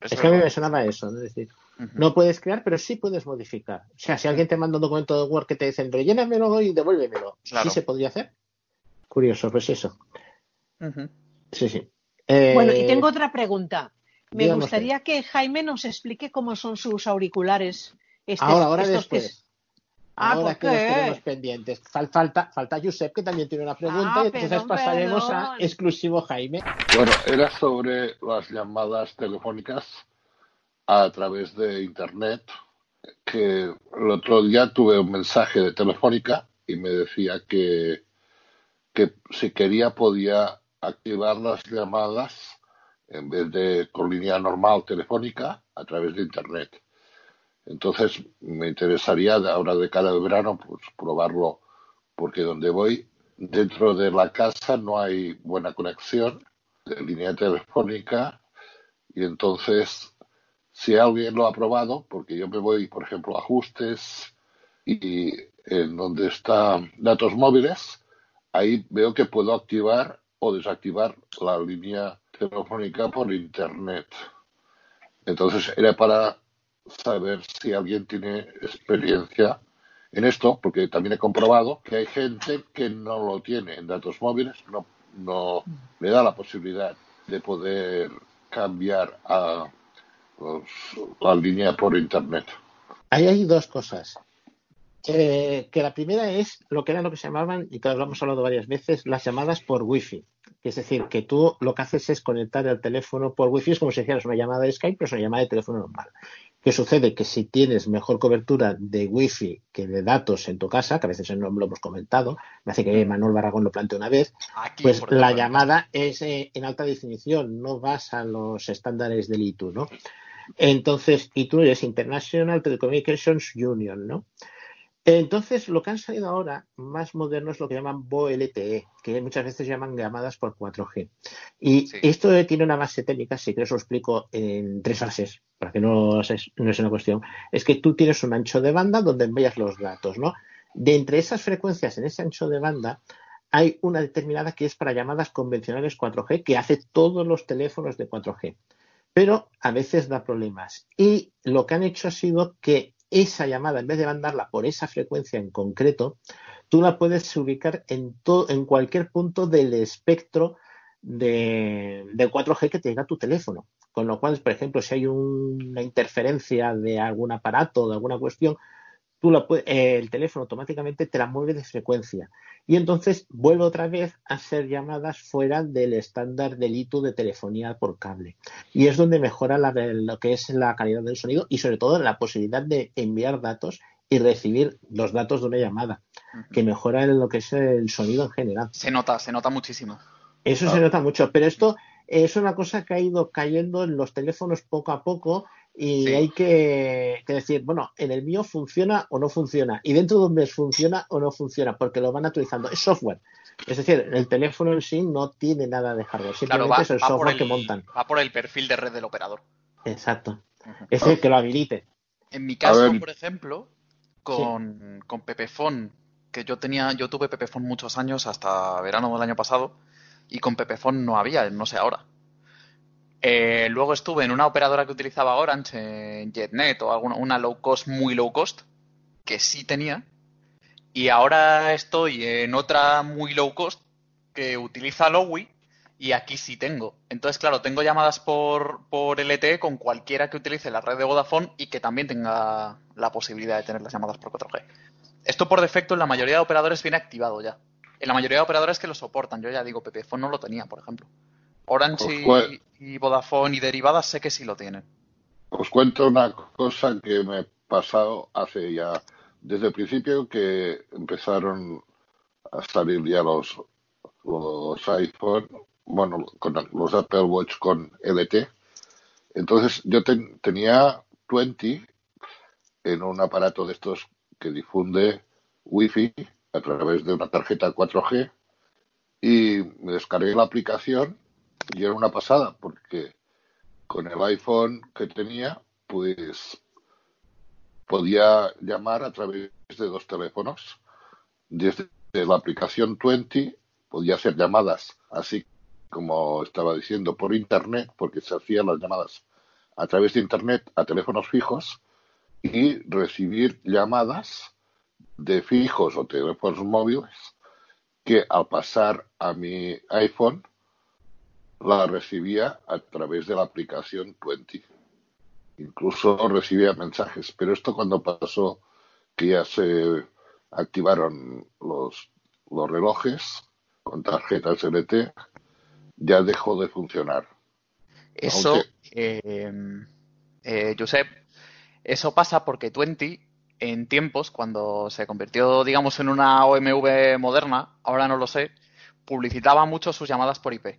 Es Es que a mí me sonaba eso, ¿no? es decir, no puedes crear, pero sí puedes modificar. O sea, si alguien te manda un documento de Word que te dicen rellénamelo y devuélvemelo, Claro. ¿sí se podría hacer? Curioso, pues eso. Sí, sí. Eh, Bueno, y tengo otra pregunta. Me gustaría que Jaime nos explique cómo son sus auriculares. Estos, Ahora, ahora estos que- después. Ah, ahora ¿por que los tenemos pendientes. Fal- falta, falta Josep, que también tiene una pregunta, Ah, y entonces perdón, pasaremos a exclusivo Jaime. Bueno, era sobre las llamadas telefónicas a través de Internet, que el otro día tuve un mensaje de Telefónica y me decía que, que si quería podía activar las llamadas en vez de con línea normal telefónica a través de Internet. Entonces me interesaría ahora de cara al verano pues probarlo porque donde voy dentro de la casa no hay buena conexión de línea telefónica y entonces si alguien lo ha probado porque yo me voy por ejemplo a ajustes y en donde está datos móviles ahí veo que puedo activar o desactivar la línea telefónica por internet. Entonces era para saber si alguien tiene experiencia en esto, porque también he comprobado que hay gente que no lo tiene en datos móviles, no, no le da la posibilidad de poder cambiar a la línea por internet. Ahí hay dos cosas. Eh, que la primera es lo que era lo que se llamaban, y que lo hemos hablado varias veces, las llamadas por wifi. Es decir, que tú lo que haces es conectar el teléfono por wifi, es como si hicieras una llamada de Skype, pero es una llamada de teléfono normal. ¿Qué sucede? Que si tienes mejor cobertura de wifi que de datos en tu casa, que a veces no lo hemos comentado, me hace que Manuel Barragón lo planteó una vez, Aquí, pues la ejemplo, llamada es eh, en alta definición, no vas a los estándares del ITU, ¿no? Entonces, ITU es International Telecommunications Union, ¿no? Entonces, lo que han salido ahora más moderno es lo que llaman VoLTE, que muchas veces llaman llamadas por 4G. Y esto tiene una base técnica, si quieres lo explico en tres fases, para que no, no es una cuestión. Es que tú tienes un ancho de banda donde envías los datos, ¿no? De entre esas frecuencias en ese ancho de banda, hay una determinada que es para llamadas convencionales 4G, que hace todos los teléfonos de 4G. Pero a veces da problemas. Y lo que han hecho ha sido que esa llamada, en vez de mandarla por esa frecuencia en concreto, tú la puedes ubicar en, to- en cualquier punto del espectro de, del 4G que te llega a tu teléfono. Con lo cual, por ejemplo, si hay un- una interferencia de algún aparato, de alguna cuestión, tú la pue- eh, el teléfono automáticamente te la mueve de frecuencia. Y entonces vuelve otra vez a ser llamadas fuera del estándar del ITU de telefonía por cable. Y es donde mejora la, lo que es la calidad del sonido y sobre todo la posibilidad de enviar datos y recibir los datos de una llamada, que mejora en lo que es el sonido en general. Se nota, se nota muchísimo. Eso se nota mucho, pero esto es una cosa que ha ido cayendo en los teléfonos poco a poco y Sí. hay que, que decir, bueno, en el mío funciona o no funciona y dentro de un mes funciona o no funciona porque lo van actualizando. Es software. Es decir, el teléfono en sí no tiene nada de hardware, Claro, simplemente va, es el software el, que montan. va por el perfil de red del operador. Exacto. Es el que lo habilite. En mi caso, por ejemplo, con, con Pepefon, que yo tenía, yo tuve Pepefon muchos años hasta verano del año pasado, y con Pepefon no había, no sé ahora. Eh, luego estuve en una operadora que utilizaba Orange, en JetNet o alguna, una low cost, muy low cost, que sí tenía. Y ahora estoy en otra muy low cost que utiliza Lowy y aquí sí tengo. Entonces, claro, tengo llamadas por, por LTE con cualquiera que utilice la red de Vodafone y que también tenga la posibilidad de tener las llamadas por 4G. Esto por defecto en la mayoría de operadores viene activado ya. En la mayoría de operadores que lo soportan. Yo ya digo, Pepefone no lo tenía, por ejemplo. Orange Pues, y, ¿cuál- y Vodafone y derivadas sé que sí lo tienen. os cuento una cosa que me ha pasado hace ya, desde el principio que empezaron a salir ya los, los iPhone, bueno, con los Apple Watch con EBT. Entonces yo ten- tenía 20 en un aparato de estos que difunde Wi-Fi a través de una tarjeta 4G y me descargué la aplicación y era una pasada porque con el iPhone que tenía pues podía llamar a través de dos teléfonos. Desde la aplicación 20 podía hacer llamadas así como estaba diciendo por internet porque se hacían las llamadas a través de internet a teléfonos fijos y recibir llamadas de fijos o teléfonos móviles que al pasar a mi iPhone la recibía a través de la aplicación 20. Incluso recibía mensajes. Pero esto cuando pasó que ya se activaron los, los relojes con tarjetas LT, ya dejó de funcionar. Eso, Aunque- eh, eh, Josep, eso pasa porque Twenty, en tiempos, cuando se convirtió, digamos, en una OMV moderna, ahora no lo sé, publicitaba mucho sus llamadas por IP,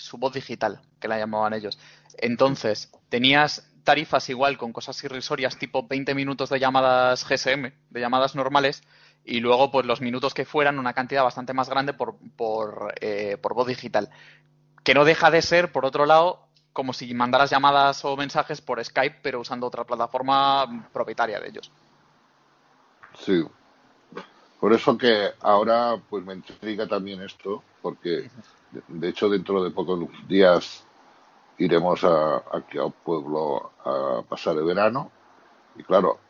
su voz digital, que la llamaban ellos. Entonces, tenías tarifas igual con cosas irrisorias, tipo 20 minutos de llamadas GSM, de llamadas normales, y luego, pues los minutos que fueran, una cantidad bastante más grande por, por, eh, por voz digital que no deja de ser, por otro lado, como si mandaras llamadas o mensajes por Skype, pero usando otra plataforma propietaria de ellos. Sí. Por eso que ahora pues me intriga también esto, porque de- hecho dentro de pocos días iremos a, aquí pueblo a pasar el verano y claro,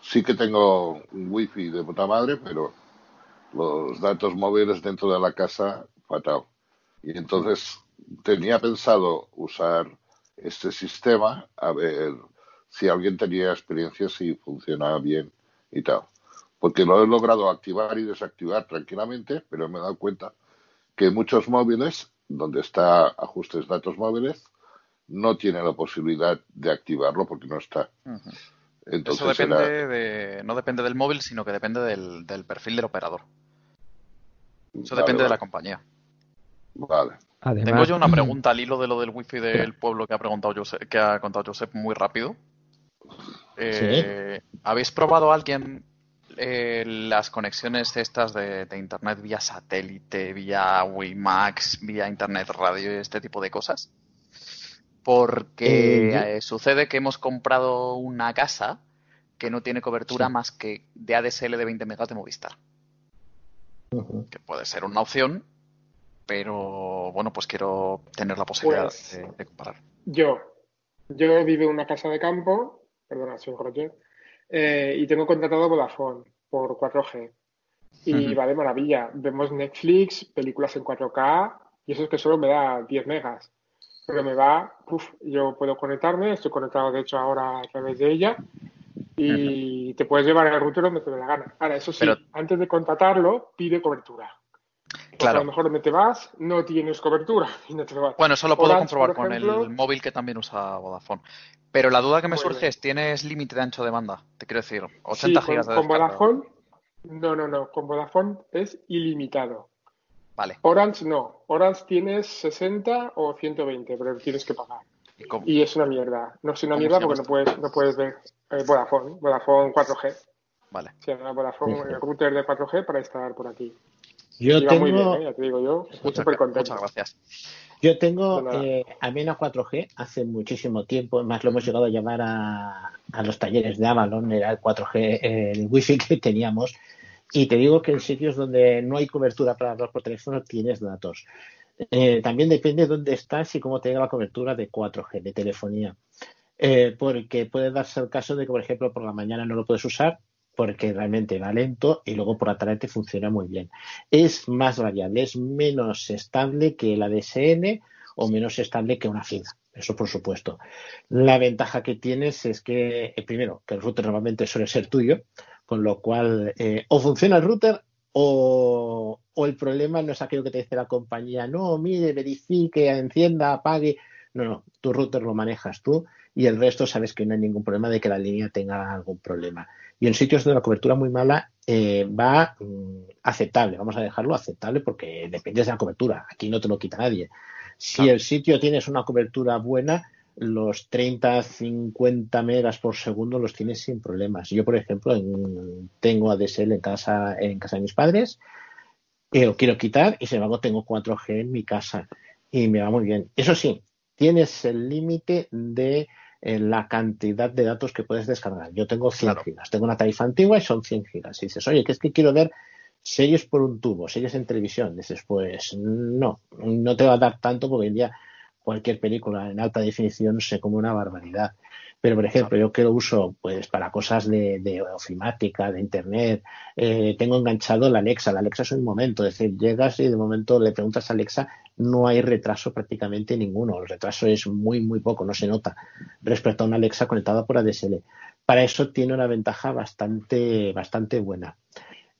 sí que tengo un wifi de puta madre, pero los datos móviles dentro de la casa fatal. Y entonces tenía pensado usar este sistema a ver si alguien tenía experiencia, si funcionaba bien y tal. Porque lo he logrado activar y desactivar tranquilamente, pero me he dado cuenta que muchos móviles, donde está ajustes datos móviles, no tiene la posibilidad de activarlo porque no está. Eso Entonces depende era, de, no depende del móvil, sino que depende del, del perfil del operador. Eso Vale, depende de la compañía. Vale. Además, Tengo yo una pregunta al hilo de lo del wifi del pueblo que ha preguntado Josep, que ha contado Josep muy rápido. Eh, ¿Habéis probado alguien eh, las conexiones estas de, de internet vía satélite, vía WiMAX, vía internet radio y este tipo de cosas? Porque Eh, eh, sucede que hemos comprado una casa que no tiene cobertura Sí. más que de ADSL de 20 megas de Movistar, que puede ser una opción, pero bueno, pues quiero tener la posibilidad Pues- de, de comparar. Yo, yo vivo en una casa de campo, perdona, soy Roger, eh, y tengo contratado Vodafone por 4G. Y va de maravilla. Vemos Netflix, películas en 4K, y eso es que solo me da 10 megas. Pero me va, uf, yo puedo conectarme, estoy conectado de hecho ahora a través de ella, y te puedes llevar el router donde te dé la gana. Ahora, eso sí, Pero- antes de contratarlo, pide cobertura. Porque a Claro. lo mejor donde te vas no tienes cobertura y no te vas. Bueno, eso lo puedo Orange, comprobar con ejemplo, el móvil que también usa Vodafone. Pero la duda que me surge es, ¿tienes límite de ancho de banda? Te quiero decir, Sí, 80 con, gigas de con. Vodafone, no, no, no, con Vodafone es ilimitado. Vale. Orange no, Orange tienes 60 o 120, pero tienes que pagar. ¿Y cómo, Y es una mierda. No es una ¿Cómo mierda porque no puedes, no puedes ver eh, Vodafone, Vodafone 4G. Vale. Se llama Vodafone, el router de 4G para estar por aquí. Yo va muy bien, tengo, ¿eh? ya te digo yo, estoy Muchas, súper gra- contento. muchas gracias. yo tengo nada. eh, Amena 4G hace muchísimo tiempo, además lo hemos llegado a llevar a, a los talleres de Avalon, era el 4G, eh, el wifi que teníamos, y te digo que en sitios donde no hay cobertura para hablar por teléfono tienes datos. Eh, también depende de dónde estás y cómo te llega la cobertura de 4G, de telefonía. Eh, porque puede darse el caso de que, por ejemplo, por la mañana no lo puedes usar porque realmente va lento y luego por la tarde te funciona muy bien. Es más variable, es menos estable que la DSN o menos estable que una fibra. Eso por supuesto. La ventaja que tienes es que, eh, primero, que el router normalmente suele ser tuyo, con lo cual eh, o funciona el router o, o el problema no es aquello que te dice la compañía, no, mire, verifique, encienda, apague. No, no, tu router lo manejas tú y el resto sabes que no hay ningún problema de que la línea tenga algún problema. Y en sitios de la cobertura muy mala eh, va mm, aceptable, vamos a dejarlo aceptable porque depende de la cobertura, aquí no te lo quita nadie. Si el sitio tienes una cobertura buena, los 30, 50 megas por segundo los tienes sin problemas. Yo, por ejemplo, en- tengo ADSL en casa, en casa de mis padres, y lo quiero quitar y sin embargo tengo 4G en mi casa y me va muy bien. Eso sí, tienes el límite de eh, la cantidad de datos que puedes descargar. Yo tengo 100 gigas, tengo una tarifa antigua y son 100 gigas. Y dices, oye, que es que quiero ver series por un tubo, series en televisión. Dices, pues no, no te va a dar tanto porque hoy en día cualquier película en alta definición se come una barbaridad. Pero, por ejemplo, yo que lo uso pues para cosas de, de ofimática, de internet, eh, tengo enganchado la Alexa. La Alexa es un momento, es decir, llegas y de momento le preguntas a Alexa, no hay retraso prácticamente ninguno. El retraso es muy, muy poco, no se nota respecto a una Alexa conectada por ADSL. Para eso tiene una ventaja bastante, bastante buena.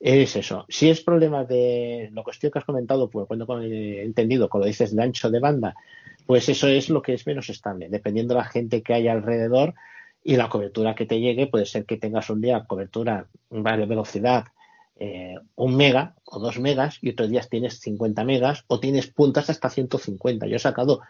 Es eso. Si es problema de lo que que has comentado, pues cuando he entendido, cuando dices de ancho de banda, pues eso es lo que es menos estable. Dependiendo de la gente que haya alrededor y la cobertura que te llegue, puede ser que tengas un día cobertura de velocidad eh, un mega o dos megas y otros días tienes 50 megas o tienes puntas hasta 150. Yo he sacado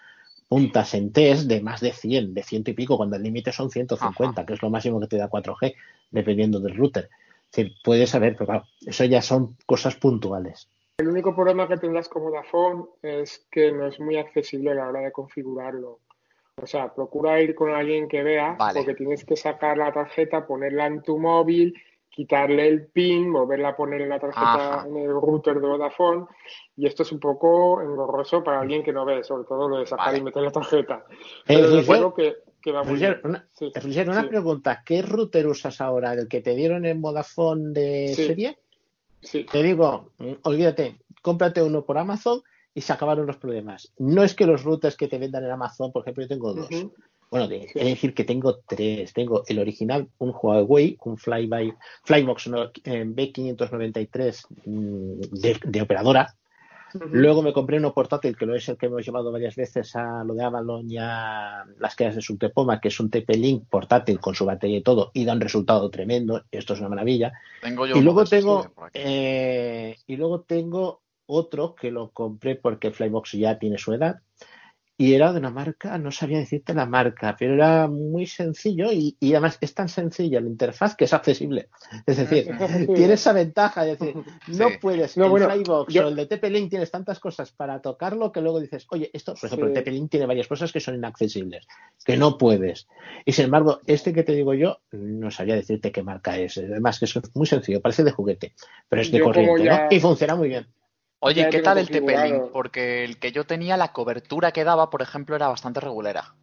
puntas en test de más de 100, de ciento y pico, cuando el límite son 150, que es lo máximo que te da 4G, dependiendo del router. Es decir, puedes saber, pero claro, eso ya son cosas puntuales. El único problema que tendrás con Vodafone es que no es muy accesible a la hora de configurarlo. O sea, procura ir con alguien que vea, porque tienes que sacar la tarjeta, ponerla en tu móvil, quitarle el pin, volverla a poner en la tarjeta Ajá. en el router de Vodafone. Y esto es un poco engorroso para alguien que no ve, sobre todo lo de sacar y meter la tarjeta. Pero Eh, recuerdo que, que muy una, Sí, Roger, una sí. pregunta. ¿Qué router usas ahora? ¿El que te dieron en Vodafone de Sí. serie? Te digo, mm, olvídate, cómprate uno por Amazon y se acabaron los problemas. No es que los routers que te vendan en Amazon, por ejemplo, yo tengo dos. Ujú. Bueno, de, he de decir que tengo tres. Tengo el original, un Huawei, un Flyby, Flybox no, eh, B593 mm, de, de operadora. Luego me compré uno portátil, que lo es el que hemos llevado varias veces a lo de Avalon y a las quedas de Subtepoma, que es un TP-Link portátil con su batería y todo, y da un resultado tremendo. Esto es una maravilla. Tengo yo Y luego tengo, aquí. eh, y luego tengo otro que lo compré porque Flybox ya tiene su edad y era de una marca, no sabía decirte la marca, pero era muy sencillo y, y además es tan sencilla la interfaz que es accesible. Es decir, tiene esa ventaja, es decir, no Sí. puedes, No, el bueno, Flybox yo- o el de TP-Link tienes tantas cosas para tocarlo que luego dices, oye, esto, por ejemplo, Sí. el TP-Link tiene varias cosas que son inaccesibles, que no puedes. Y sin embargo, este que te digo yo, no sabía decirte qué marca es. Además, que es muy sencillo, parece de juguete, pero es de Yo corriente, ya- ¿no? Y funciona muy bien. Oye, ¿qué tal el configurado. TP-Link? Porque el que yo tenía, la cobertura que daba, por ejemplo, era bastante regulera.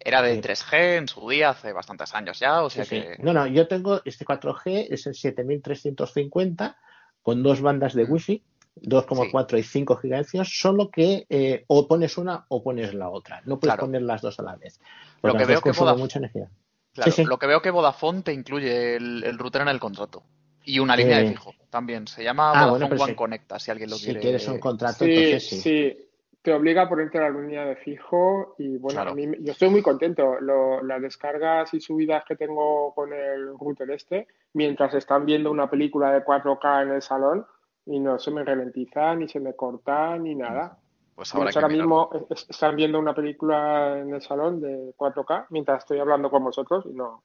Era de 3G en su día, hace bastantes años ya, o sea Sí, sí. que... No, no, yo tengo este 4G, es el 7350 con dos bandas Mm. de Wi-Fi, 2,4 y 5 GHz, solo que eh, o pones una o pones la otra. No puedes Claro. poner las dos a la vez. Lo Porque que las veo que consumen Vodaf- mucha energía. Claro, Sí, sí. lo que veo que Vodafone te incluye el, el router en el contrato. Y una línea de fijo también. Se llama ah, Vodafone bueno, pero One si- Connecta, si alguien lo si quiere. quieres un contrato, Sí, entonces sí. sí, te obliga a ponerte la línea de fijo y bueno, Claro. a mí, yo estoy muy contento. Lo- las descargas y subidas que tengo con el router este, mientras están viendo una película de 4K en el salón y no se me ralentiza, ni se me corta, ni nada. Pues ahora mirarlo. mismo es- están viendo una película en el salón de 4K mientras estoy hablando con vosotros y no.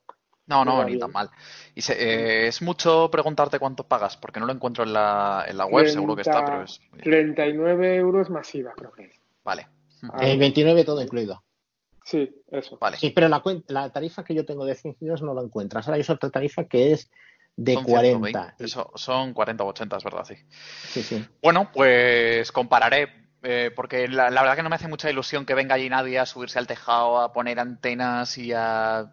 No, no, ni tan mal. Y se- eh, es mucho preguntarte cuánto pagas, porque no lo encuentro en la, en la web, seguro que está, pero es. 39 euros masiva, creo que es. Vale. Ah, Eh, 29 todo incluido. Sí, eso. Vale. Sí, pero la tarifa que yo tengo de 100 gigas no la encuentras. Ahora hay otra tarifa que es de Son 40. 120, Eso, son 40 o 80, es verdad, sí. Sí, sí. Bueno, pues compararé, eh, porque la, la verdad que no me hace mucha ilusión que venga allí nadie a subirse al tejado, a poner antenas y a...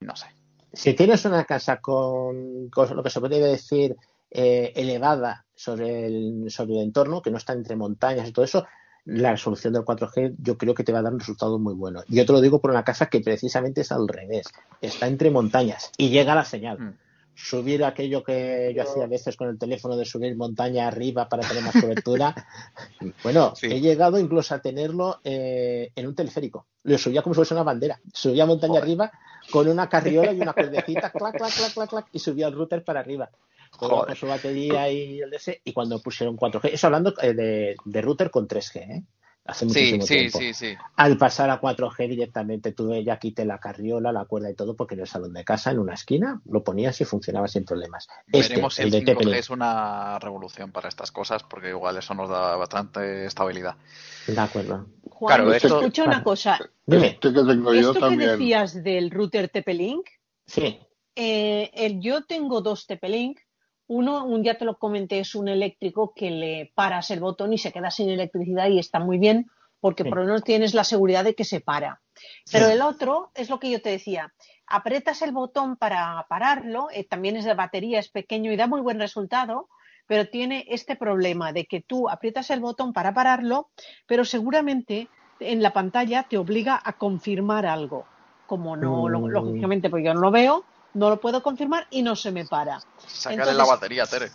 no sé. Si tienes una casa con, con lo que se podría decir eh, elevada sobre el, sobre el entorno, que no está entre montañas y todo eso, la resolución del 4G yo creo que te va a dar un resultado muy bueno. Yo te lo digo por una casa que precisamente es al revés, está entre montañas y llega la señal. Mm. Subir aquello que yo hacía a veces con el teléfono de subir montaña arriba para tener más cobertura. bueno, he llegado incluso a tenerlo eh, en un teleférico. Lo subía como si fuese una bandera. Subía montaña arriba con una carriola y una cuerdecita, clac, clac, clac, clac, clac, y subía el router para arriba. Con su batería y el DS. Y cuando pusieron 4G, eso hablando eh, de, de router con 3G, ¿eh? Hace Sí, muchísimo sí, tiempo. sí, sí. Al pasar a 4G directamente, tú ya quité la carriola, la cuerda y todo, porque en el salón de casa, en una esquina, lo ponías y funcionaba sin problemas. Este, Veremos si el el de 5G TP-Link. es una revolución para estas cosas, porque igual eso nos da bastante estabilidad. De acuerdo. Juan, Claro, esto- escucha una cosa. Dime. Este que tengo yo Esto que también. decías del router TP-Link, Sí. eh, el- yo tengo dos TP-Link. Uno, un día te lo comenté, es un eléctrico que le paras el botón y se queda sin electricidad y está muy bien porque Sí. por lo menos tienes la seguridad de que se para. Pero el otro es lo que yo te decía. Apretas el botón para pararlo, eh, también es de batería, es pequeño y da muy buen resultado, pero tiene este problema de que tú aprietas el botón para pararlo, pero seguramente en la pantalla te obliga a confirmar algo. Como no, lo- Mm. lógicamente, porque yo no lo veo, no lo puedo confirmar y no se me para. Sácale Entonces- la batería, Tere.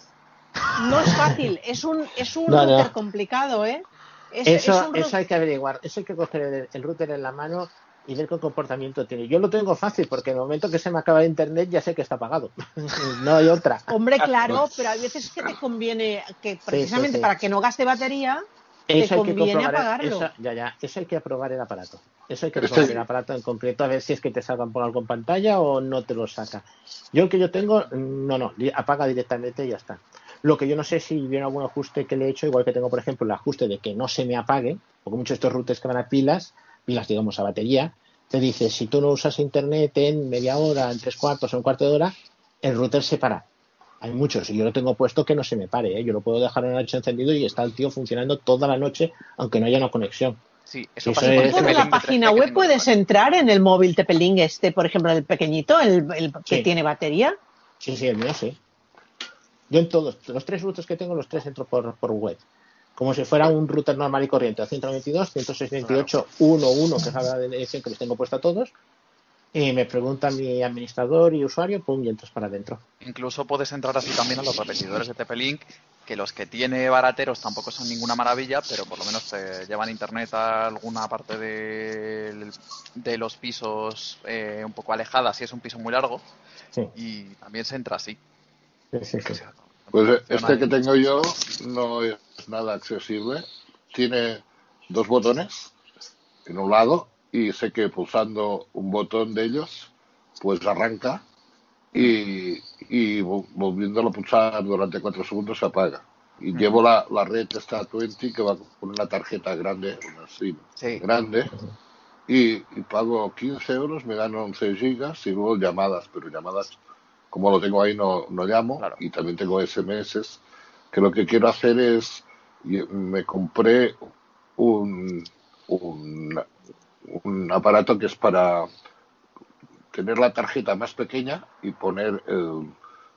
No es fácil, es un, es un No, no. router complicado, ¿eh? Es, eso, es un eso hay que averiguar. Eso hay que coger el, el router en la mano y ver qué comportamiento tiene. Yo lo tengo fácil porque en el momento que se me acaba el internet ya sé que está apagado. no hay otra. Hombre, claro, pero hay veces que te conviene que precisamente sí. para que no gaste batería, Eso hay que comprobar. ya, ya. Eso hay que aprobar el aparato. Eso hay que esto- el aparato en concreto a ver si es que te sacan por algo en pantalla o no te lo saca. Yo el que yo tengo, no, no, di- apaga directamente y ya está. Lo que yo no sé si viene algún ajuste que le he hecho, igual que tengo, por ejemplo, el ajuste de que no se me apague, porque muchos de estos routers que van a pilas, pilas digamos a batería, te dice si tú no usas internet en media hora, en tres cuartos o un cuarto de hora, el router se para. Hay muchos y yo lo tengo puesto que no se me pare, ¿eh? yo lo puedo dejar una noche encendido y está el tío funcionando toda la noche, aunque no haya una conexión. Sí, eso Eso pasa es- Por la página 3G que web puedes entrar en el móvil TP-Link este, por ejemplo, el pequeñito, el, el que Sí. tiene batería. Sí, sí, el mío sí. Yo en todos, los tres routers que tengo, los tres entro por, por web. Como si fuera un router normal y corriente, 192, 168, 11, que es la dirección que les tengo puesta a todos. Y me pregunta mi administrador y usuario, pum, y entras para adentro. Incluso puedes entrar así también a los repetidores de TP-Link, que los que tiene barateros tampoco son ninguna maravilla, pero por lo menos te llevan internet a alguna parte de, de los pisos eh, un poco alejadas si es un piso muy largo. Sí. Y también se entra así. Sí, sí, sí. Pues eh, este que tengo yo no es nada accesible. Tiene dos botones en un lado y sé que pulsando un botón de ellos pues arranca y, y vol- volviéndolo a pulsar durante cuatro segundos se apaga. Y llevo la, la red esta 20 que va con una tarjeta grande, una SIM Sí. grande, y, y pago 15 euros, me dan 11 gigas y luego llamadas, pero llamadas, como lo tengo ahí, no, no llamo, y también tengo SMS, que lo que quiero hacer es, me compré un, un, un aparato que es para tener la tarjeta más pequeña y poner el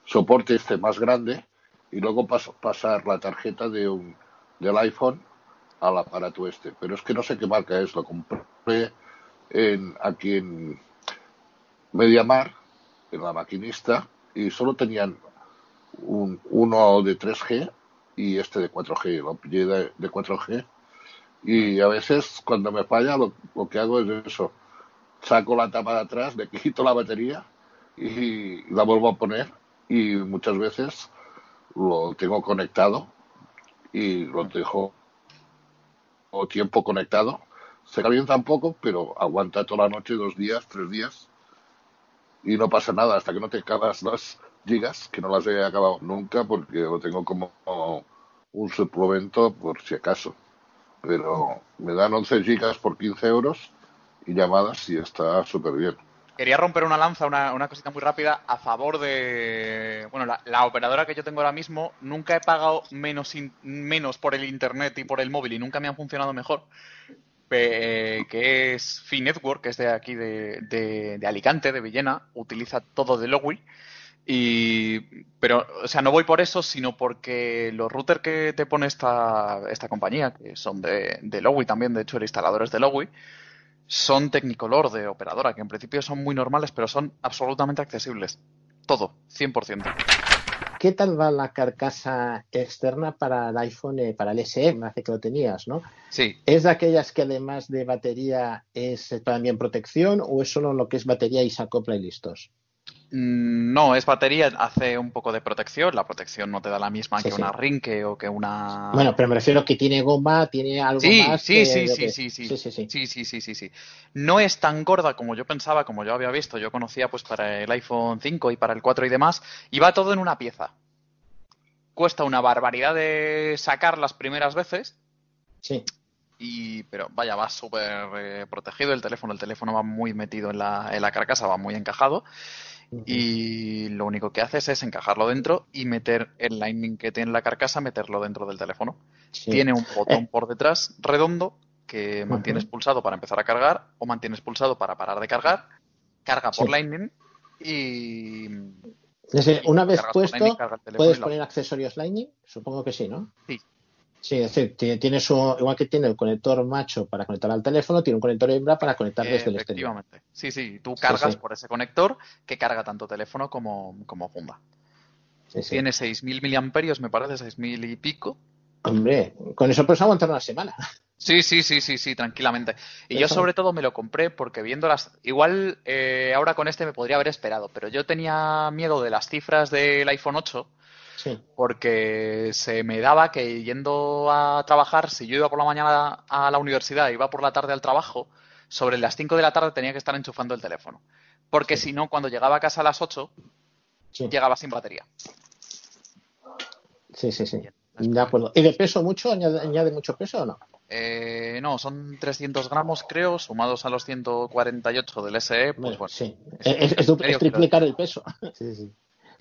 soporte este más grande y luego pas- pasar la tarjeta de un, del iPhone al aparato este. Pero es que no sé qué marca es, lo compré en, aquí en Mediamar, en la maquinista, y solo tenían un, uno de 3G y este de 4G, lo pillé de, de 4G. Y a veces cuando me falla lo, lo que hago es eso, saco la tapa de atrás, le quito la batería y la vuelvo a poner y muchas veces lo tengo conectado y lo dejo tiempo conectado. Se calienta un poco, pero aguanta toda la noche, dos días, tres días y no pasa nada hasta que no te acabas las gigas, que no las he acabado nunca porque lo tengo como un suplemento por si acaso. Pero me dan 11 gigas por 15 euros y llamadas y está súper bien. Quería romper una lanza, una, una cosita muy rápida, a favor de... Bueno, la, la operadora que yo tengo ahora mismo, nunca he pagado menos, in- menos por el internet y por el móvil y nunca me han funcionado mejor, pe- que es Fi Network, que es de aquí de, de- de Alicante, de Villena, utiliza todo de Lowy. Y, pero, o sea, no voy por eso, sino porque los routers que te pone esta, esta compañía, que son de, de Lowy también, de hecho el instalador es de Lowy, son Technicolor de operadora, que en principio son muy normales, pero son absolutamente accesibles. Todo, 100%. ¿Qué tal va la carcasa externa para el iPhone, eh, para el SE? Me hace que lo tenías, ¿no? Sí. ¿Es de aquellas que además de batería es también protección o es solo lo que es batería y se acopla y listos? Mm, No, es batería, hace un poco de protección. La protección no te da la misma Sí, que sí. una Rinke o que una. Bueno, pero me refiero que tiene goma, tiene algo Sí, más. sí, que- sí, yo sí, que- sí, sí, sí, sí, sí. sí, sí, sí, sí, sí. No es tan gorda como yo pensaba, como yo había visto. Yo conocía pues para el iPhone 5 y para el 4 y demás. Y va todo en una pieza. Cuesta una barbaridad de sacar las primeras veces. Sí. Y, pero vaya, va súper eh, protegido el teléfono. El teléfono va muy metido en la, en la carcasa, va muy encajado. Y lo único que haces es encajarlo dentro y meter el Lightning que tiene la carcasa, meterlo dentro del teléfono. Sí. Tiene un botón Eh. por detrás redondo que mantienes pulsado para empezar a cargar o mantienes pulsado para parar de cargar. Carga por Sí. Lightning y. Es decir, una vez puesto, Lightning, ¿puedes poner accesorios Lightning? Supongo que sí, ¿no? Sí. Sí, es decir, ti- tiene su, igual que tiene el conector macho para conectar al teléfono, tiene un conector hembra para conectar desde el exterior. Efectivamente. Sí, sí, tú cargas sí. por ese conector que carga tanto teléfono como, como funda. Sí. Tiene 6.000 miliamperios, me parece, 6.000 y pico. Hombre, con eso puedes aguantar una semana. Sí, sí, sí, sí, sí, tranquilamente. Y yo sobre todo me lo compré porque viendo las... Igual eh, ahora con este me podría haber esperado, pero yo tenía miedo de las cifras del iPhone 8 Sí. porque se me daba que yendo a trabajar, si yo iba por la mañana a la universidad, iba por la tarde al trabajo, sobre las 5 de la tarde tenía que estar enchufando el teléfono. Porque si no, cuando llegaba a casa a las 8, llegaba sin batería. Sí, sí, sí. De acuerdo. ¿Y de peso mucho? ¿Añade, añade mucho peso o no? Eh, no, son 300 gramos, creo, sumados a los 148 del SE, pues bueno. Sí. Es, es triplicar el peso. Sí, sí.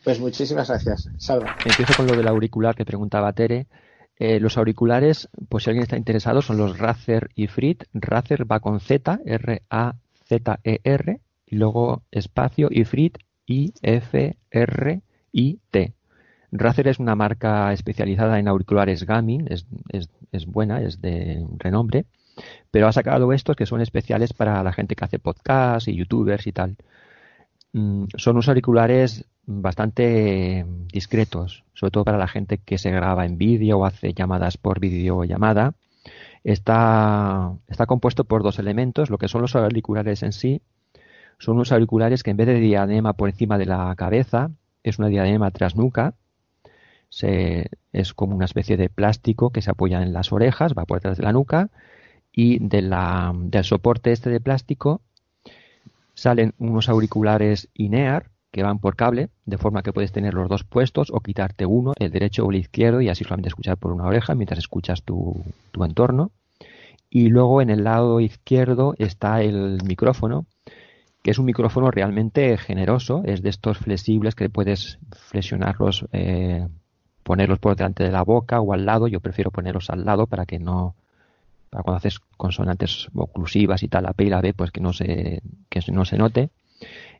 Pues muchísimas gracias. Salva. Empiezo con lo del auricular que preguntaba Tere. Eh, los auriculares, pues si alguien está interesado, son los Razer y Frit. Razer va con Z, R-A-Z-E-R, y luego espacio y Frit, I-F-R-I-T. Razer es una marca especializada en auriculares gaming, es, es, es buena, es de renombre, pero ha sacado estos que son especiales para la gente que hace podcasts y youtubers y tal. Mm, son unos auriculares bastante discretos, sobre todo para la gente que se graba en vídeo o hace llamadas por videollamada. Está, está compuesto por dos elementos, lo que son los auriculares en sí. Son unos auriculares que en vez de diadema por encima de la cabeza, es una diadema tras nuca. Se, es como una especie de plástico que se apoya en las orejas, va por detrás de la nuca y del soporte este de plástico salen unos auriculares INEAR que van por cable, de forma que puedes tener los dos puestos o quitarte uno, el derecho o el izquierdo, y así solamente escuchar por una oreja mientras escuchas tu, tu entorno. Y luego en el lado izquierdo está el micrófono, que es un micrófono realmente generoso, es de estos flexibles que puedes flexionarlos, eh, ponerlos por delante de la boca o al lado, yo prefiero ponerlos al lado para que no, para cuando haces consonantes oclusivas y tal, la P y la B, pues que no se, que no se note.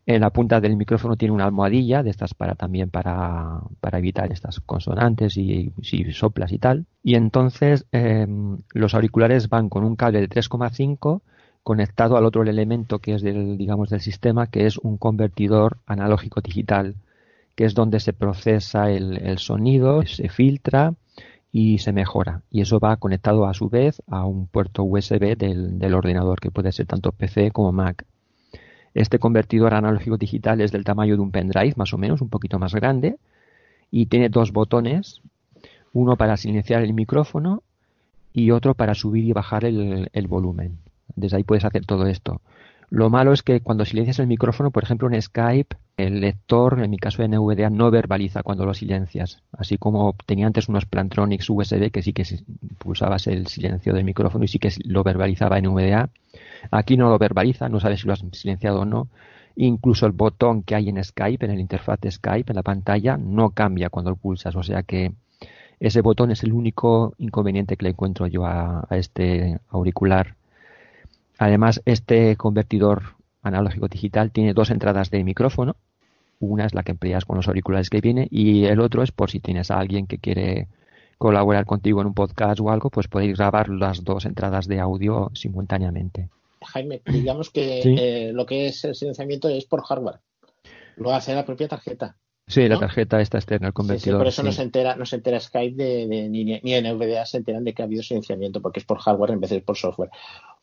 En la punta del micrófono tiene una almohadilla de estas para también para, para evitar estas consonantes y si soplas y tal. Y entonces eh, los auriculares van con un cable de 3,5 conectado al otro elemento que es del digamos del sistema que es un convertidor analógico digital que es donde se procesa el sonido, se filtra y se mejora. Y eso va conectado a su vez a un puerto USB del, del ordenador que puede ser tanto PC como Mac. Este convertidor analógico digital es del tamaño de un pendrive, más o menos, un poquito más grande, y tiene dos botones, uno para silenciar el micrófono y otro para subir y bajar el, el volumen. Desde ahí puedes hacer todo esto. Lo malo es que cuando silencias el micrófono, por ejemplo en Skype, el lector, en mi caso de NVDA, no verbaliza cuando lo silencias. Así como tenía antes unos Plantronics USB que sí que pulsabas el silencio del micrófono y sí que lo verbalizaba en NVDA. Aquí no lo verbaliza, no sabes si lo has silenciado o no. Incluso el botón que hay en Skype, en el interfaz de Skype, en la pantalla, no cambia cuando lo pulsas. O sea que ese botón es el único inconveniente que le encuentro yo a, a este auricular. Además, este convertidor analógico digital tiene dos entradas de micrófono. Una es la que empleas con los auriculares que viene y el otro es por si tienes a alguien que quiere colaborar contigo en un podcast o algo, pues podéis grabar las dos entradas de audio simultáneamente. Jaime, digamos que Sí. eh, lo que es el silenciamiento es por hardware. Lo hace la propia tarjeta. Sí, la tarjeta esta externa, el Sí, sí, convertidor. por eso no se entera, no se entera Skype de, de- ni, ni en NVDA se enteran de que ha habido silenciamiento porque es por hardware en vez de por software.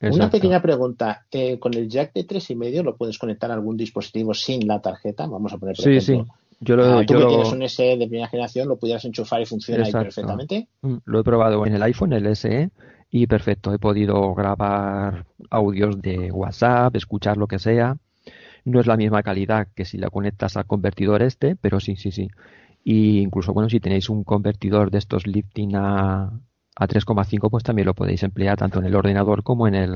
Una pequeña pregunta, eh, con el jack de tres y medio lo puedes conectar a algún dispositivo sin la tarjeta, vamos a poner por Sí, ejemplo, sí. Yo lo, ah, tú yo que lo- tienes un SE de primera generación lo pudieras enchufar y funciona ahí perfectamente. Mm, Lo he probado en el iPhone, el SE, y perfecto. He podido grabar audios de WhatsApp, escuchar lo que sea. No es la misma calidad que si la conectas al convertidor este, pero sí, sí, sí. Y incluso, bueno, si tenéis un convertidor de estos lifting a, a 3,5, pues también lo podéis emplear tanto en el ordenador como en el,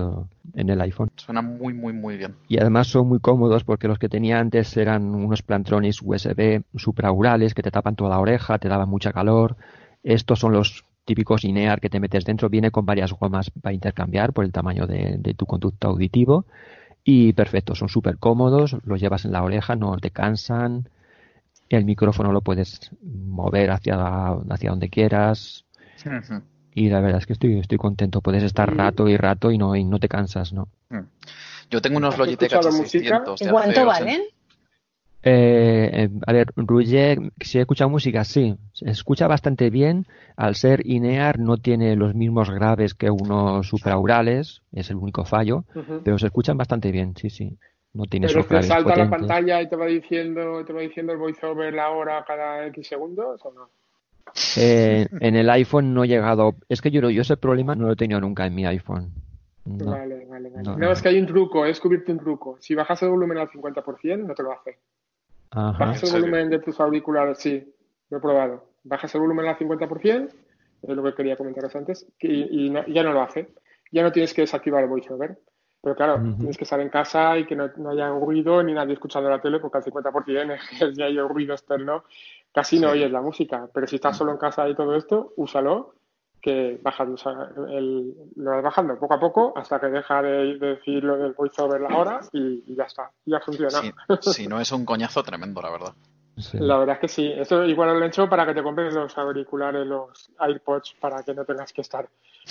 en el iPhone. Suena muy, muy, muy bien. Y además son muy cómodos porque los que tenía antes eran unos plantrones USB supraurales que te tapan toda la oreja, te daban mucha calor. Estos son los típicos INEAR que te metes dentro. Viene con varias gomas para intercambiar por el tamaño de, de tu conducto auditivo. Y perfecto, son súper cómodos, los llevas en la oreja, no te cansan. El micrófono lo puedes mover hacia, hacia donde quieras. Y la verdad es que estoy, estoy contento. Puedes estar rato y rato y no, y no te cansas, ¿no? Yo tengo unos ¿Has Logitech escuchado música? H600 de ¿Y cuánto valen? Eh, eh, a ver, Ruger, si he escuchado música, sí. Se escucha bastante bien. Al ser INEAR no tiene los mismos graves que unos supraurales, es el único fallo, pero se escuchan bastante bien, sí, sí. No tiene Pero te salta la potentes. pantalla y te va diciendo, te va diciendo el voiceover la hora cada X segundos o no? Eh, en el iPhone no he llegado. Es que yo, yo ese problema no lo he tenido nunca en mi iPhone. No. Vale, vale, vale. No, No, no. es que hay un truco, he descubierto un truco. Si bajas el volumen al 50%, no te lo hace. Ajá. Bajas el volumen de tus auriculares, sí, lo he probado. Bajas el volumen al 50%, es lo que quería comentaros antes, y, y no- ya no lo hace. Ya no tienes que desactivar el voiceover. Pero claro, tienes que estar en casa y que no, no haya ruido ni nadie escuchando la tele, porque al 50% es ya hay ruido externo, casi no oyes la música. Pero si estás solo en casa y todo esto, úsalo, que bajas, o sea, el- lo vas bajando poco a poco hasta que deja de, de decir lo del voiceover la hora y, y ya está, ya funciona. Si, no es un coñazo tremendo, la verdad. La verdad es que sí. Esto igual lo he hecho para que te compres los auriculares, los AirPods, para que no tengas que estar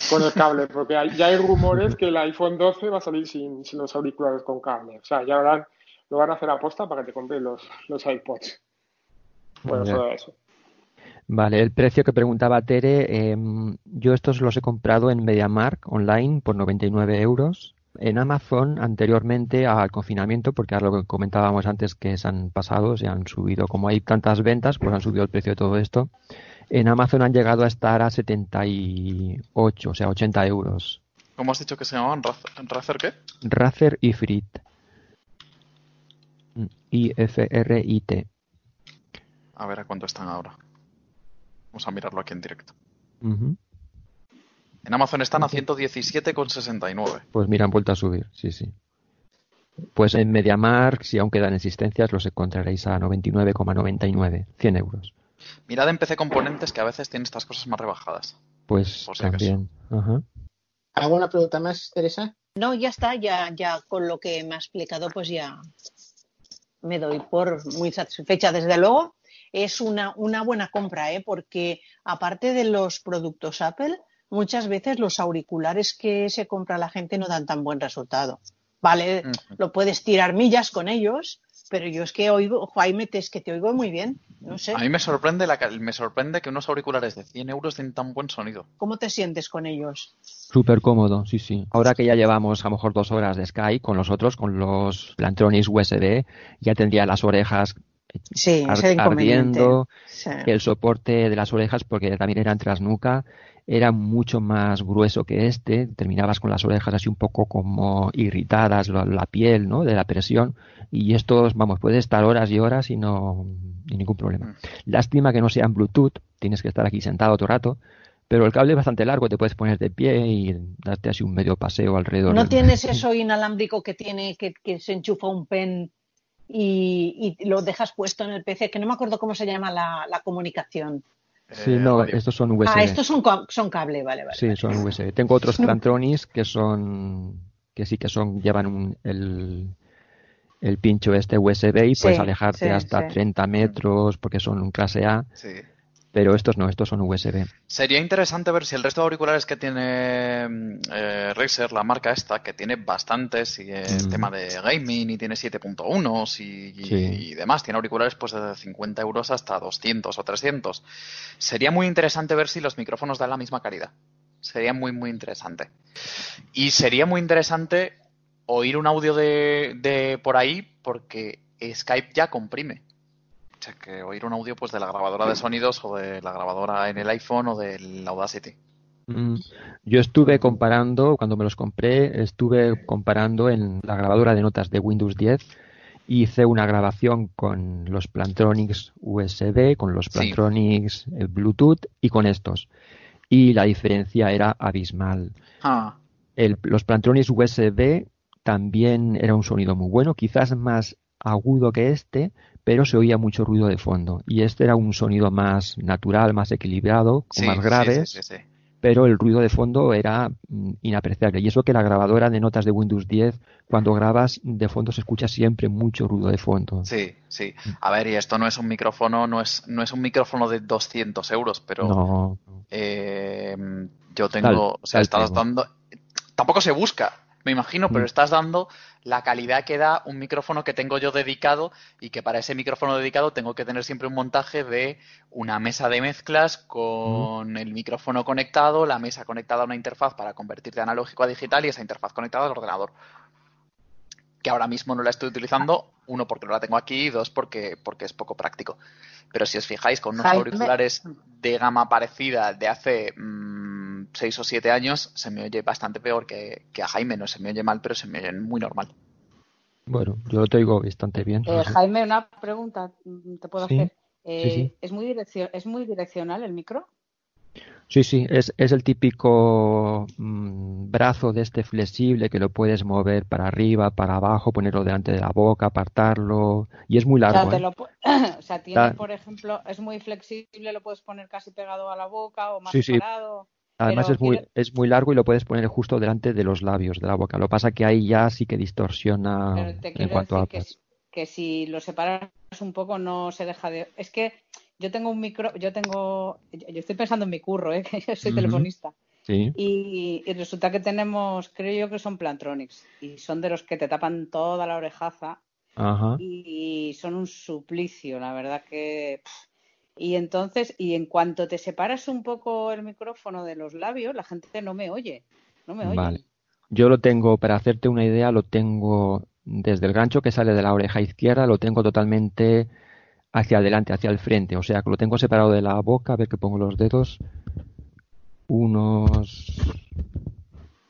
con el cable, porque hay- ya hay rumores que el iPhone 12 va a salir sin, sin los auriculares con cable. O sea, ya lo van, lo van a hacer aposta para que te compres los, los AirPods. Bueno, Ya. solo eso. Vale, el precio que preguntaba Tere, em, yo estos los he comprado en MediaMarkt online por 99 euros. En Amazon anteriormente al confinamiento, porque ahora lo que comentábamos antes que se han pasado, se han subido, como hay tantas ventas, pues han subido el precio de todo esto. En Amazon han llegado a estar a 78, o sea, 80 euros. ¿Cómo has dicho que se llamaban? ¿Raz- ¿Razer qué? Razer Ifrit. Mm, I-F-R-I-T. A ver a cuánto están ahora. Vamos a mirarlo aquí en directo. En Amazon están a 117,69. Pues mira, han vuelto a subir, sí, sí. Pues en MediaMarkt, si aún quedan existencias, los encontraréis a 99,99, 100 euros. Mirad en PC Componentes que a veces tiene estas cosas más rebajadas. Pues si también. Ajá. ¿Alguna pregunta más, Teresa? No, ya está, ya, ya con lo que me ha explicado, pues ya me doy por muy satisfecha. Desde luego, es una, una buena compra, ¿eh? porque aparte de los productos Apple, muchas veces los auriculares que se compra la gente no dan tan buen resultado. Vale, lo puedes tirar millas con ellos, pero yo es que oigo, Jaime, es que te oigo muy bien. No sé, A mí me sorprende, la, me sorprende que unos auriculares de 100 euros den tan buen sonido. ¿cómo te sientes con ellos? Súper cómodo, sí, sí. Ahora que ya llevamos a lo mejor dos horas de Skype con los otros, con los Plantronics USB, ya tendría las orejas Sí, ar- ese ardiendo, Sí. el soporte de las orejas, porque también eran transnuca, era mucho más grueso que este, terminabas con las orejas así un poco como irritadas, la, la piel, ¿no? De la presión, y esto, vamos, puede estar horas y horas y no, y ningún problema. Lástima que no sean Bluetooth, tienes que estar aquí sentado todo el rato, pero el cable es bastante largo, te puedes poner de pie y darte así un medio paseo alrededor. ¿No tienes eso inalámbrico que tiene que, que se enchufa un pen y, y lo dejas puesto en el PC? Que no me acuerdo cómo se llama la, la comunicación. Sí, no, estos son USB. Ah, estos son, son cable, vale, vale. Sí, son USB. Tengo otros Plantronics que son que sí que son llevan un, el, el pincho este USB y Sí, puedes alejarte sí, hasta sí. 30 metros porque son un clase A. Sí. Pero estos no, estos son USB. Sería interesante ver si el resto de auriculares que tiene eh, Razer, la marca esta, que tiene bastantes, y el Mm. tema de gaming, y tiene 7.1 y, y- Sí. y demás, tiene auriculares pues desde 50 euros hasta 200 o 300. Sería muy interesante ver si los micrófonos dan la misma calidad. Sería muy, muy interesante. Y sería muy interesante oír un audio de, de por ahí porque Skype ya comprime. Que oír un audio pues de la grabadora de sonidos o de la grabadora en el iPhone o del Audacity. Mm, Yo estuve comparando, cuando me los compré, estuve comparando en la grabadora de notas de Windows 10. Hice una grabación con los Plantronics USB, con los. Plantronics Bluetooth y con estos. Y la diferencia era abismal. Ah, El- los Plantronics USB también era un sonido muy bueno, quizás más agudo que este, pero se oía mucho ruido de fondo. Y este era un sonido más natural, más equilibrado, con sí, más graves sí, sí, sí. pero el ruido de fondo era mm, inapreciable. Y eso que la grabadora de notas de Windows 10, cuando grabas de fondo se escucha siempre mucho ruido de fondo. Sí, sí. A ver, y esto no es un micrófono, no es, no es un micrófono de 200 euros, pero No, eh, yo Tal- tengo, o sea, tal estás tengo. dando, tampoco se busca, me imagino, pero Mm. estás dando la calidad que da un micrófono que tengo yo dedicado y que para ese micrófono dedicado tengo que tener siempre un montaje de una mesa de mezclas con el micrófono conectado, la mesa conectada a una interfaz para convertir de analógico a digital y esa interfaz conectada al ordenador. Que ahora mismo no la estoy utilizando, uno porque no la tengo aquí y dos porque, porque es poco práctico. Pero si os fijáis, con unos Jaime- auriculares de gama parecida de hace mm, seis o siete años, se me oye bastante peor que, que a Jaime. No se me oye mal, pero se me oye muy normal. Bueno, yo lo te oigo bastante bien. Eh, no sé. Jaime, una pregunta te puedo Sí, hacer. sí, Eh, sí. ¿es, muy direccio- ¿Es muy direccional el micro? Sí, sí, es, es el típico mm, brazo de este flexible que lo puedes mover para arriba, para abajo, ponerlo delante de la boca, apartarlo. Y es muy O sea, largo, ¿eh? lo o sea, tiene, Da- por ejemplo, es muy flexible, lo puedes poner casi pegado a la boca o más Sí. Además pero es muy, es muy largo y lo puedes poner justo delante de los labios de la boca. Lo que pasa que ahí ya sí que distorsiona Pero te en cuanto decir que, si- que si lo separas un poco no se deja de... Es que yo tengo un micro, yo tengo, yo estoy pensando en mi curro, ¿eh? que yo soy telefonista. Sí. Y, y resulta que tenemos, creo yo que son Plantronics y son de los que te tapan toda la orejaza Ajá. y son un suplicio, la verdad que... pff. Y entonces, y en cuanto te separas un poco el micrófono de los labios, la gente no me oye, no me oye. Vale. Yo lo tengo, para hacerte una idea, lo tengo desde el gancho que sale de la oreja izquierda, lo tengo totalmente hacia adelante, hacia el frente. O sea, que lo tengo separado de la boca, a ver que pongo los dedos, unos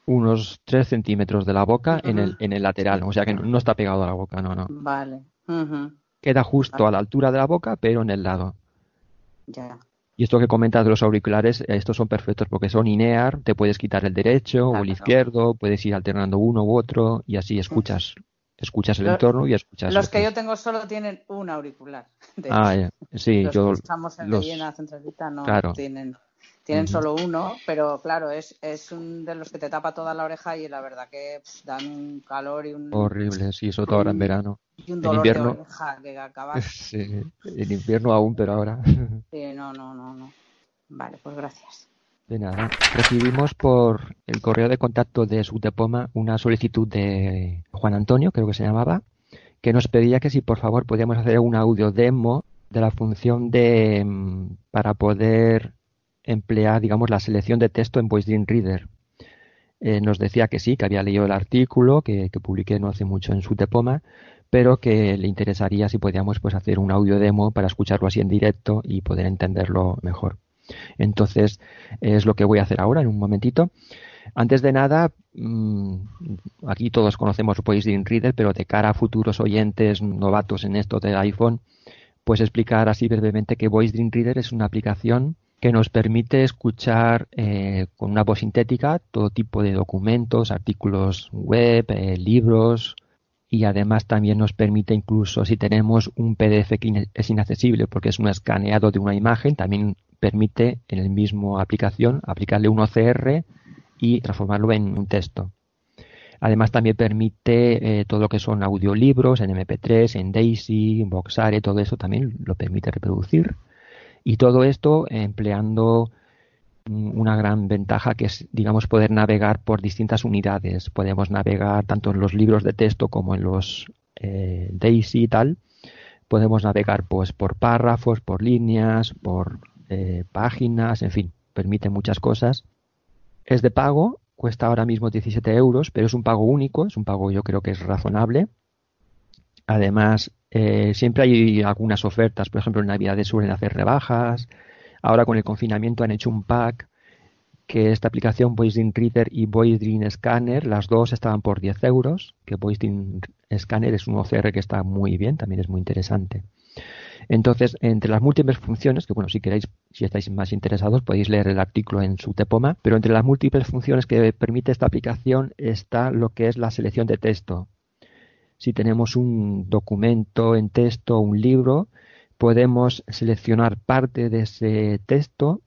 unos 3 centímetros de la boca en el, en el lateral. O sea que no, no está pegado a la boca, no, no. Vale. Queda justo a la altura de la boca, pero en el lado. Ya. Y esto que comentas de los auriculares, estos son perfectos porque son inear, te puedes quitar el derecho o el izquierdo, puedes ir alternando uno u otro y así escuchas, escuchas el Lo- entorno y escuchas. Los lo que yo tengo solo tienen un auricular. de Ah, hecho. ya. sí, los yo que usamos en los, Llena Centralita no claro. tienen, tienen solo uno, pero claro, es, es un de los que te tapa toda la oreja y la verdad que pff, dan un calor y un, horrible, sí, sobre todo ahora en verano. y un En dolor de invierno, oreja que acabas. sí, en invierno aún, pero ahora. Sí, no, no, no, no. Vale, pues gracias. De nada. Recibimos por el correo de contacto de Sutepoma una solicitud de Juan Antonio, creo que se llamaba, que nos pedía que si por favor podíamos hacer un audio demo de la función de mm, para poder emplear, digamos, la selección de texto en Voice Dream Reader. Eh, nos decía que sí, que había leído el artículo que, que publiqué no hace mucho en Sutepoma, pero que le interesaría si podíamos pues hacer un audio demo para escucharlo así en directo y poder entenderlo mejor. Entonces, es lo que voy a hacer ahora en un momentito. Antes de nada, mm, aquí todos conocemos Dream Reader, pero de cara a futuros oyentes novatos en esto del iPhone, pues explicar así brevemente que Voice Dream Reader es una aplicación que nos permite escuchar eh, con una voz sintética todo tipo de documentos, artículos web, eh, libros, y además también nos permite incluso si tenemos un PDF que es inaccesible porque es un escaneado de una imagen, también permite en el mismo aplicación aplicarle un OCR y transformarlo en un texto. Además también permite eh, todo lo que son audiolibros en MP3, en Daisy, en Voxare, todo eso también lo permite reproducir. Y todo esto empleando mm, una gran ventaja que es, digamos, poder navegar por distintas unidades. Podemos navegar tanto en los libros de texto como en los eh, Daisy y tal. Podemos navegar pues por párrafos, por líneas, por eh, páginas, en fin, permite muchas cosas. Es de pago, cuesta ahora mismo 17 euros, pero es un pago único, es un pago yo creo que es razonable. Además, eh, siempre hay algunas ofertas, por ejemplo, en Navidades suelen hacer rebajas. Ahora con el confinamiento han hecho un pack que esta aplicación Voice Reader y Voice Scanner, las dos estaban por 10 euros, que Voice Scanner es un OCR que está muy bien, también es muy interesante. Entonces, entre las múltiples funciones, que bueno, si queréis, si estáis más interesados, podéis leer el artículo en su Tepoma, pero entre las múltiples funciones que permite esta aplicación está lo que es la selección de texto. Si tenemos un documento en texto o un libro, podemos seleccionar parte de ese texto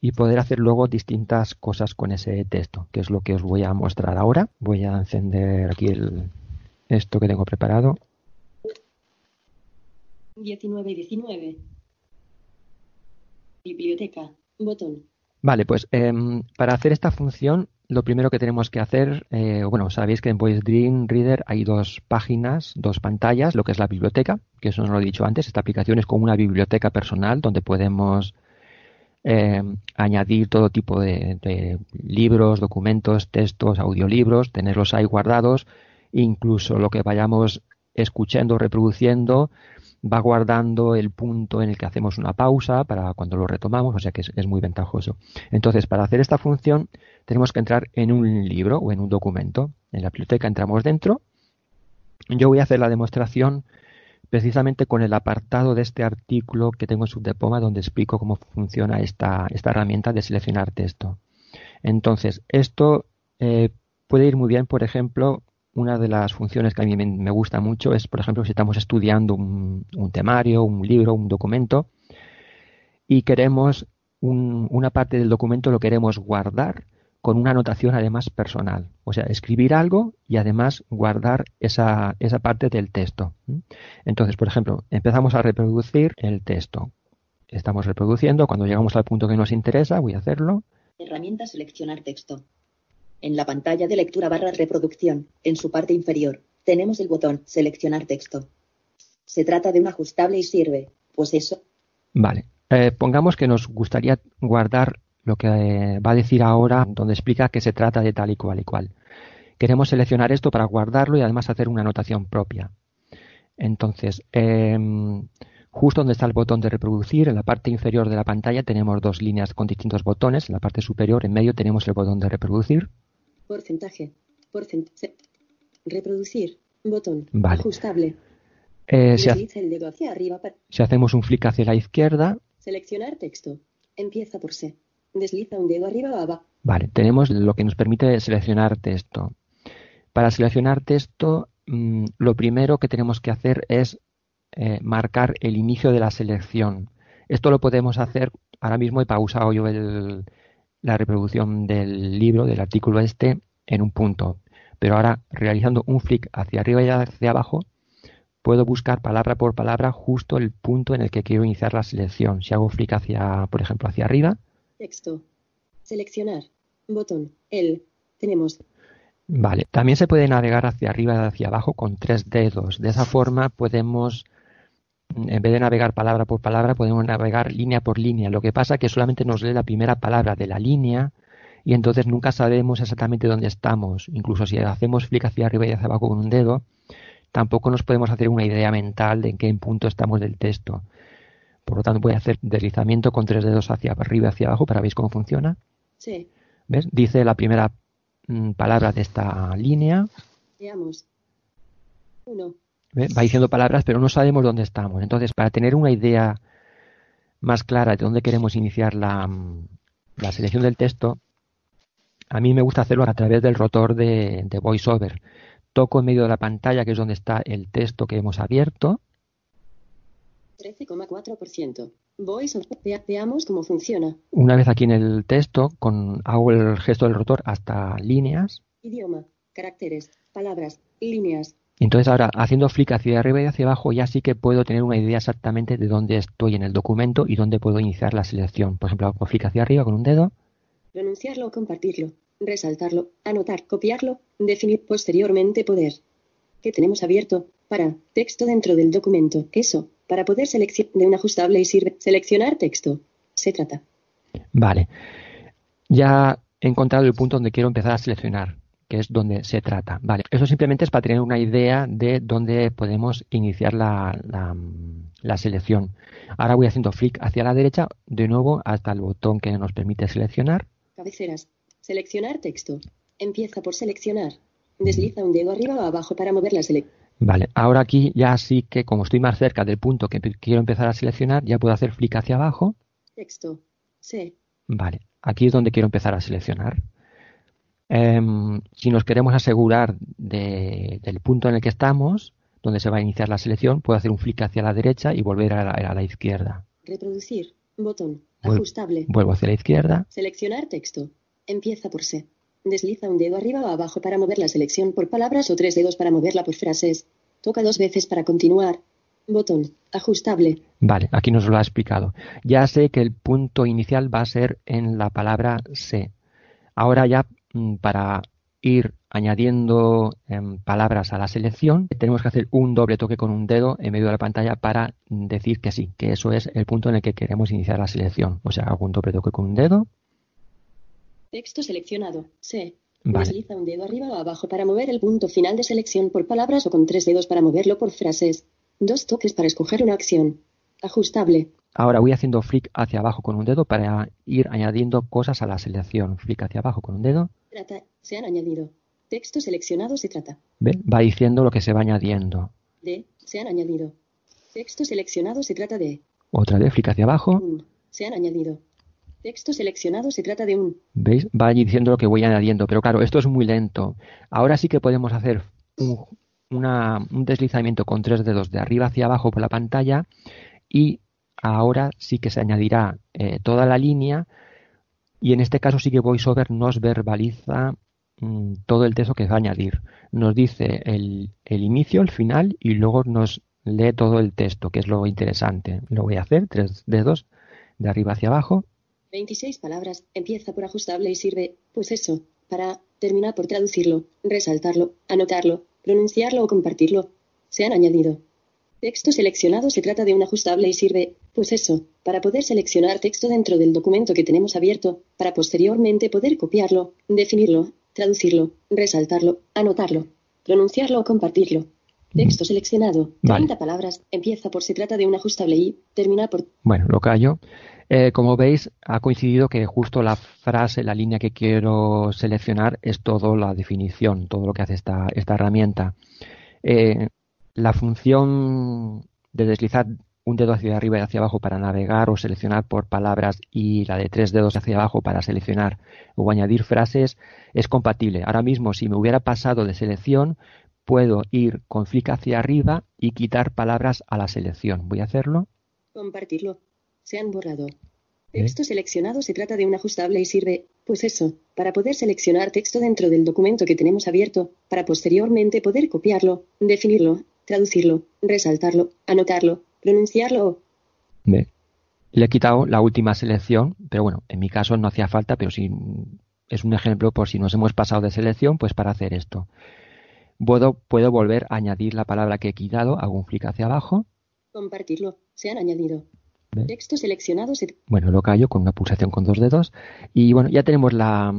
y poder hacer luego distintas cosas con ese texto, que es lo que os voy a mostrar ahora. Voy a encender aquí el, esto que tengo preparado. 19 y 19. Biblioteca. Botón. Vale, pues em, para hacer esta función, lo primero que tenemos que hacer, eh, bueno, sabéis que en Voice Dream Reader hay dos páginas, dos pantallas, lo que es la biblioteca, que eso no lo he dicho antes, esta aplicación es como una biblioteca personal donde podemos em, añadir todo tipo de, de, libros, documentos, textos, audiolibros, tenerlos ahí guardados, incluso lo que vayamos escuchando, reproduciendo, va guardando el punto en el que hacemos una pausa para cuando lo retomamos, o sea que es, muy ventajoso. Entonces, para hacer esta función tenemos que entrar en un libro o en un documento. En la biblioteca entramos dentro. Yo voy a hacer la demostración precisamente con el apartado de este artículo que tengo en Subdepoma donde explico cómo funciona esta, esta herramienta de seleccionar texto. Entonces, esto eh, puede ir muy bien, por ejemplo, una de las funciones que a mí me, gusta mucho es, por ejemplo, si estamos estudiando un, temario, un libro, un documento, y queremos una parte del documento lo queremos guardar con una anotación además personal. O sea, escribir algo y además guardar esa, esa parte del texto. Entonces, por ejemplo, empezamos a reproducir el texto. Estamos reproduciendo, cuando llegamos al punto que nos interesa, voy a hacerlo. Herramienta seleccionar texto. En la pantalla de lectura barra reproducción, en su parte inferior, tenemos el botón Seleccionar texto. Se trata de un ajustable y sirve, pues eso. Vale. Eh, pongamos que nos gustaría guardar lo que eh, va a decir ahora, donde explica que se trata de tal y cual y cual. Queremos seleccionar esto para guardarlo y además hacer una anotación propia. Entonces, em, justo donde está el botón de reproducir, en la parte inferior de la pantalla tenemos dos líneas con distintos botones. En la parte superior, en medio, tenemos el botón de reproducir. Porcentaje. Porcentaje. Reproducir. Botón. Vale. Ajustable. Eh, si, el dedo hacia arriba si hacemos un flick hacia la izquierda. Seleccionar texto. Empieza por C. Desliza un dedo arriba o abajo. Vale, tenemos lo que nos permite seleccionar texto. Para seleccionar texto, mmm, lo primero que tenemos que hacer es eh, marcar el inicio de la selección. Esto lo podemos hacer, ahora mismo he pausado yo el, la reproducción del libro, del artículo este, en un punto. Pero ahora, realizando un flick hacia arriba y hacia abajo, puedo buscar palabra por palabra justo el punto en el que quiero iniciar la selección. Si hago flick hacia, por ejemplo, hacia arriba. Texto. Seleccionar. Botón. El. Tenemos. Vale. También se puede navegar hacia arriba y hacia abajo con tres dedos. De esa forma podemos en vez de navegar palabra por palabra, podemos navegar línea por línea. Lo que pasa es que solamente nos lee la primera palabra de la línea y entonces nunca sabemos exactamente dónde estamos. Incluso si hacemos flick hacia arriba y hacia abajo con un dedo, tampoco nos podemos hacer una idea mental de en qué punto estamos del texto. Por lo tanto, voy a hacer deslizamiento con tres dedos hacia arriba y hacia abajo para ver cómo funciona. Sí. ¿Ves? Dice la primera mm, palabra de esta línea. Veamos. Uno. Va diciendo palabras, pero no sabemos dónde estamos. Entonces, para tener una idea más clara de dónde queremos iniciar la, la selección del texto, a mí me gusta hacerlo a través del rotor de, de VoiceOver. Toco en medio de la pantalla, que es donde está el texto que hemos abierto. 13,4%. VoiceOver. Veamos cómo funciona. Una vez aquí en el texto, con, hago el gesto del rotor hasta líneas. Idioma, caracteres, palabras, líneas, Entonces ahora, haciendo flick hacia arriba y hacia abajo, ya sí que puedo tener una idea exactamente de dónde estoy en el documento y dónde puedo iniciar la selección. Por ejemplo, hago flick hacia arriba con un dedo. Pronunciarlo compartirlo. Resaltarlo. Anotar. Copiarlo. Definir posteriormente poder. ¿Qué tenemos abierto? Para. Texto dentro del documento. Eso. Para poder seleccionar de un ajustable y sirve. Seleccionar texto. Se trata. Vale. Ya he encontrado el punto donde quiero empezar a seleccionar, que es donde se trata. Vale. Eso simplemente es para tener una idea de dónde podemos iniciar la, la, la selección. Ahora voy haciendo flick hacia la derecha, de nuevo hasta el botón que nos permite seleccionar. Cabeceras. Seleccionar texto. Empieza por seleccionar. Desliza un dedo arriba o abajo para mover la selección. Vale, ahora aquí ya sí que como estoy más cerca del punto que quiero empezar a seleccionar, ya puedo hacer flick hacia abajo. Texto. Sí. Vale, aquí es donde quiero empezar a seleccionar. Em, si nos queremos asegurar de- del punto en el que estamos, donde se va a iniciar la selección, puedo hacer un flick hacia la derecha y volver a la, a la izquierda. Reproducir. Botón. Ajustable. Vuelvo hacia la izquierda. Seleccionar texto. Empieza por C. Desliza un dedo arriba o abajo para mover la selección por palabras o tres dedos para moverla por frases. Toca dos veces para continuar. Botón. Ajustable. Vale, aquí nos lo ha explicado. Ya sé que el punto inicial va a ser en la palabra se. Ahora ya para ir añadiendo em, palabras a la selección, tenemos que hacer un doble toque con un dedo en medio de la pantalla para mm, decir que sí, que eso es el punto en el que queremos iniciar la selección. O sea, hago un doble toque con un dedo. Texto seleccionado. C. Vale. Desliza un dedo arriba o abajo para mover el punto final de selección por palabras o con tres dedos para moverlo por frases. Dos toques para escoger una acción. Ajustable. Ahora voy haciendo flick hacia abajo con un dedo para ir añadiendo cosas a la selección. Flick hacia abajo con un dedo. Trata. Se han añadido. Texto seleccionado se trata. ¿Ve? Va diciendo lo que se va añadiendo. De. Se han añadido. Texto seleccionado se trata de. Otra vez flick hacia abajo. Un. Se han añadido. Texto seleccionado se trata de un. ¿Veis? Va allí diciendo lo que voy añadiendo. Pero claro, esto es muy lento. Ahora sí que podemos hacer un, una- un deslizamiento con tres dedos de arriba hacia abajo por la pantalla y ahora sí que se añadirá eh, toda la línea y en este caso sí que VoiceOver nos verbaliza mm, todo el texto que va a añadir. Nos dice el, el inicio, el final y luego nos lee todo el texto, que es lo interesante. Lo voy a hacer, tres dedos de arriba hacia abajo. 26 palabras. Empieza por ajustable y sirve. Pues eso. Para. Termina por traducirlo. Resaltarlo. Anotarlo. Pronunciarlo o compartirlo. Se han añadido. Texto seleccionado se trata de un ajustable y sirve. Pues eso. Para poder seleccionar texto dentro del documento que tenemos abierto. Para posteriormente poder copiarlo. Definirlo. Traducirlo. Resaltarlo. Anotarlo. Pronunciarlo o compartirlo. Texto seleccionado. Vale. 30 palabras. Empieza por se trata de un ajustable y. Termina por. Bueno, lo callo. Eh, como veis, ha coincidido que justo la frase, la línea que quiero seleccionar es todo la definición, todo lo que hace esta, esta herramienta. Eh, la función de deslizar un dedo hacia arriba y hacia abajo para navegar o seleccionar por palabras y la de tres dedos hacia abajo para seleccionar o añadir frases es compatible. Ahora mismo, si me hubiera pasado de selección, puedo ir con flick hacia arriba y quitar palabras a la selección. Voy a hacerlo. Compartirlo. Se han borrado. Texto seleccionado se trata de un ajustable y sirve, pues eso, para poder seleccionar texto dentro del documento que tenemos abierto, para posteriormente poder copiarlo, definirlo, traducirlo, resaltarlo, anotarlo, pronunciarlo o Ve. Le he quitado la última selección, pero bueno, en mi caso no hacía falta, pero si es un ejemplo por si nos hemos pasado de selección, pues para hacer esto. Puedo, puedo volver a añadir la palabra que he quitado, hago un clic hacia abajo, compartirlo. Se han añadido. Texto seleccionado se bueno, lo callo con una pulsación con dos dedos y bueno, ya tenemos la,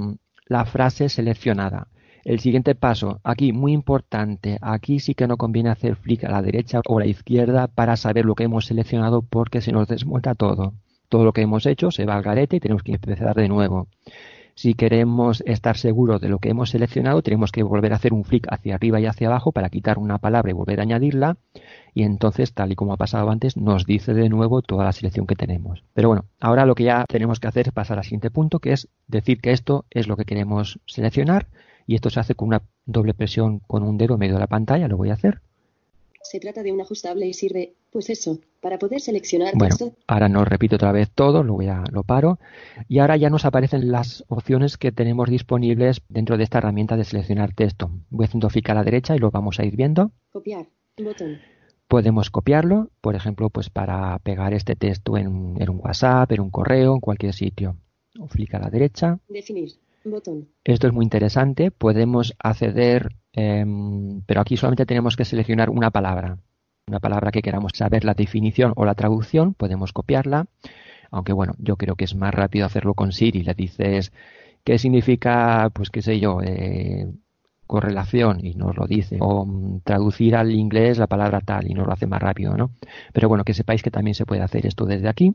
la frase seleccionada. El siguiente paso, aquí muy importante, aquí sí que no conviene hacer flick a la derecha o a la izquierda para saber lo que hemos seleccionado porque se nos desmonta todo. Todo lo que hemos hecho se va al garete y tenemos que empezar de nuevo. Si queremos estar seguros de lo que hemos seleccionado, tenemos que volver a hacer un flick hacia arriba y hacia abajo para quitar una palabra y volver a añadirla. Y entonces, tal y como ha pasado antes, nos dice de nuevo toda la selección que tenemos. Pero bueno, ahora lo que ya tenemos que hacer es pasar al siguiente punto, que es decir que esto es lo que queremos seleccionar. Y esto se hace con una doble presión con un dedo medio de la pantalla. Lo voy a hacer. Se trata de un ajustable y sirve, pues eso, para poder seleccionar Bueno, texto. ahora no repito otra vez todo, lo, voy a, lo paro. Y ahora ya nos aparecen las opciones que tenemos disponibles dentro de esta herramienta de seleccionar texto. Voy haciendo clic a la derecha y lo vamos a ir viendo. Copiar. Botón. Podemos copiarlo, por ejemplo, pues para pegar este texto en, en un WhatsApp, en un correo, en cualquier sitio. O clic a la derecha. Definir. Botón. Esto es muy interesante. Podemos acceder, em, pero aquí solamente tenemos que seleccionar una palabra. Una palabra que queramos saber la definición o la traducción, podemos copiarla. Aunque bueno, yo creo que es más rápido hacerlo con Siri. Le dices qué significa, pues qué sé yo, eh, correlación y nos lo dice. O mm, traducir al inglés la palabra tal y nos lo hace más rápido, ¿no? Pero bueno, que sepáis que también se puede hacer esto desde aquí.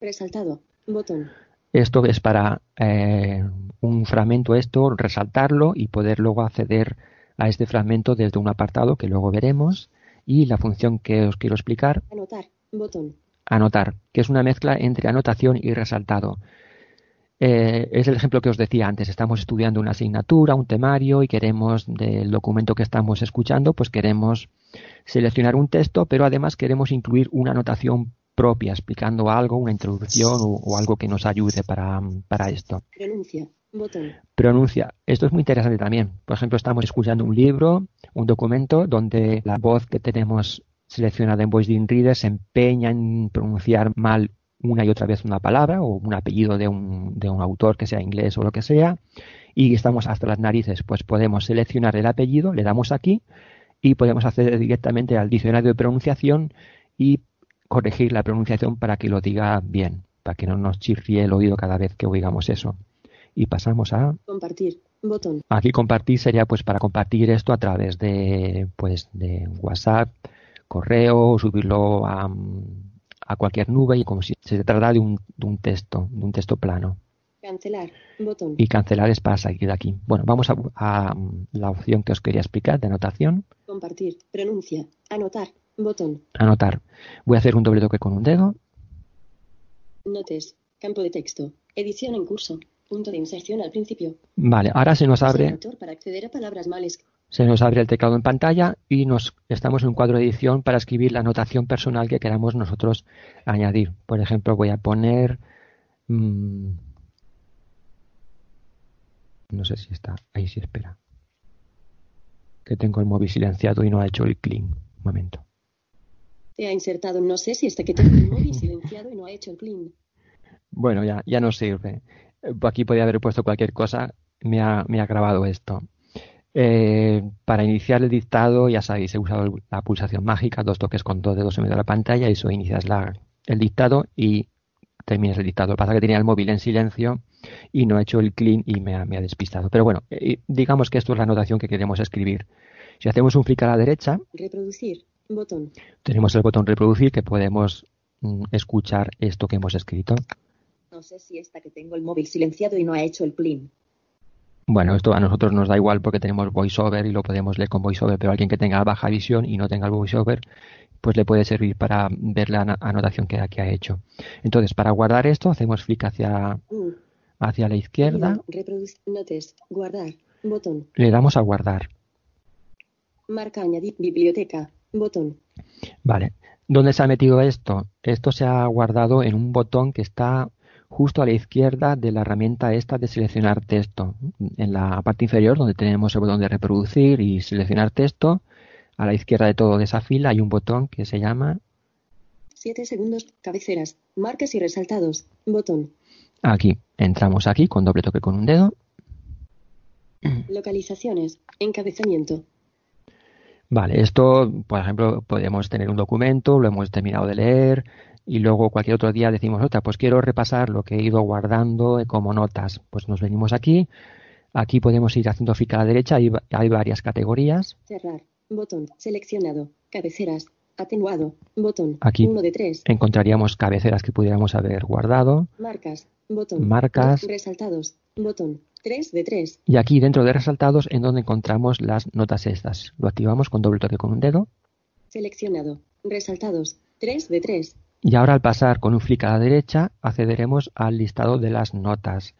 Resaltado. Botón. Esto es para eh, un fragmento, esto, resaltarlo y poder luego acceder a este fragmento desde un apartado que luego veremos. Y la función que os quiero explicar, Anotar. Botón. anotar, que es una mezcla entre anotación y resaltado. Eh, es el ejemplo que os decía antes. Estamos estudiando una asignatura, un temario y queremos del documento que estamos escuchando, pues queremos seleccionar un texto, pero además queremos incluir una anotación propia explicando algo, una introducción o, o algo que nos ayude para, para esto. Pronuncia. Botón. Pronuncia. Esto es muy interesante también. Por ejemplo, estamos escuchando un libro, un documento donde la voz que tenemos seleccionada en Voice Reader se empeña en pronunciar mal una y otra vez una palabra o un apellido de un, de un autor que sea inglés o lo que sea y estamos hasta las narices, pues podemos seleccionar el apellido, le damos aquí y podemos acceder directamente al diccionario de pronunciación y corregir la pronunciación para que lo diga bien, para que no nos chirríe el oído cada vez que oigamos eso. Y pasamos a Compartir. Botón. Aquí compartir sería pues para compartir esto a través de pues de WhatsApp, correo, subirlo a, a cualquier nube y como si se tratara de un, de un texto, de un texto plano. Cancelar. Botón. Y cancelar es para salir de aquí. Bueno, vamos a, a la opción que os quería explicar de anotación. Compartir. Pronuncia. Anotar. Botón. Anotar. Voy a hacer un doble toque con un dedo. Notes. Campo de texto. Edición en curso. Punto de inserción al principio. Vale, ahora se nos abre para acceder a palabras mal escritas. se nos abre el teclado en pantalla y nos estamos en un cuadro de edición para escribir la anotación personal que queramos nosotros añadir. Por ejemplo, voy a poner mm, no sé si está ahí sí espera que tengo el móvil silenciado y no ha hecho el clean. Un momento. Ha insertado. No sé si está que tengo el móvil silenciado y no ha hecho el clean. Bueno, ya, ya no sirve. Eh, Aquí podía haber puesto cualquier cosa. Me ha, me ha grabado esto. Eh, para iniciar el dictado, ya sabéis, he usado la pulsación mágica, dos toques con dos dedos en medio de la pantalla, y eso inicias la- el dictado y terminas el dictado. Lo que pasa es que tenía el móvil en silencio y no he hecho el clean y me ha, me ha despistado. Pero bueno, eh, digamos que esto es la anotación que queremos escribir. Si hacemos un clic a la derecha, Reproducir. Botón. tenemos el botón reproducir que podemos mm, escuchar esto que hemos escrito. No sé si está que tengo el móvil silenciado y no ha hecho el clean. Bueno, esto a nosotros nos da igual porque tenemos voiceover y lo podemos leer con voiceover, pero alguien que tenga baja visión y no tenga el voiceover, pues le puede servir para ver la anotación que, que ha hecho. Entonces, para guardar esto, hacemos clic hacia, U. hacia la izquierda, Reproducir. Notes. Guardar. Botón. le damos a guardar. Marca añadir. Biblioteca. Botón. Vale. ¿Dónde se ha metido esto? Esto se ha guardado en un botón que está justo a la izquierda de la herramienta esta de seleccionar texto. En la parte inferior, donde tenemos el botón de reproducir y seleccionar texto, a la izquierda de todo de esa fila hay un botón que se llama 7 segundos. Cabeceras. Marcas y resaltados. Botón. aquí. Entramos aquí con doble toque con un dedo. Localizaciones. Encabezamiento. Vale, esto, por ejemplo, podemos tener un documento, lo hemos terminado de leer y luego cualquier otro día decimos, otra, pues quiero repasar lo que he ido guardando como notas. Pues nos venimos aquí. Aquí podemos ir haciendo clic a la derecha, hay, hay varias categorías. Cerrar. Botón. Seleccionado. Cabeceras. Atenuado. Botón. Aquí 1 de 3. encontraríamos cabeceras que pudiéramos haber guardado. Marcas. Botón. Marcas. Resaltados. Botón. 3 de 3. Y aquí dentro de resaltados en donde encontramos las notas estas. Lo activamos con doble toque con un dedo. Seleccionado. Resaltados. 3 de 3. Y ahora al pasar con un clic a la derecha accederemos al listado de las notas.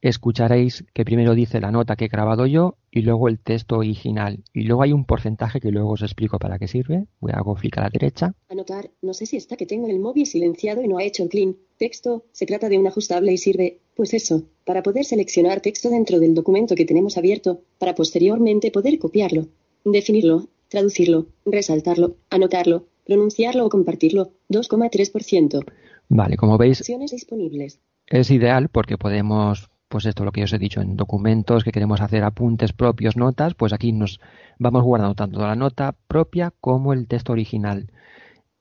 escucharéis que primero dice la nota que he grabado yo y luego el texto original. Y luego hay un porcentaje que luego os explico para qué sirve. Voy a hago clic a la derecha. Anotar, no sé si está que tengo el móvil silenciado y no ha hecho el clean. Texto, se trata de un ajustable y sirve, pues eso, para poder seleccionar texto dentro del documento que tenemos abierto, para posteriormente poder copiarlo, definirlo, traducirlo, resaltarlo, anotarlo, pronunciarlo o compartirlo. 2,3%. Vale, como veis, Opciones disponibles. es ideal porque podemos, pues esto lo que yo os he dicho, en documentos que queremos hacer apuntes propios, notas, pues aquí nos vamos guardando tanto la nota propia como el texto original.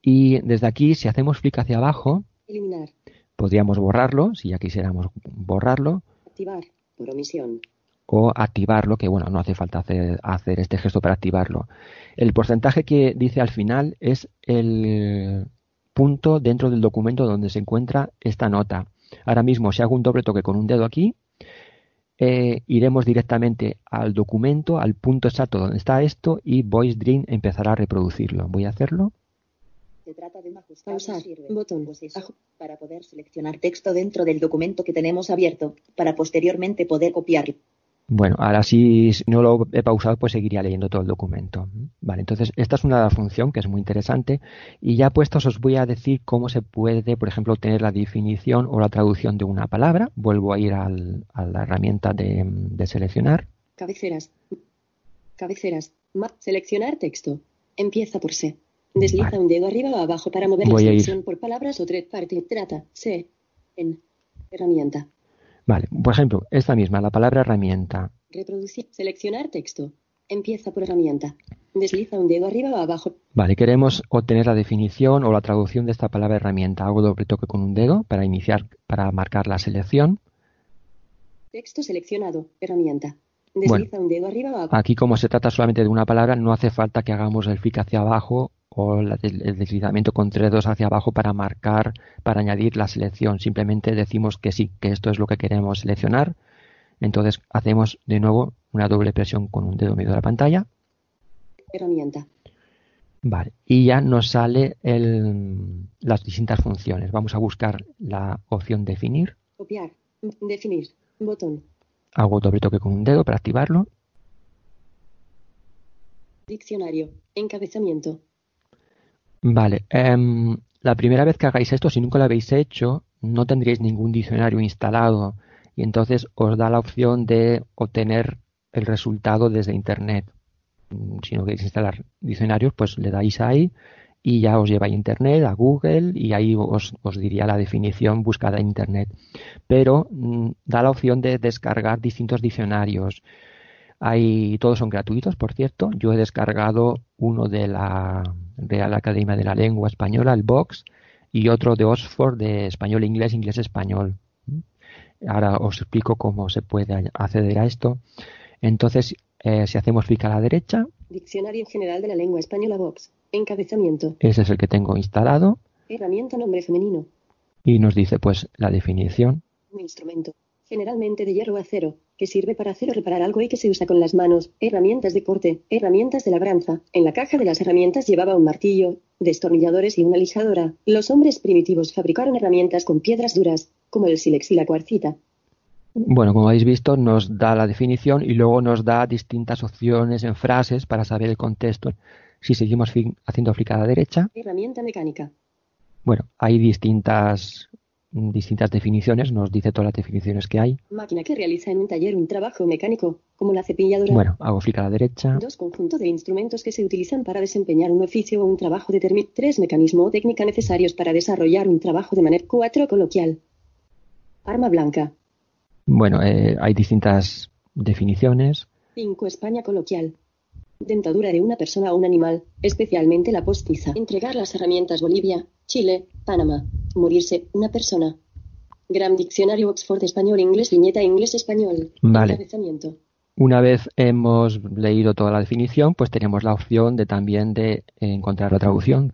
Y desde aquí, si hacemos clic hacia abajo, Eliminar. Podríamos borrarlo, si ya quisiéramos borrarlo, Activar. Por omisión. o activarlo, que bueno, no hace falta hacer, hacer este gesto para activarlo. El porcentaje que dice al final es el punto dentro del documento donde se encuentra esta nota. Ahora mismo, si hago un doble toque con un dedo aquí, eh, iremos directamente al documento, al punto exacto donde está esto y Voice Dream empezará a reproducirlo. Voy a hacerlo. Se trata de un ajustable Pausar. Botón. Aju- para poder seleccionar texto dentro del documento que tenemos abierto, para posteriormente poder copiarlo. Bueno, ahora si no lo he pausado, pues seguiría leyendo todo el documento. Vale, entonces esta es una función que es muy interesante y ya puestos os voy a decir cómo se puede, por ejemplo, obtener la definición o la traducción de una palabra. Vuelvo a ir al- a la herramienta de, de seleccionar. Cabeceras. Cabeceras. Ma- seleccionar texto. Empieza por C. Desliza un dedo arriba o abajo para mover Voy la selección por palabras o tres partes. Trata. C. En. Herramienta. Vale, por ejemplo, esta misma, la palabra herramienta. Reproducir. Seleccionar texto. Empieza por herramienta. Desliza un dedo arriba o abajo. Vale, queremos obtener la definición o la traducción de esta palabra herramienta. Hago doble toque con un dedo para iniciar, para marcar la selección. Texto seleccionado. Herramienta. Desliza un dedo arriba o abajo. Aquí, como se trata solamente de una palabra, no hace falta que hagamos el clic hacia abajo o la- el el deslizamiento con tres dedos hacia abajo para marcar, para añadir la selección. Simplemente decimos que sí, que esto es lo que queremos seleccionar. Entonces hacemos de nuevo una doble presión con un dedo medio de la pantalla. Herramienta. Vale. Y ya nos sale el- las distintas funciones. Vamos a buscar la opción definir. Copiar. Definir. Botón. Hago doble toque con un dedo para activarlo. Diccionario. Encabezamiento. Vale, em, la primera vez que hagáis esto, si nunca lo habéis hecho, no tendréis ningún diccionario instalado y entonces os da la opción de obtener el resultado desde Internet. Mm, Si no queréis instalar diccionarios, pues le dais ahí y ya os lleva a Internet, a Google y ahí os, os diría la definición buscada en Internet. Pero mm, da la opción de descargar distintos diccionarios. Hay, todos son gratuitos, por cierto. Yo he descargado uno de la Real Academia de la Lengua Española, el Vox, y otro de Oxford de español inglés, inglés español. Ahora os explico cómo se puede acceder a esto. Entonces, eh, si hacemos clic a la derecha, Diccionario General de la Lengua Española Vox. Encabezamiento. ese es el que tengo instalado Herramienta nombre femenino. y nos dice pues la definición. Un instrumento. Generalmente de hierro o acero, que sirve para hacer o reparar algo y que se usa con las manos. Herramientas de corte. Herramientas de labranza. En la caja de las herramientas llevaba un martillo, destornilladores y una lisadora. Los hombres primitivos fabricaron herramientas con piedras duras, como el sílex y la cuarcita. Bueno, como habéis visto, nos da la definición y luego nos da distintas opciones en frases para saber el contexto. Si seguimos haciendo clic a la derecha, Herramienta mecánica. bueno, hay distintas, distintas definiciones, nos dice todas las definiciones que hay. Máquina que realiza en un taller un trabajo mecánico, como la cepilladora. Bueno, hago clic a la derecha. Dos conjuntos de instrumentos que se utilizan para desempeñar un oficio o un trabajo determinado. Tres mecanismo o técnica necesarios para desarrollar un trabajo de manera. Cuatro coloquial. Arma blanca. Bueno, eh, hay distintas definiciones. Cinco España coloquial. Dentadura de una persona o un animal, especialmente la postiza. Entregar las herramientas Bolivia, Chile, Panamá. Morirse, una persona. Gran Diccionario Oxford Español-Inglés, viñeta Inglés-Español. Vale. Encabezamiento. Una vez hemos leído toda la definición, pues tenemos la opción de también de encontrar la traducción.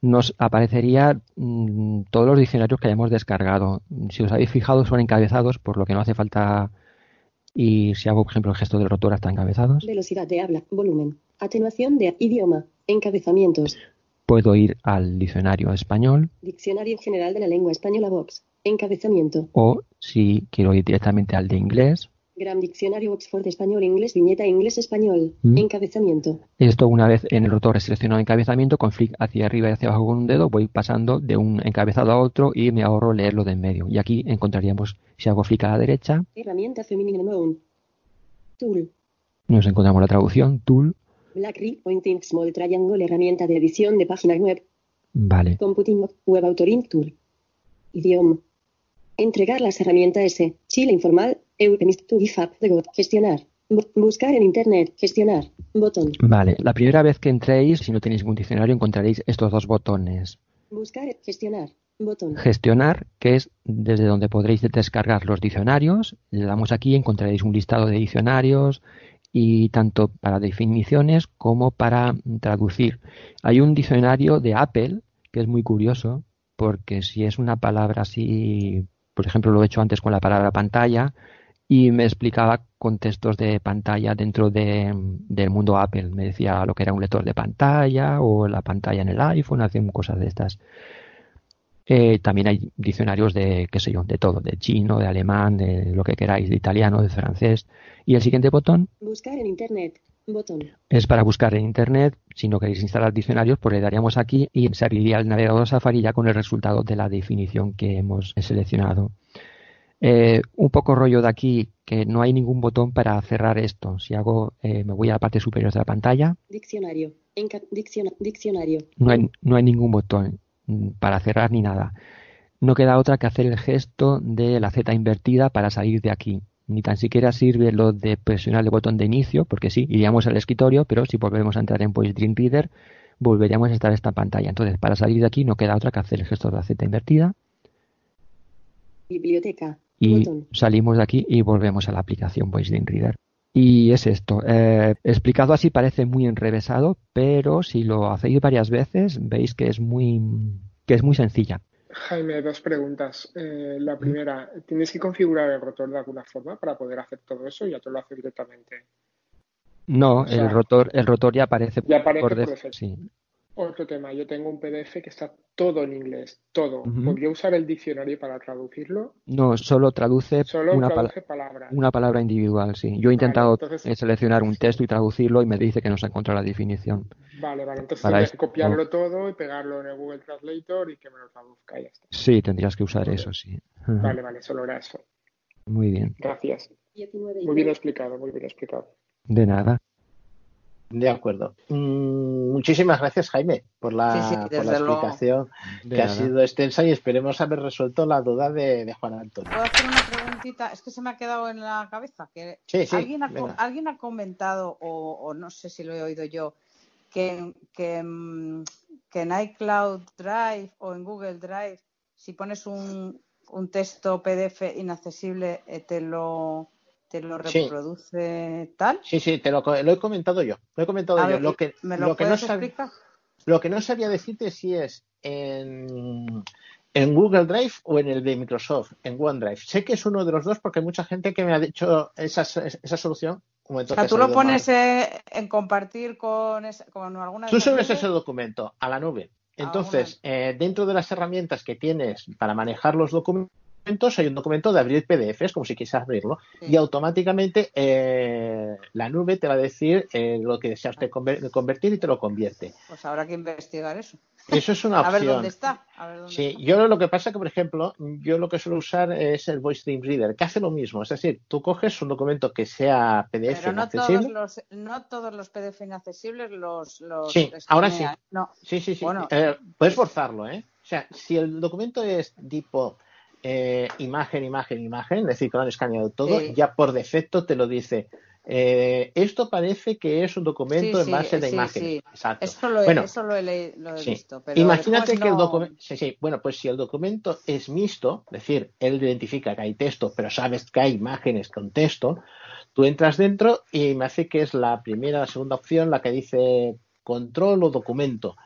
Nos aparecería mm, todos los diccionarios que hayamos descargado. Si os habéis fijado, son encabezados, por lo que no hace falta. Y si hago, por ejemplo, el gesto del rotor, están encabezados. Velocidad de habla, volumen. Atenuación de idioma. Encabezamientos. Puedo ir al diccionario español Diccionario General de la Lengua Española Vox. Encabezamiento. o si quiero ir directamente al de inglés. Gran Diccionario Oxford Español Inglés Viñeta Inglés Español. Mm. Encabezamiento. Esto una vez en el rotor seleccionado encabezamiento, con flick hacia arriba y hacia abajo con un dedo, voy pasando de un encabezado a otro y me ahorro leerlo de en medio. Y aquí encontraríamos, si hago flick a la derecha, Herramienta Feminine Noun. Tool. nos encontramos la traducción, tool, Black Ring Pointing Small Triangle. Herramienta de edición de página web. vale. Computing Web Authoring Tool. Idioma. Entregar las herramientas S. Chile informal. Eutemist to GitHub. Gestionar. Bu- buscar en Internet. Gestionar. Botón. Vale, la primera vez que entréis, si no tenéis ningún diccionario, encontraréis estos dos botones. Buscar. Gestionar. Botón. Gestionar, que es desde donde podréis descargar los diccionarios. Le damos aquí, encontraréis un listado de diccionarios y tanto para definiciones como para traducir. Hay un diccionario de Apple que es muy curioso porque si es una palabra así, por ejemplo, lo he hecho antes con la palabra pantalla y me explicaba contextos de pantalla dentro de, del mundo Apple. Me decía lo que era un lector de pantalla o la pantalla en el iPhone, hacían cosas de estas. Eh, también hay diccionarios de, qué sé yo, de todo, de chino, de alemán, de lo que queráis, de italiano, de francés. Y el siguiente botón Buscar en Internet. Botón. es para buscar en Internet. Si no queréis instalar diccionarios, pues le daríamos aquí y saliría el navegador Safari ya con el resultado de la definición que hemos seleccionado. Eh, un poco rollo de aquí que no hay ningún botón para cerrar esto. Si hago, eh, me voy a la parte superior de la pantalla, Diccionario. Dicciona- diccionario. no hay, no hay ningún botón para cerrar ni nada. No queda otra que hacer el gesto de la Z invertida para salir de aquí. Ni tan siquiera sirve lo de presionar el botón de inicio, porque sí, iríamos al escritorio, pero si volvemos a entrar en Voice Dream Reader, volveríamos a estar en esta pantalla. Entonces, para salir de aquí no queda otra que hacer el gesto de la Z invertida Biblioteca. y Botón. salimos de aquí y volvemos a la aplicación Voice Dream Reader. Y es esto. Eh, explicado así parece muy enrevesado, pero si lo hacéis varias veces veis que es muy que es muy sencilla. Jaime, dos preguntas. Eh, la primera, ¿tienes que configurar el rotor de alguna forma para poder hacer todo eso? Ya te lo hace directamente. No, O sea, el rotor el rotor ya aparece Ya aparece por por def- defecto. sí. Otro tema, yo tengo un PDF que está todo en inglés, todo. Ujú. ¿Podría usar el diccionario para traducirlo? No, solo traduce Solo una, pala- palabra individual, sí. Yo he intentado entonces- eh, seleccionar un texto y traducirlo y me dice que no se encuentra la definición. Vale, vale. Entonces Para tendría que copiarlo todo y pegarlo en el Google Translator y que me lo traduzca y ya está. Sí, tendrías que usar eso, sí. Vale, vale, solo era eso. Muy bien. Gracias. 19 y Muy bien explicado, muy bien explicado. De nada. De acuerdo. Mm, muchísimas gracias, Jaime, por la, Sí, sí, por desde la luego. explicación De que ha nada. sido extensa y esperemos haber resuelto la duda de, de Juan Antonio. ¿Puedo hacer una preguntita? Es que se me ha quedado en la cabeza. Que Sí, sí, alguien, ha, venga. alguien ha comentado, o, o no sé si lo he oído yo, que, que, que en iCloud Drive o en Google Drive, si pones un, un texto PDF inaccesible, eh, te lo, te lo Sí. reproduce tal. Sí, sí, te lo, he comentado yo. Lo he comentado A yo. ver, Lo que, ¿Me lo, lo que no explicar? Lo que no sabía decirte si es en, en Google Drive o en el de Microsoft, en OneDrive. Sé que es uno de los dos porque hay mucha gente que me ha dicho esa, esa solución. O sea, tú lo mal. pones eh, en compartir con, esa- con alguna Tú subes ese documento a la nube. Entonces, eh, dentro de las herramientas que tienes para manejar los documentos, hay un documento de abrir PDFs, como si quisieras abrirlo, Sí. y automáticamente eh, la nube te va a decir eh, lo que deseas de conver- convertir y te lo convierte. Pues habrá que investigar eso. Eso es una A ver opción. dónde está. A ver dónde Sí, está. yo lo que pasa que, por ejemplo, yo lo que suelo usar es el Voice Dream Reader, que hace lo mismo. Es decir, tú coges un documento que sea PDF Pero no todos inaccesible. los, no todos los PDF inaccesibles los, los Sí, ahora sí. escanea, ¿eh? No. Sí, sí, sí. Bueno. Eh, puedes forzarlo, ¿eh? O sea, si el documento es tipo eh, imagen, imagen, imagen, es decir, que lo han escaneado todo, Sí. ya por defecto te lo dice. eh, esto parece que es un documento Sí, en base de sí, sí. Exacto. Eso lo he, Bueno, eso lo he, lo visto. Pero Imagínate que el documento. Sí, sí. Bueno, pues si el documento es mixto, es decir, él identifica que hay texto, pero sabes que hay imágenes con texto, tú entras dentro y me hace que es la primera, la segunda opción, la que dice control o documento.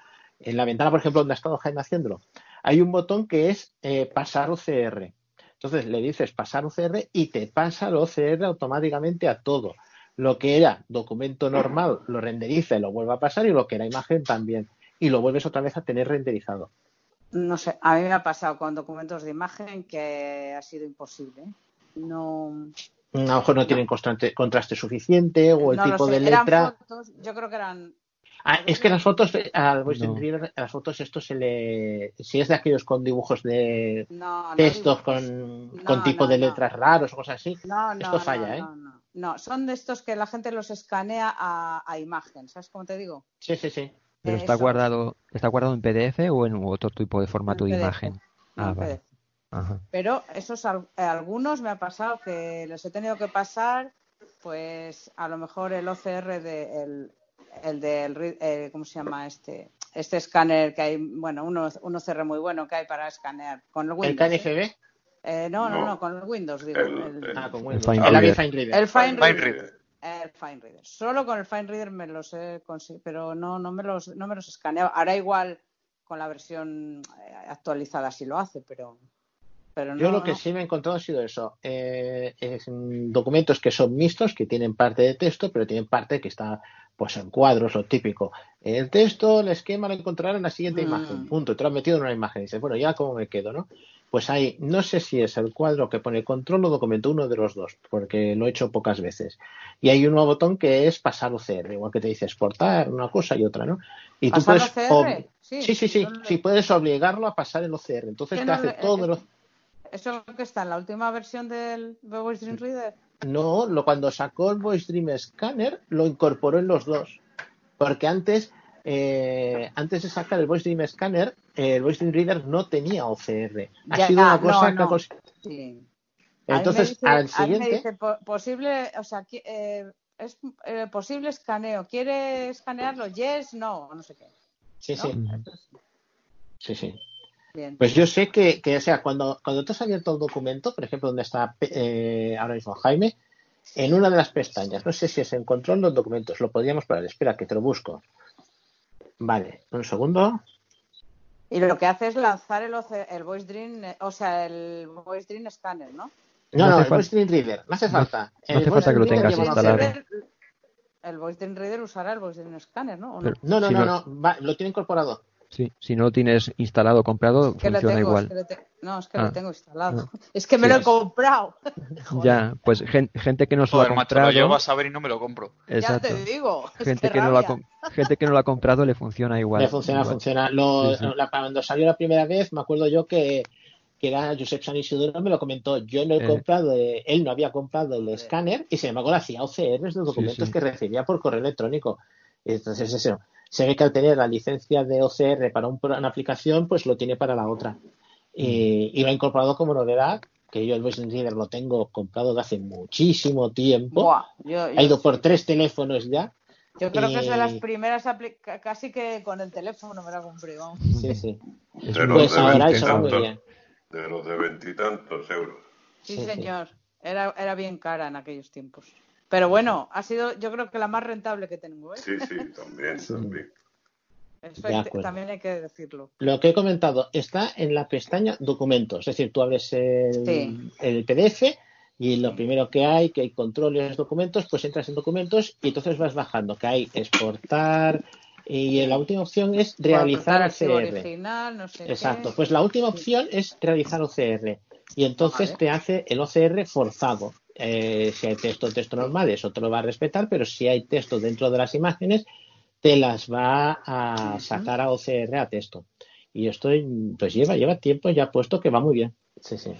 En la ventana, por ejemplo, donde ha estado Jaime haciéndolo, hay un botón que es eh, pasar OCR. Entonces le dices pasar OCR y te pasa el OCR automáticamente a todo. Lo que era documento normal lo renderiza y lo vuelve a pasar y lo que era imagen también. Y lo vuelves otra vez a tener renderizado. No sé, a mí me ha pasado con documentos de imagen que ha sido imposible. ¿eh? No. A lo mejor no tienen contraste, contraste suficiente o el no tipo sé. de Eran letra. fotos, yo creo que eran. Ah, es que las fotos, eh, al Voice No. Reader, a las fotos esto se le... Si es de aquellos con dibujos de No, no textos con, No, con tipo no, de no. letras raros o cosas así, No, no, esto falla, no, ¿eh? no, no. No, son de estos que la gente los escanea a, a imagen, ¿sabes cómo te digo? Sí, sí, sí. Pero está Eso. guardado, está guardado en PDF o en otro tipo de formato de PDF. imagen. Ah, en vale. PDF. Ajá. Pero esos eh, algunos me ha pasado que les he tenido que pasar, pues a lo mejor el OCR de el, el del eh, ¿cómo se llama este? Este escáner que hay, bueno, uno, un OCR muy bueno que hay para escanear con el ¿El Windows. ¿eh? KNFB? Eh, no, no, No. no, con el Windows, digo. El- el- Ah, con El Windows. Fine El. Fine Reader. el Fine Fine Reader. El Fine Reader. Solo con el Fine Reader me los he conseguido, pero no, no me los, no me los escaneaba. Ahora igual con la versión eh, actualizada sí lo hace, pero, pero no. Yo lo que no. sí me he encontrado ha sido eso. eh, es, documentos que son mixtos, que tienen parte de texto, pero tienen parte que está pues en cuadros, lo típico. El texto, el esquema lo encontrarán en la siguiente Mm. imagen. Punto. Te lo has metido en una imagen. Y dices, bueno, ya cómo me quedo, ¿no? Pues ahí, no sé si es el cuadro que pone control o documento, uno de los dos, porque lo he hecho pocas veces. Y hay un nuevo botón que es pasar OCR, igual que te dice exportar una cosa y otra, ¿no? Y tú ¿Pasar puedes. Sí, sí, sí, sí, puedes obligarlo a pasar el OCR. Entonces ¿Qué te hace todo el ¿Eso es lo que está en la última versión del Voice Dream Reader? No, lo, cuando sacó el Voice Dream Scanner lo incorporó en los dos. Porque antes, eh, antes de sacar el Voice Dream Scanner, eh, el Voice Dream Reader no tenía OCR. Ha Ya, sido una no, cosa que no. Sí. Mí me Entonces, dice- al me siguiente, dice, po- posible, o sea, eh, es eh, posible escaneo. ¿Quiere escanearlo? Yes, no, no sé qué. sí, ¿no? sí, sí, sí. Bien. Pues yo sé que, que, o sea, cuando, cuando tú has abierto el documento, por ejemplo, donde está eh, ahora mismo Jaime, en una de las pestañas, no sé si es en control los documentos, lo podríamos probar. Espera, que te lo busco. Vale, un segundo. Y lo que hace es lanzar el, el Voice Dream, o sea, el Voice Dream Scanner, ¿no? No, No el Voice Dream Reader, no hace no- falta. no El hace Voice falta que lo Dream Reader tengas instalado. El Voice Dream Reader usará el Voice Dream Scanner, ¿no? ¿O no? Pero No, no, si no, no, no, va- lo tiene incorporado. Sí, si no lo tienes instalado o comprado, que lo funciona tengo, igual. es que lo te- No, es que Ah, lo tengo instalado. ah. Es que me Sí, lo he es- comprado. Ya, pues gen- gente que no se lo ha Joder, macho, lo comprado. llevo a saber y no me lo compro. Exacto. Ya te digo. es Gente que que, no lo ha, gente que no lo ha comprado le funciona igual. Le funciona, igual. funciona. Lo- Sí, sí. la- cuando salió la primera vez, me acuerdo yo que, que era Josep San Isidoro, me lo comentó. Yo no he Eh. comprado, eh, él no había comprado el escáner y sin embargo le hacía OCRs de documentos sí. que recibía por correo electrónico. Entonces, eso. Se ve que al tener la licencia de OCR para un una aplicación, pues lo tiene para la otra. Y, y lo ha incorporado como novedad, que yo el Voice Reader lo tengo comprado de hace muchísimo tiempo. Buah, yo, yo- ha ido por tres teléfonos ya. yo creo que es de las primeras aplica- casi que con el teléfono me la compré. vamos. Sí, sí. De un- los Pues de ahora eso va muy veintitantos, bien. de los de veintitantos euros. Sí, Sí, sí. señor. Era, era bien cara en aquellos tiempos. Pero bueno, ha sido yo creo que la más rentable que tengo. ¿eh? Sí, sí, también, también. Eso también hay que decirlo. Lo que he comentado está en la pestaña documentos, es decir, tú abres el, Sí. el PDF y lo primero que hay, que hay controles documentos, pues entras en documentos y entonces vas bajando, que hay exportar y la última opción es realizar OCR. original, no sé Exacto, qué. pues la última opción es realizar OCR y entonces Vale. te hace el OCR forzado. Eh, si hay texto, texto normal, eso te lo va a respetar, pero si hay texto dentro de las imágenes, te las va a sacar a OCR a texto. Y yo estoy, pues lleva, lleva tiempo ya puesto que va muy bien. Sí, sí.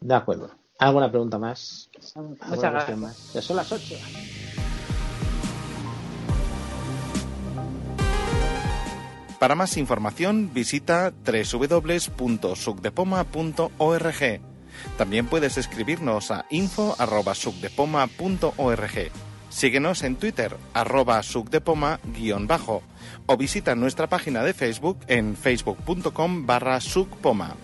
De acuerdo. ¿Alguna pregunta más? ¿Alguna Muchas cuestión gracias. más? Ya son las 8. Para más información visita www.sucdepoma.org. También puedes escribirnos a info.sucdepoma.org. Síguenos en Twitter, arroba sucdepoma-bajo, o visita nuestra página de Facebook en facebook.com barra sucpoma.